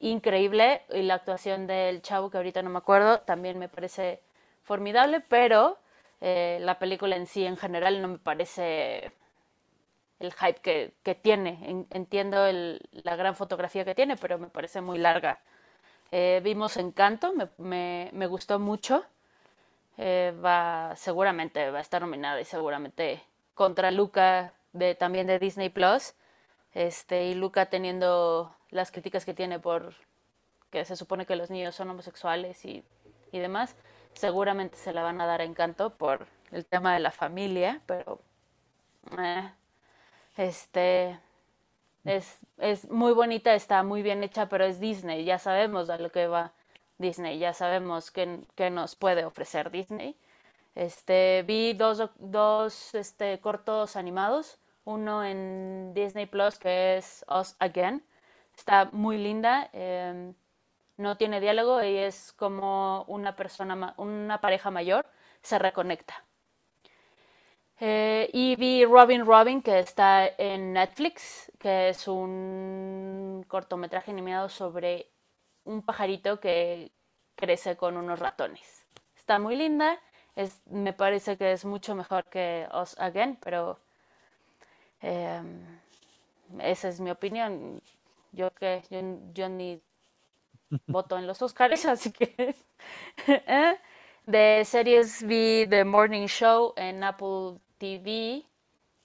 increíble y la actuación del chavo, que ahorita no me acuerdo, también me parece formidable, pero eh, la película en sí en general no me parece el hype que, tiene. entiendo la gran fotografía que tiene, pero me parece muy larga. Eh, vimos Encanto, me, me, gustó mucho. Eh, va, seguramente va a estar nominada y seguramente contra Luca de, también de Disney Plus. Este, y Luca teniendo las críticas que tiene por que se supone que los niños son homosexuales y, y demás, seguramente se la van a dar encanto por el tema de la familia, pero eh, este es, es, muy bonita, está muy bien hecha, pero es Disney, ya sabemos a lo que va Disney, ya sabemos qué, qué nos puede ofrecer Disney. Este, vi dos, dos este, cortos animados, uno en Disney Plus que es Us Again, está muy linda, em, no tiene diálogo y es como una persona, una pareja mayor se reconecta. Eh, y vi Robin Robin, que está en Netflix, que es un cortometraje animado sobre un pajarito que crece con unos ratones. Está muy linda es, me parece que es mucho mejor que Us Again, pero em, esa es mi opinión. Yo que yo, ni voto en los Oscars, (laughs) así que ¿eh? de series vi The Morning Show en Apple TV,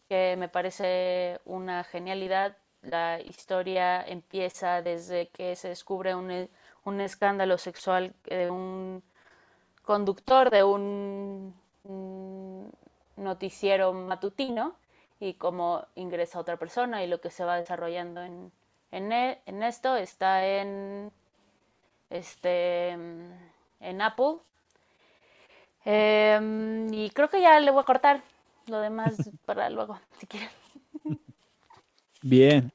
que me parece una genialidad. La historia empieza desde que se descubre un, un escándalo sexual de un conductor de un, noticiero matutino y cómo ingresa otra persona y lo que se va desarrollando en, en, e, esto está en este en Apple em, y creo que ya le voy a cortar lo demás (laughs) para luego si quieren bien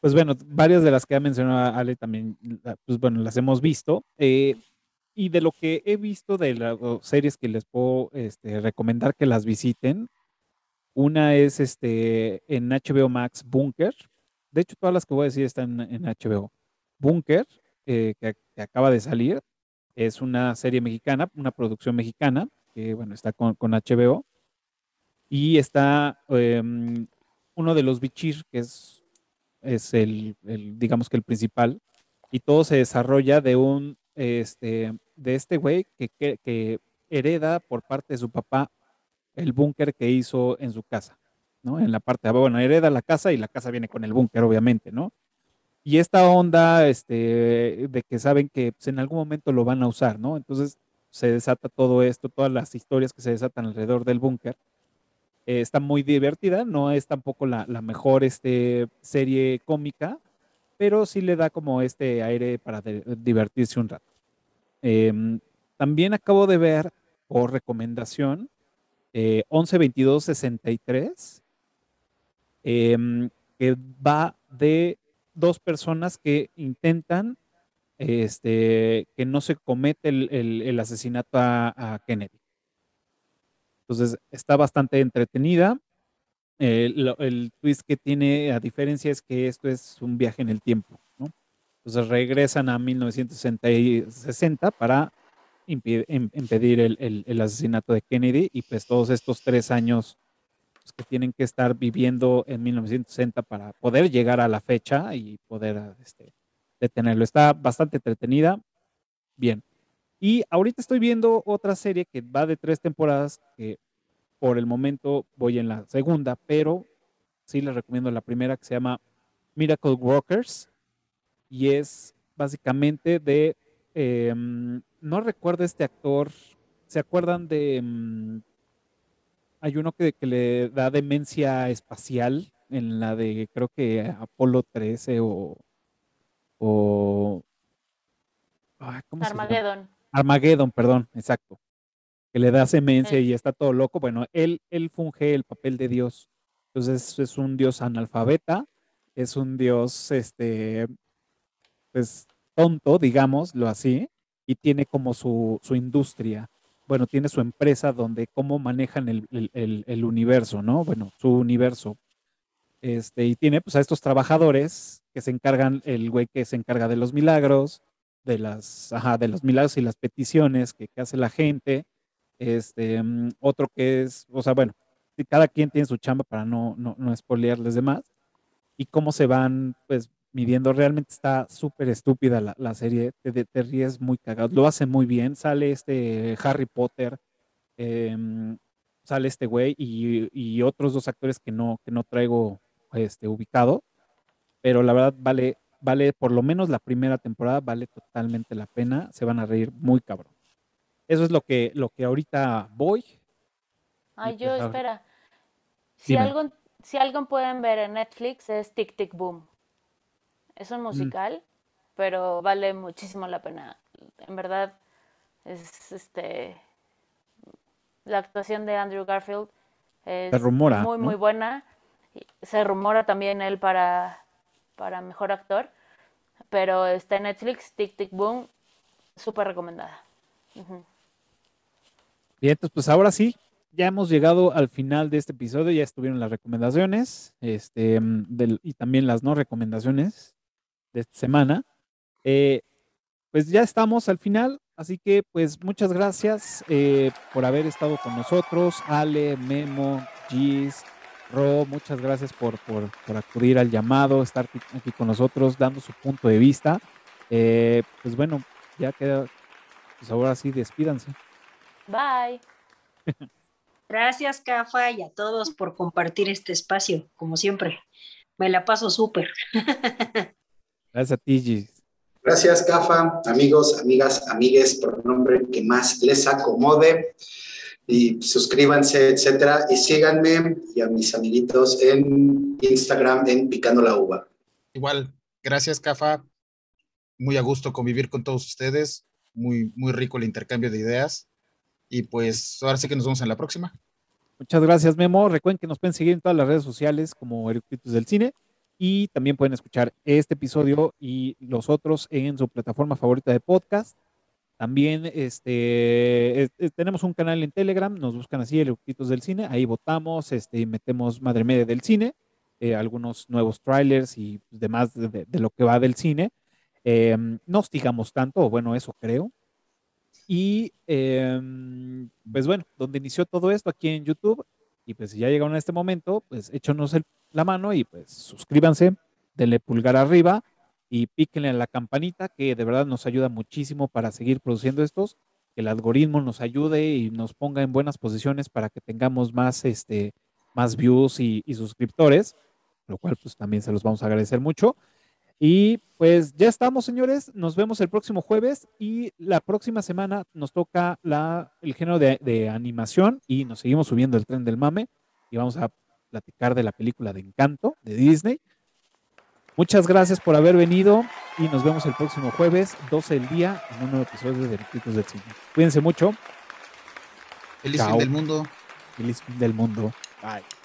pues bueno varias de las que ha mencionado Ale también pues bueno las hemos visto eh, y de lo que he visto de las series que les puedo este, recomendar que las visiten, una es este, en HBO Max Bunker. De hecho, todas las que voy a decir están en HBO. Bunker, que, acaba de salir, es una serie mexicana, una producción mexicana, que bueno, está con, HBO. Y está em, uno de los bichir, que es, es el, digamos que el principal, y todo se desarrolla de un este, de este güey que, que, hereda por parte de su papá el búnker que hizo en su casa, ¿no? En la parte, bueno, hereda la casa y la casa viene con el búnker, obviamente, ¿no? Y esta onda, este, de que saben que pues, en algún momento lo van a usar, ¿no? Entonces se desata todo esto, todas las historias que se desatan alrededor del búnker. Eh, está muy divertida, no es tampoco la, la mejor este, serie cómica, pero sí le da como este aire para divertirse un rato. Em, también acabo de ver por recomendación eh, 11-22-63, em, que va de dos personas que intentan este, que no se comete el, el- asesinato a, Kennedy. Entonces, está bastante entretenida. El twist que tiene, a diferencia, es que esto es un viaje en el tiempo. Entonces regresan a 1960 para impedir el- el asesinato de Kennedy y pues todos estos tres años pues, que tienen que estar viviendo en 1960 para poder llegar a la fecha y poder este, detenerlo. Está bastante entretenida. Bien. Y ahorita estoy viendo otra serie que va de tres temporadas, que por el momento voy en la segunda, pero sí les recomiendo la primera que se llama Miracle Workers y es básicamente de, eh, no recuerdo este actor, ¿se acuerdan de, mm, hay uno que, que le da demencia espacial en la de, creo que Apolo 13 o, o, ay, ¿cómo se llama? Armageddon. Armageddon, perdón, exacto. Que le da semencia Sí. y está todo loco. Bueno, él, él funge el papel de Dios. Entonces es un Dios analfabeta, es un Dios, este, pues tonto, digámoslo así, y tiene como su, su industria. Bueno, tiene su empresa donde cómo manejan el, el- universo, ¿no? Bueno, su universo. Este, y tiene pues a estos trabajadores que se encargan, el güey que se encarga de los milagros, de las, ajá, de los milagros y las peticiones que, hace la gente. Este, mm, otro que es, o sea, bueno, cada quien tiene su chamba para no, no, no spoilearles demás. Y cómo se van, pues, midiendo. Realmente está súper estúpida la, la serie. Te, te- ríes muy cagado. Lo hace muy bien. Sale este Harry Potter. em, sale este güey y, y otros dos actores que no, que no traigo este, ubicado. Pero la verdad vale, vale, por lo menos la primera temporada vale totalmente la pena. Se van a reír muy cabrón. Eso es lo que, lo que ahorita voy. Ay, pues, yo, ahora- espera. Si Dime. algo, si algo pueden ver en Netflix es Tic Tic Boom. Es Mm. un musical, pero vale muchísimo la pena. En verdad, es este. La actuación de Andrew Garfield es rumora, muy, ¿no? muy buena. Se rumora también él para, para mejor actor. Pero está en Netflix, Tic Tic Boom, súper recomendada. Ujú. Bien, entonces pues ahora sí, ya hemos llegado al final de este episodio, ya estuvieron las recomendaciones, este, mm, del- y también las no recomendaciones de esta semana. Eh, pues ya estamos al final, así que pues muchas gracias eh, por haber estado con nosotros, Ale, Memo, Gis, Ro, muchas gracias por, por, por acudir al llamado, estar aquí, aquí con nosotros, dando su punto de vista. Eh, pues bueno, ya queda, pues ahora sí, despídanse. Bye. (laughs) Gracias, Cafa, y a todos por compartir este espacio, como siempre. Me la paso súper. (laughs) Gracias a ti, Gis. Gracias, Cafa, amigos, amigas, amigues, por el nombre que más les acomode. Y suscríbanse, etcétera. Y síganme y a mis amiguitos en Instagram en Picando la Uva. Igual, gracias, Cafa. Muy a gusto convivir con todos ustedes. Muy, muy rico el intercambio de ideas. Y pues ahora sí que nos vemos en la próxima. Muchas gracias, Memo. Recuerden que nos pueden seguir en todas las redes sociales como Eructitus del Cine y también pueden escuchar este episodio y los otros en su plataforma favorita de podcast. También este, es- es- tenemos un canal en Telegram, nos buscan así, Eructitus del Cine, ahí votamos, este, metemos Madre Media del Cine, eh, algunos nuevos trailers y demás de, lo que va del cine. Eh, no hostigamos tanto, bueno, eso creo. Y em, pues bueno, donde inició todo esto aquí en YouTube. Y pues si ya llegaron a este momento, pues échonos el- la mano y pues suscríbanse, denle pulgar arriba y píquenle a la campanita que de verdad nos ayuda muchísimo para seguir produciendo estos, que el algoritmo nos ayude y nos ponga en buenas posiciones para que tengamos más, este, más views y, suscriptores, lo cual pues también se los vamos a agradecer mucho. Y pues ya estamos, señores. Nos vemos el próximo jueves y la próxima semana nos toca la, el género de, de animación y nos seguimos subiendo el tren del mame y vamos a platicar de la película de Encanto de Disney. Muchas gracias por haber venido y nos vemos el próximo jueves, 12 del día, en un nuevo episodio de Ricos del Cine. Cuídense mucho. Feliz Chao. fin del mundo. Feliz fin del mundo. Bye.